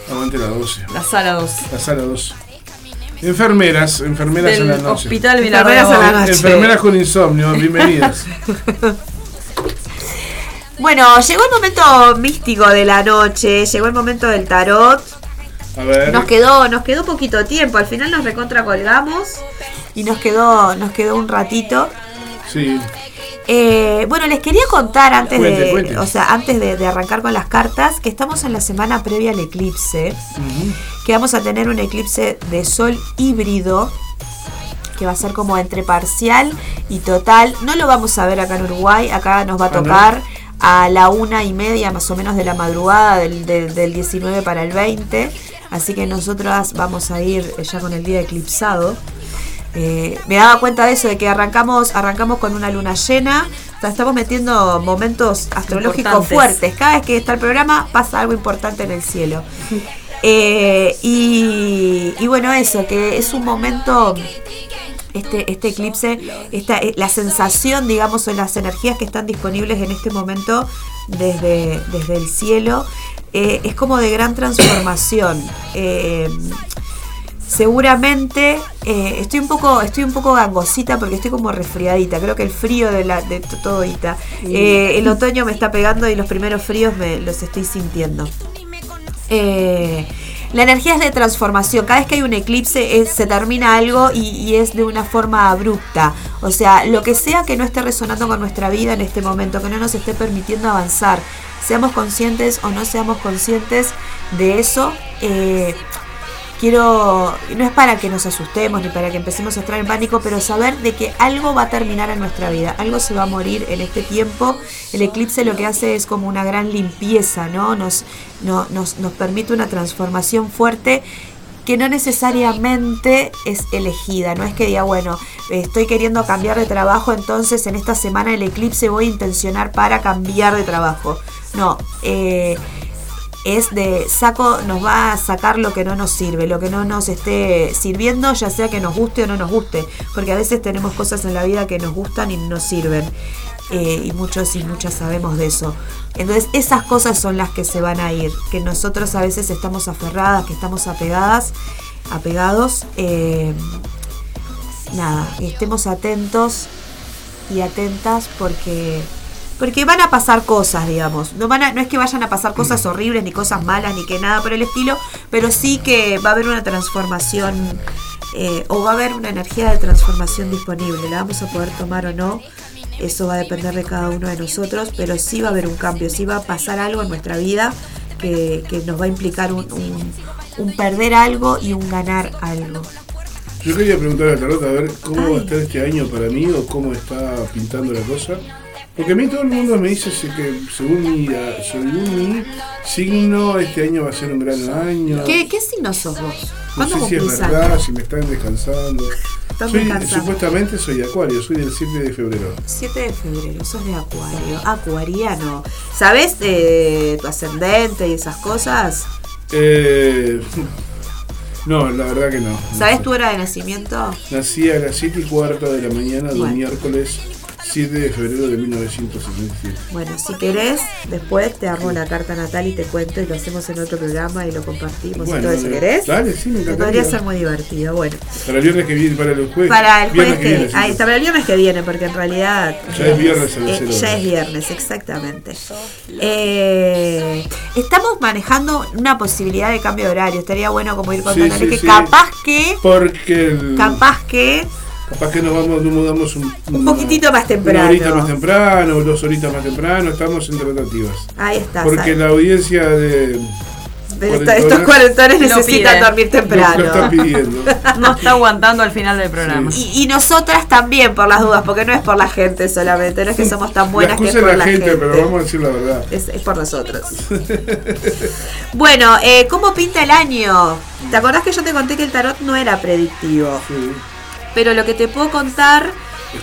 Aguante la 12. la sala 12. La sala 12. Enfermeras, enfermeras Del a la noche. Hospital Enfermeras a la noche. Enfermeras con insomnio, bienvenidas. Bueno, llegó el momento místico de la noche, llegó el momento del tarot. A ver. Nos quedó, nos quedó poquito tiempo, al final nos recontra colgamos y nos quedó, nos quedó un ratito. Sí. Eh, bueno, les quería contar antes Cuente, de, cuente. o sea, antes de, de arrancar con las cartas, que estamos en la semana previa al eclipse, que vamos a tener un eclipse de sol híbrido, que va a ser como entre parcial y total. No lo vamos a ver acá en Uruguay, acá nos va a Ah, tocar a la una y media más o menos de la madrugada del, del- del 19 para el 20. Así que nosotras vamos a ir ya con el día eclipsado. Eh, me daba cuenta de eso, de que arrancamos, arrancamos con una luna llena. O sea, estamos metiendo momentos astrológicos fuertes. Cada vez que está el programa pasa algo importante en el cielo. Eh, y, y bueno, eso, que es un momento este, este eclipse, esta, eh, la sensación, digamos, o las energías que están disponibles en este momento desde, desde el cielo, eh, es como de gran transformación. Seguramente eh, estoy un poco estoy un poco gangosita porque estoy como resfriadita creo que el frío de la de to- todo ahorita. Eh, el otoño me está pegando y los primeros fríos me los estoy sintiendo eh, la energía es de transformación. Cada vez que hay un eclipse es- se termina algo y, y es de una forma abrupta. O sea, lo que sea que no esté resonando con nuestra vida en este momento, que no nos esté permitiendo avanzar, seamos conscientes o no seamos conscientes de eso. eh, quiero, no es para que nos asustemos ni para que empecemos a entrar en pánico, pero saber de que algo va a terminar en nuestra vida, algo se va a morir en este tiempo. El eclipse lo que hace es como una gran limpieza, ¿no? Nos, no- nos, nos permite una transformación fuerte que no necesariamente es elegida, no es que diga, bueno, estoy queriendo cambiar de trabajo, entonces en esta semana el eclipse voy a intencionar para cambiar de trabajo. No, eh, es de saco, nos va a sacar lo que no nos sirve, lo que no nos esté sirviendo, ya sea que nos guste o no nos guste, porque a veces tenemos cosas en la vida que nos gustan y no nos sirven. eh, y muchos y muchas sabemos de eso. Entonces esas cosas son las que se van a ir, que nosotros a veces estamos aferradas, que estamos apegadas, apegados. eh, nada, estemos atentos y atentas porque porque van a pasar cosas, digamos. No, van a- no es que vayan a pasar cosas horribles, ni cosas malas, ni que nada por el estilo, pero sí que va a haber una transformación eh, o va a haber una energía de transformación disponible. La vamos a poder tomar o no. Eso va a depender de cada uno de nosotros, pero sí va a haber un cambio, sí va a pasar algo en nuestra vida que, que nos va a implicar un, un- un perder algo y un ganar algo. Yo quería preguntarle a Tarot a ver cómo va a estar este año para mí o cómo está pintando la cosa. Porque a mí todo el mundo me dice que según mi, ah, según mi signo este año va a ser un gran año. ¿Qué, qué signo sos vos? No ¿Cuándo sé si es verdad, si me están descansando. Están Soy- descansando. supuestamente soy acuario, soy del 7 de febrero. 7 de febrero, sos de Acuario. Acuariano. ¿Sabes eh, tu ascendente y esas cosas? Eh, no, la verdad que no. no ¿Sabes sé. tu hora de nacimiento? Nací a las 7 y cuarto de la mañana de Bueno. un miércoles 7 de febrero de 1977. Bueno, si querés, después te armo la carta natal y te cuento y lo hacemos en otro programa y lo compartimos y todo eh, ¿Querés? dale, sí, me Podría ser muy divertido. Bueno, Para el viernes que viene, para el jueves. para el jueves que, viene, sí. ahí está, para el viernes que viene, porque en realidad Ya es viernes a las eh, ya es viernes, exactamente. Eh, estamos manejando una posibilidad de cambio de horario. Estaría bueno como ir Sí, contándole sí, que sí. capaz que, Porque el, capaz que capaz que nos vamos, nos mudamos un, un poquitito más Una temprano. horita más temprano, dos horitas más temprano, estamos en tratativas. Ahí está. Porque la audiencia de, De esta- estos cuarentones Lo necesitan pide. dormir temprano. lo está pidiendo. No está aguantando al final del programa. Y, y nosotras también, por las dudas, porque no es por la gente solamente, no es que somos tan La buenas que es por es la la gente. gente, pero vamos a decir la verdad. Es, es por nosotros. bueno, eh, ¿cómo pinta el año? ¿Te acordás que yo te conté que el tarot no era predictivo? Pero lo que te puedo contar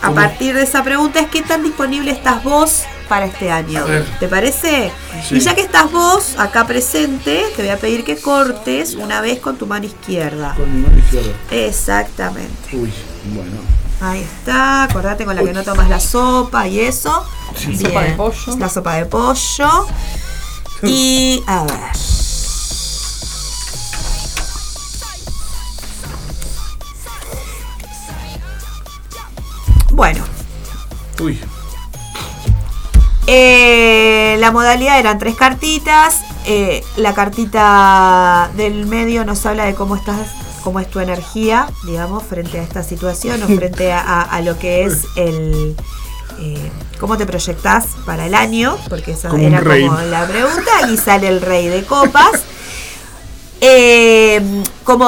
a partir de esa pregunta es qué tan disponible estás vos para este año. ¿Te parece? Sí. Y ya que estás vos acá presente, te voy a pedir que cortes una vez con tu mano izquierda. Con mi mano izquierda. Exactamente. Uy, bueno. Ahí está, acordate con la que no tomas la sopa y eso. Sí. Sopa de pollo. La sopa de pollo. Y a ver. Bueno, Uy, eh, la modalidad eran tres cartitas. eh, la cartita del medio nos habla de cómo estás, cómo es tu energía, digamos, frente a esta situación o frente a, a- a lo que es el eh, cómo te proyectás para el año, porque esa Como era como la pregunta. Y sale el rey de copas. Eh, como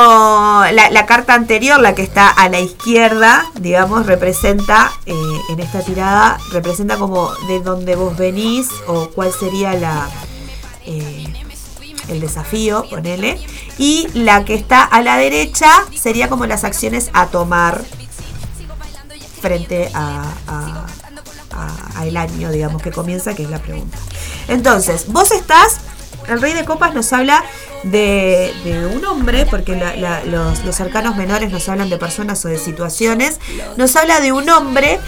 la, la carta anterior, la que está a la izquierda, digamos, representa, eh, en esta tirada, representa como de dónde vos venís o cuál sería la eh, el desafío, ponele. Y la que está a la derecha sería como las acciones a tomar frente a, a- el año, digamos, que comienza, que es la pregunta. Entonces, vos estás, el rey de copas nos habla de, un hombre, porque los, los arcanos menores nos hablan de personas o de situaciones, nos habla de un hombre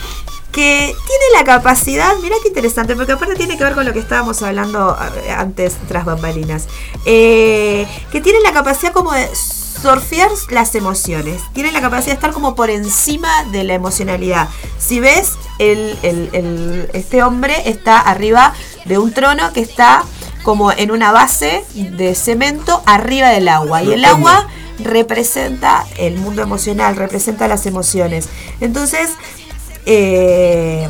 que tiene la capacidad, mira qué interesante, porque aparte tiene que ver con lo que estábamos hablando antes tras bambalinas, eh, que tiene la capacidad como de surfear las emociones, tiene la capacidad de estar como por encima de la emocionalidad. Si ves, el- este hombre está arriba de un trono que está como en una base de cemento arriba del agua, y el agua representa el mundo emocional, representa las emociones. Entonces, eh,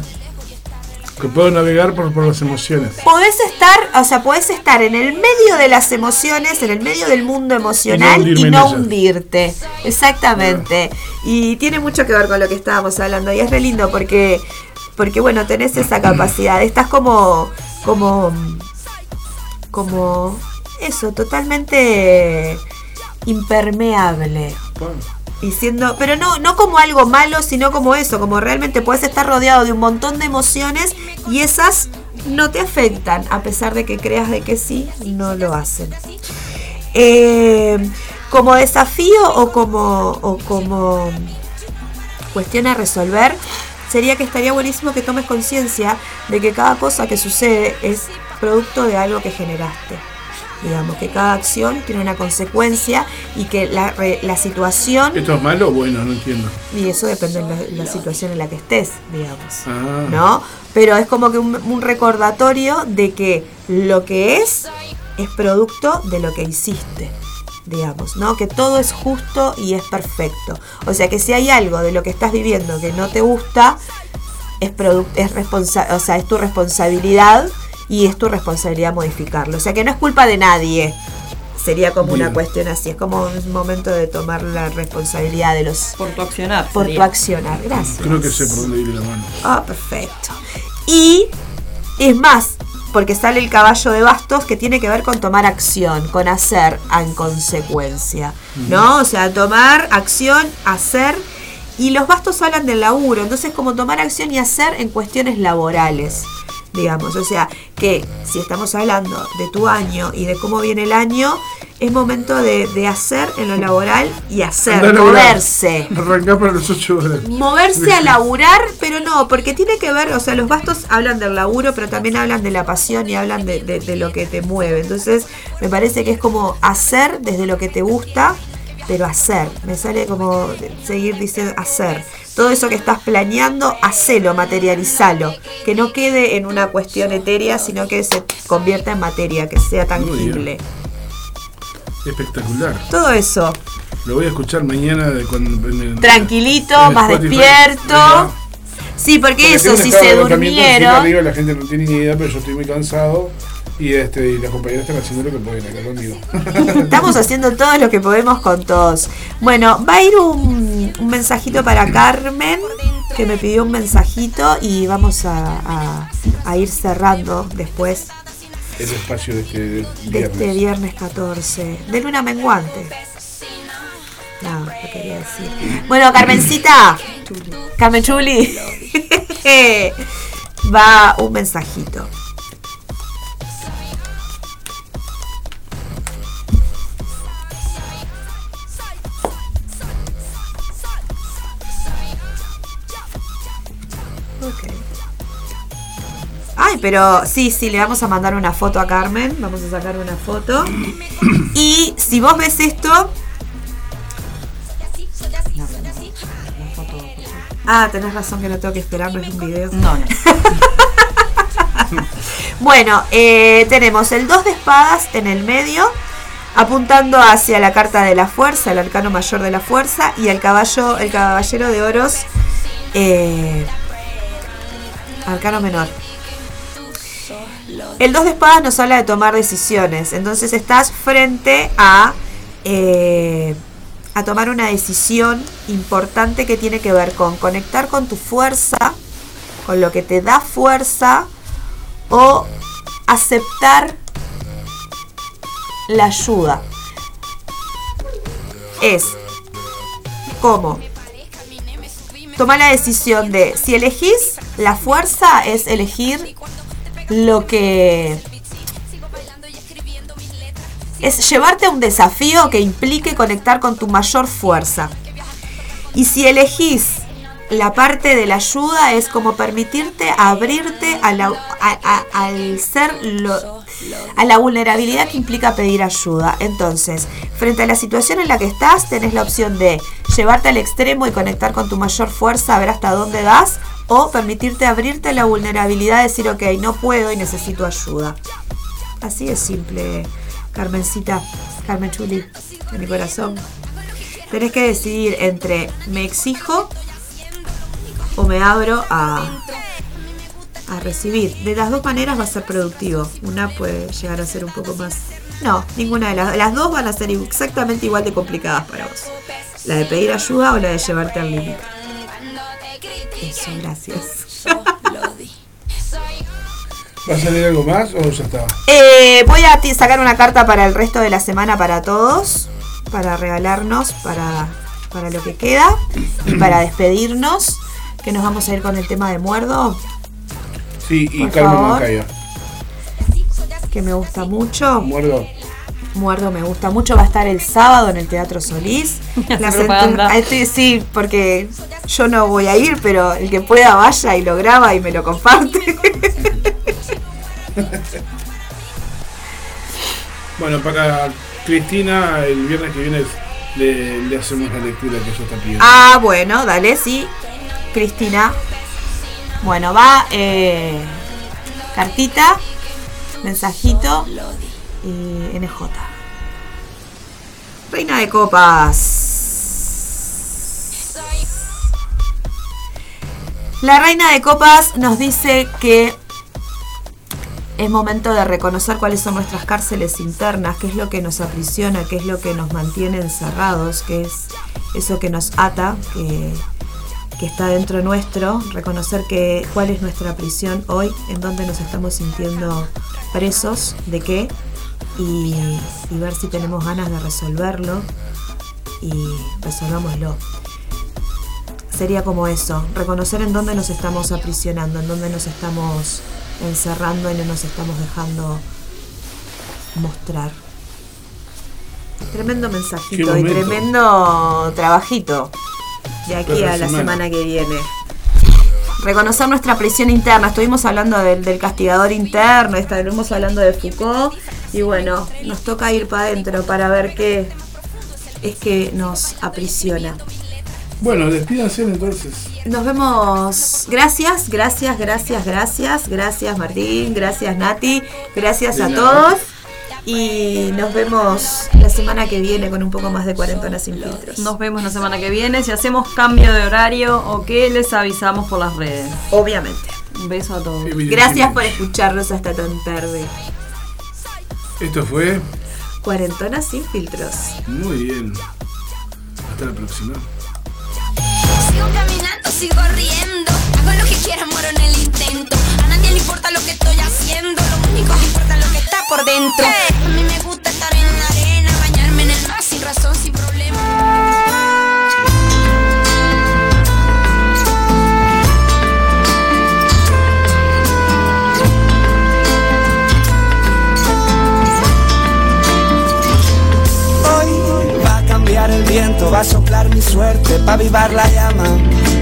que puedo navegar por, por las emociones. podés estar, o sea, podés estar en el medio de las emociones, en el medio del mundo emocional y no hundirte. Exactamente. Y tiene mucho que ver con lo que estábamos hablando. Y es re lindo porque, porque bueno, tenés esa capacidad. Estás como, como, como, eso, totalmente impermeable. Y siendo, pero no, no como algo malo, sino como eso, como realmente puedes estar rodeado de un montón de emociones y esas no te afectan, a pesar de que creas de que sí, no lo hacen. Eh, como desafío o como, o como cuestión a resolver, sería que estaría buenísimo que tomes conciencia de que cada cosa que sucede es producto de algo que generaste. Digamos que cada acción tiene una consecuencia y que la, la situación, ¿Esto es malo o bueno? No entiendo. y eso depende de la, la situación en la que estés, digamos. Ah. ¿no? Pero es como que un, un recordatorio de que lo que es es producto de lo que hiciste, digamos, ¿no? Que todo es justo y es perfecto. O sea que si hay algo de lo que estás viviendo que no te gusta, es es responsa o sea, es tu responsabilidad y es tu responsabilidad modificarlo. O sea que no es culpa de nadie. Sería como una cuestión así, es como un momento de tomar la responsabilidad de los Por tu accionar. por tu accionar. Gracias. Creo que sé por dónde viene la mano. Ah, perfecto. Y es más, porque sale el caballo de bastos que tiene que ver con tomar acción, con hacer en consecuencia, ¿no? O sea, tomar acción, hacer. Y los bastos hablan del laburo, entonces como tomar acción y hacer en cuestiones laborales, digamos. O sea, que si estamos hablando de tu año y de cómo viene el año, es momento de, de hacer en lo laboral y hacer, Andá moverse Arrancá para las 8 horas. moverse a laburar, pero no, porque tiene que ver, o sea, los bastos hablan del laburo, pero también hablan de la pasión y hablan de, de- de lo que te mueve. Entonces, me parece que es como hacer desde lo que te gusta, pero hacer. Me sale como seguir diciendo hacer. Todo eso que estás planeando, hacelo, materializalo. Que no quede en una cuestión etérea, sino que se convierta en materia, que sea tangible. Espectacular. Todo eso. Lo voy a escuchar mañana cuando, el- Tranquilito, más Spotify. despierto. Sí, porque Porque eso, si se durmieron. arriba, la gente no tiene ni idea, pero yo estoy muy cansado. Y este y las compañeras están haciendo lo que pueden acá conmigo. Estamos haciendo todo lo que podemos con todos. Bueno, va a ir un, un mensajito para Carmen, que me pidió un mensajito y vamos a, a- a ir cerrando después El espacio de este de viernes. este viernes 14. De luna menguante. No, lo quería decir. Bueno, Carmencita, Carmen Chuli, va un mensajito. Ok. Ay, pero sí, sí, le vamos a mandar una foto a Carmen. Vamos a sacar una foto. Y si vos ves esto. Ah, tenés razón que no tengo que esperar, no es un video. No, no. Bueno, eh, tenemos el 2 de espadas en el medio, apuntando hacia la carta de la fuerza, el arcano mayor de la fuerza, y el caballo, el caballero de oros, eh, arcano menor. El 2 de espadas nos habla de tomar decisiones, entonces estás frente a, eh, a tomar una decisión importante que tiene que ver con conectar con tu fuerza, con lo que te da fuerza, o aceptar la ayuda. Es como tomar la decisión de si elegís la fuerza es elegir lo que es llevarte a un desafío que implique conectar con tu mayor fuerza. Y si elegís la parte de la ayuda es como permitirte abrirte al ser lo- a la vulnerabilidad que implica pedir ayuda. Entonces, frente a la situación en la que estás, tenés la opción de llevarte al extremo y conectar con tu mayor fuerza, a ver hasta dónde das, o permitirte abrirte la vulnerabilidad, decir, ok, no puedo y necesito ayuda. Así es simple, Carmencita, Carmen Chuli, de mi corazón. Tenés que decidir entre me exijo o me abro a, a recibir. De las dos maneras va a ser productivo. Una puede llegar a ser un poco más... No, ninguna de las... Las dos van a ser exactamente igual de complicadas para vos. La de pedir ayuda o la de llevarte al límite. Eso, gracias. ¿Va a salir algo más o ya está? Eh, voy a sacar una carta para el resto de la semana para todos, para regalarnos, para, para lo que queda y para despedirnos, que nos vamos a ir con el tema de muerdo, Sí, y Por Carmen favor. Que me gusta mucho. Muerdo. Muerdo me gusta mucho, va a estar el sábado en el Teatro Solís. Las propaganda. estoy- sí, porque yo no voy a ir, pero el que pueda vaya y lo graba y me lo comparte. Bueno, para Cristina, el viernes que viene le, le hacemos la lectura que ella está pidiendo. Ah, bueno, dale, sí. Cristina. Bueno, va eh, cartita, mensajito y NJ. Reina de copas. La reina de copas nos dice que es momento de reconocer cuáles son nuestras cárceles internas, qué es lo que nos aprisiona, qué es lo que nos mantiene encerrados, qué es eso que nos ata, que, que está dentro nuestro, reconocer que, cuál es nuestra prisión hoy, en dónde nos estamos sintiendo presos, de qué, y, y ver si tenemos ganas de resolverlo y resolvámoslo. Sería como eso, reconocer en dónde nos estamos aprisionando, en dónde nos estamos encerrando y no nos estamos dejando mostrar. Tremendo mensajito y tremendo trabajito de aquí a la semana. que viene. Reconocer nuestra prisión interna. Estuvimos hablando del, del castigador interno, estuvimos hablando de Foucault. Y bueno, nos toca ir para adentro para ver qué es que nos aprisiona. Bueno, despídanse entonces. Nos vemos. Gracias, gracias, gracias, gracias. Gracias Martín, gracias Nati, gracias a todos. Y nos vemos la semana que viene con un poco más de cuarentonas sin filtros. Nos vemos la semana que viene. Si hacemos cambio de horario o qué, les avisamos por las redes. Obviamente. Un beso a todos. Gracias por escucharnos hasta tan tarde. Esto fue Cuarentonas sin filtros. muy bien. Hasta la próxima. Sigo caminando, sigo riendo. Hago lo que quiera, muero en el intento. A nadie le importa lo que estoy haciendo. Lo único que importa por dentro. A mí me gusta estar en la arena, bañarme en el mar sin razón, sin problema. Hoy va a cambiar el viento, va a soplar mi suerte para avivar la llama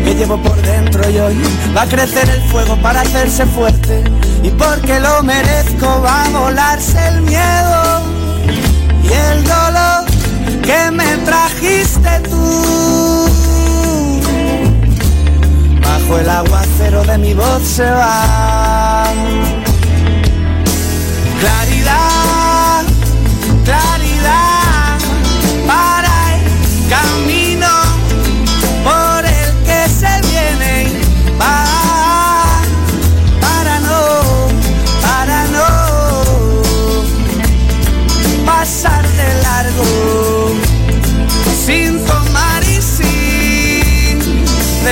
que llevo por dentro y hoy va a crecer el fuego para hacerse fuerte y porque lo merezco va a volarse el miedo y el dolor que me trajiste tú. Bajo el aguacero de mi voz se va. Claridad,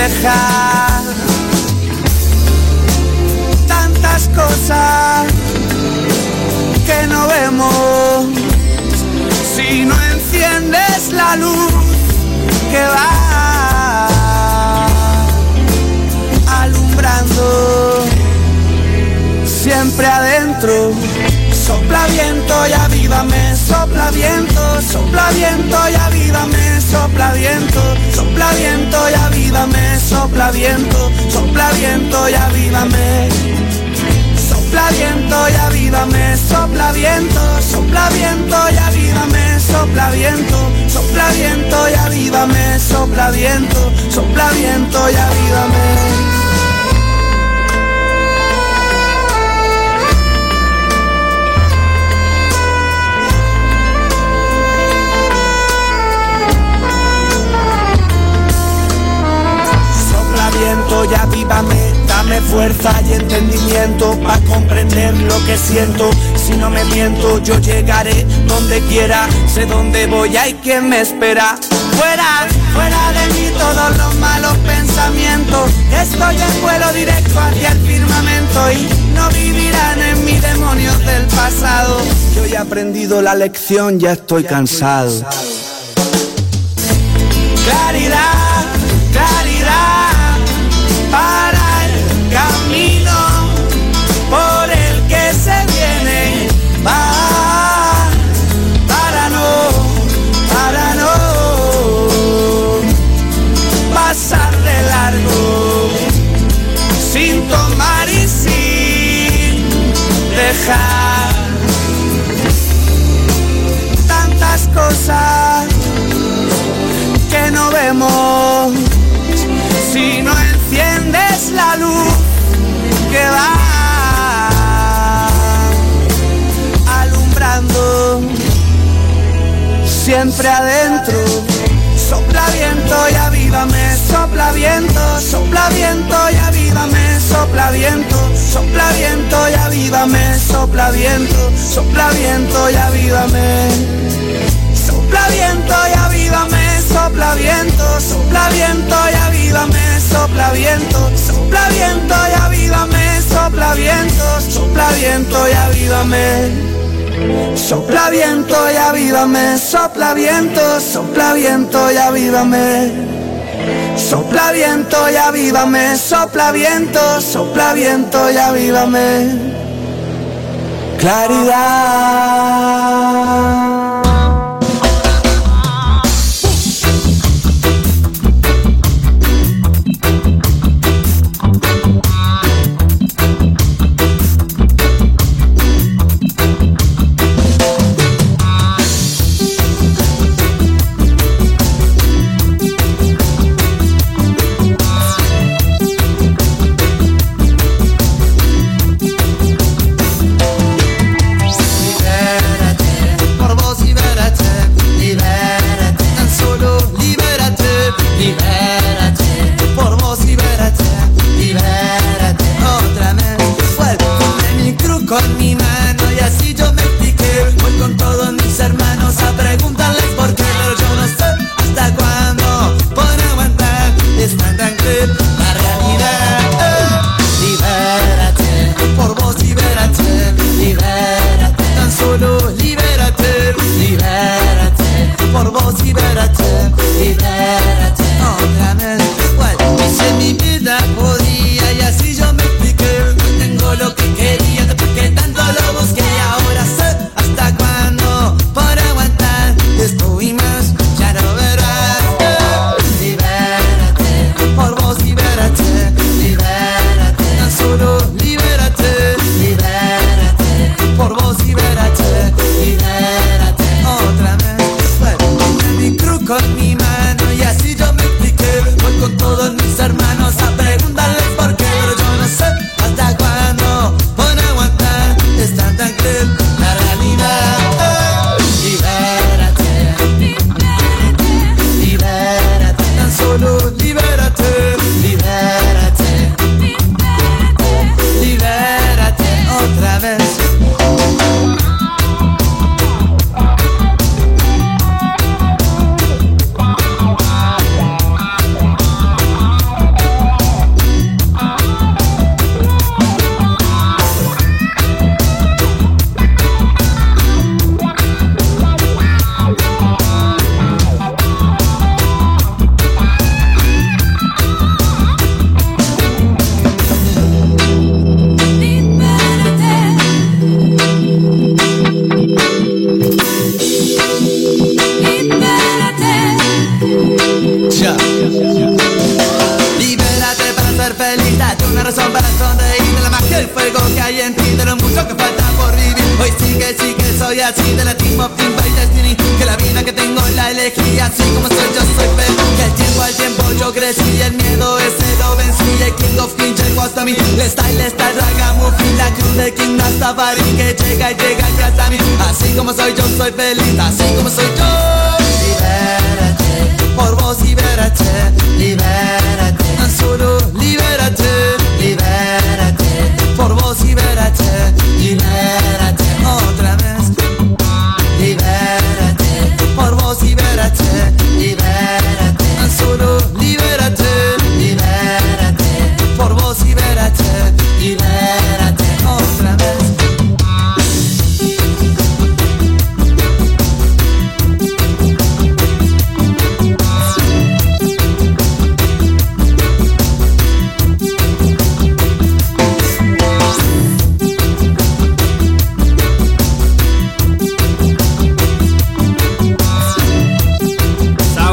dejar tantas cosas que no vemos si no enciendes la luz que va alumbrando siempre adentro. Sopla viento y avívame, sopla viento, sopla viento y avívame, sopla viento, sopla viento y avívame, sopla viento, sopla viento y avívame. Sopla viento y avívame, sopla viento, sopla viento y avívame, sopla viento, sopla viento y avívame, sopla viento, sopla viento y avívame. Sopla fuerza y entendimiento para comprender lo que siento. Si no me miento, yo llegaré donde quiera, sé dónde voy, hay quien me espera. Fuera, fuera de mí todos los malos pensamientos. Estoy en vuelo directo hacia el firmamento y no vivirán en mí demonios del pasado. Yo ya he aprendido la lección, ya estoy cansado. Claridad tantas cosas que no vemos. Si no enciendes la luz que va alumbrando siempre adentro. Sopla viento y avívame, sopla viento, sopla viento y avívame sopla viento, sopla viento y avívame, sopla viento, sopla viento y avívame. Sopla viento y avívame, sopla viento, sopla viento y avívame, sopla viento, sopla viento y avívame, sopla viento, sopla viento y avívame. Sopla viento y avívame, sopla viento, sopla viento y avívame. Sopla viento y avívame, sopla viento, sopla viento y avívame. Claridad.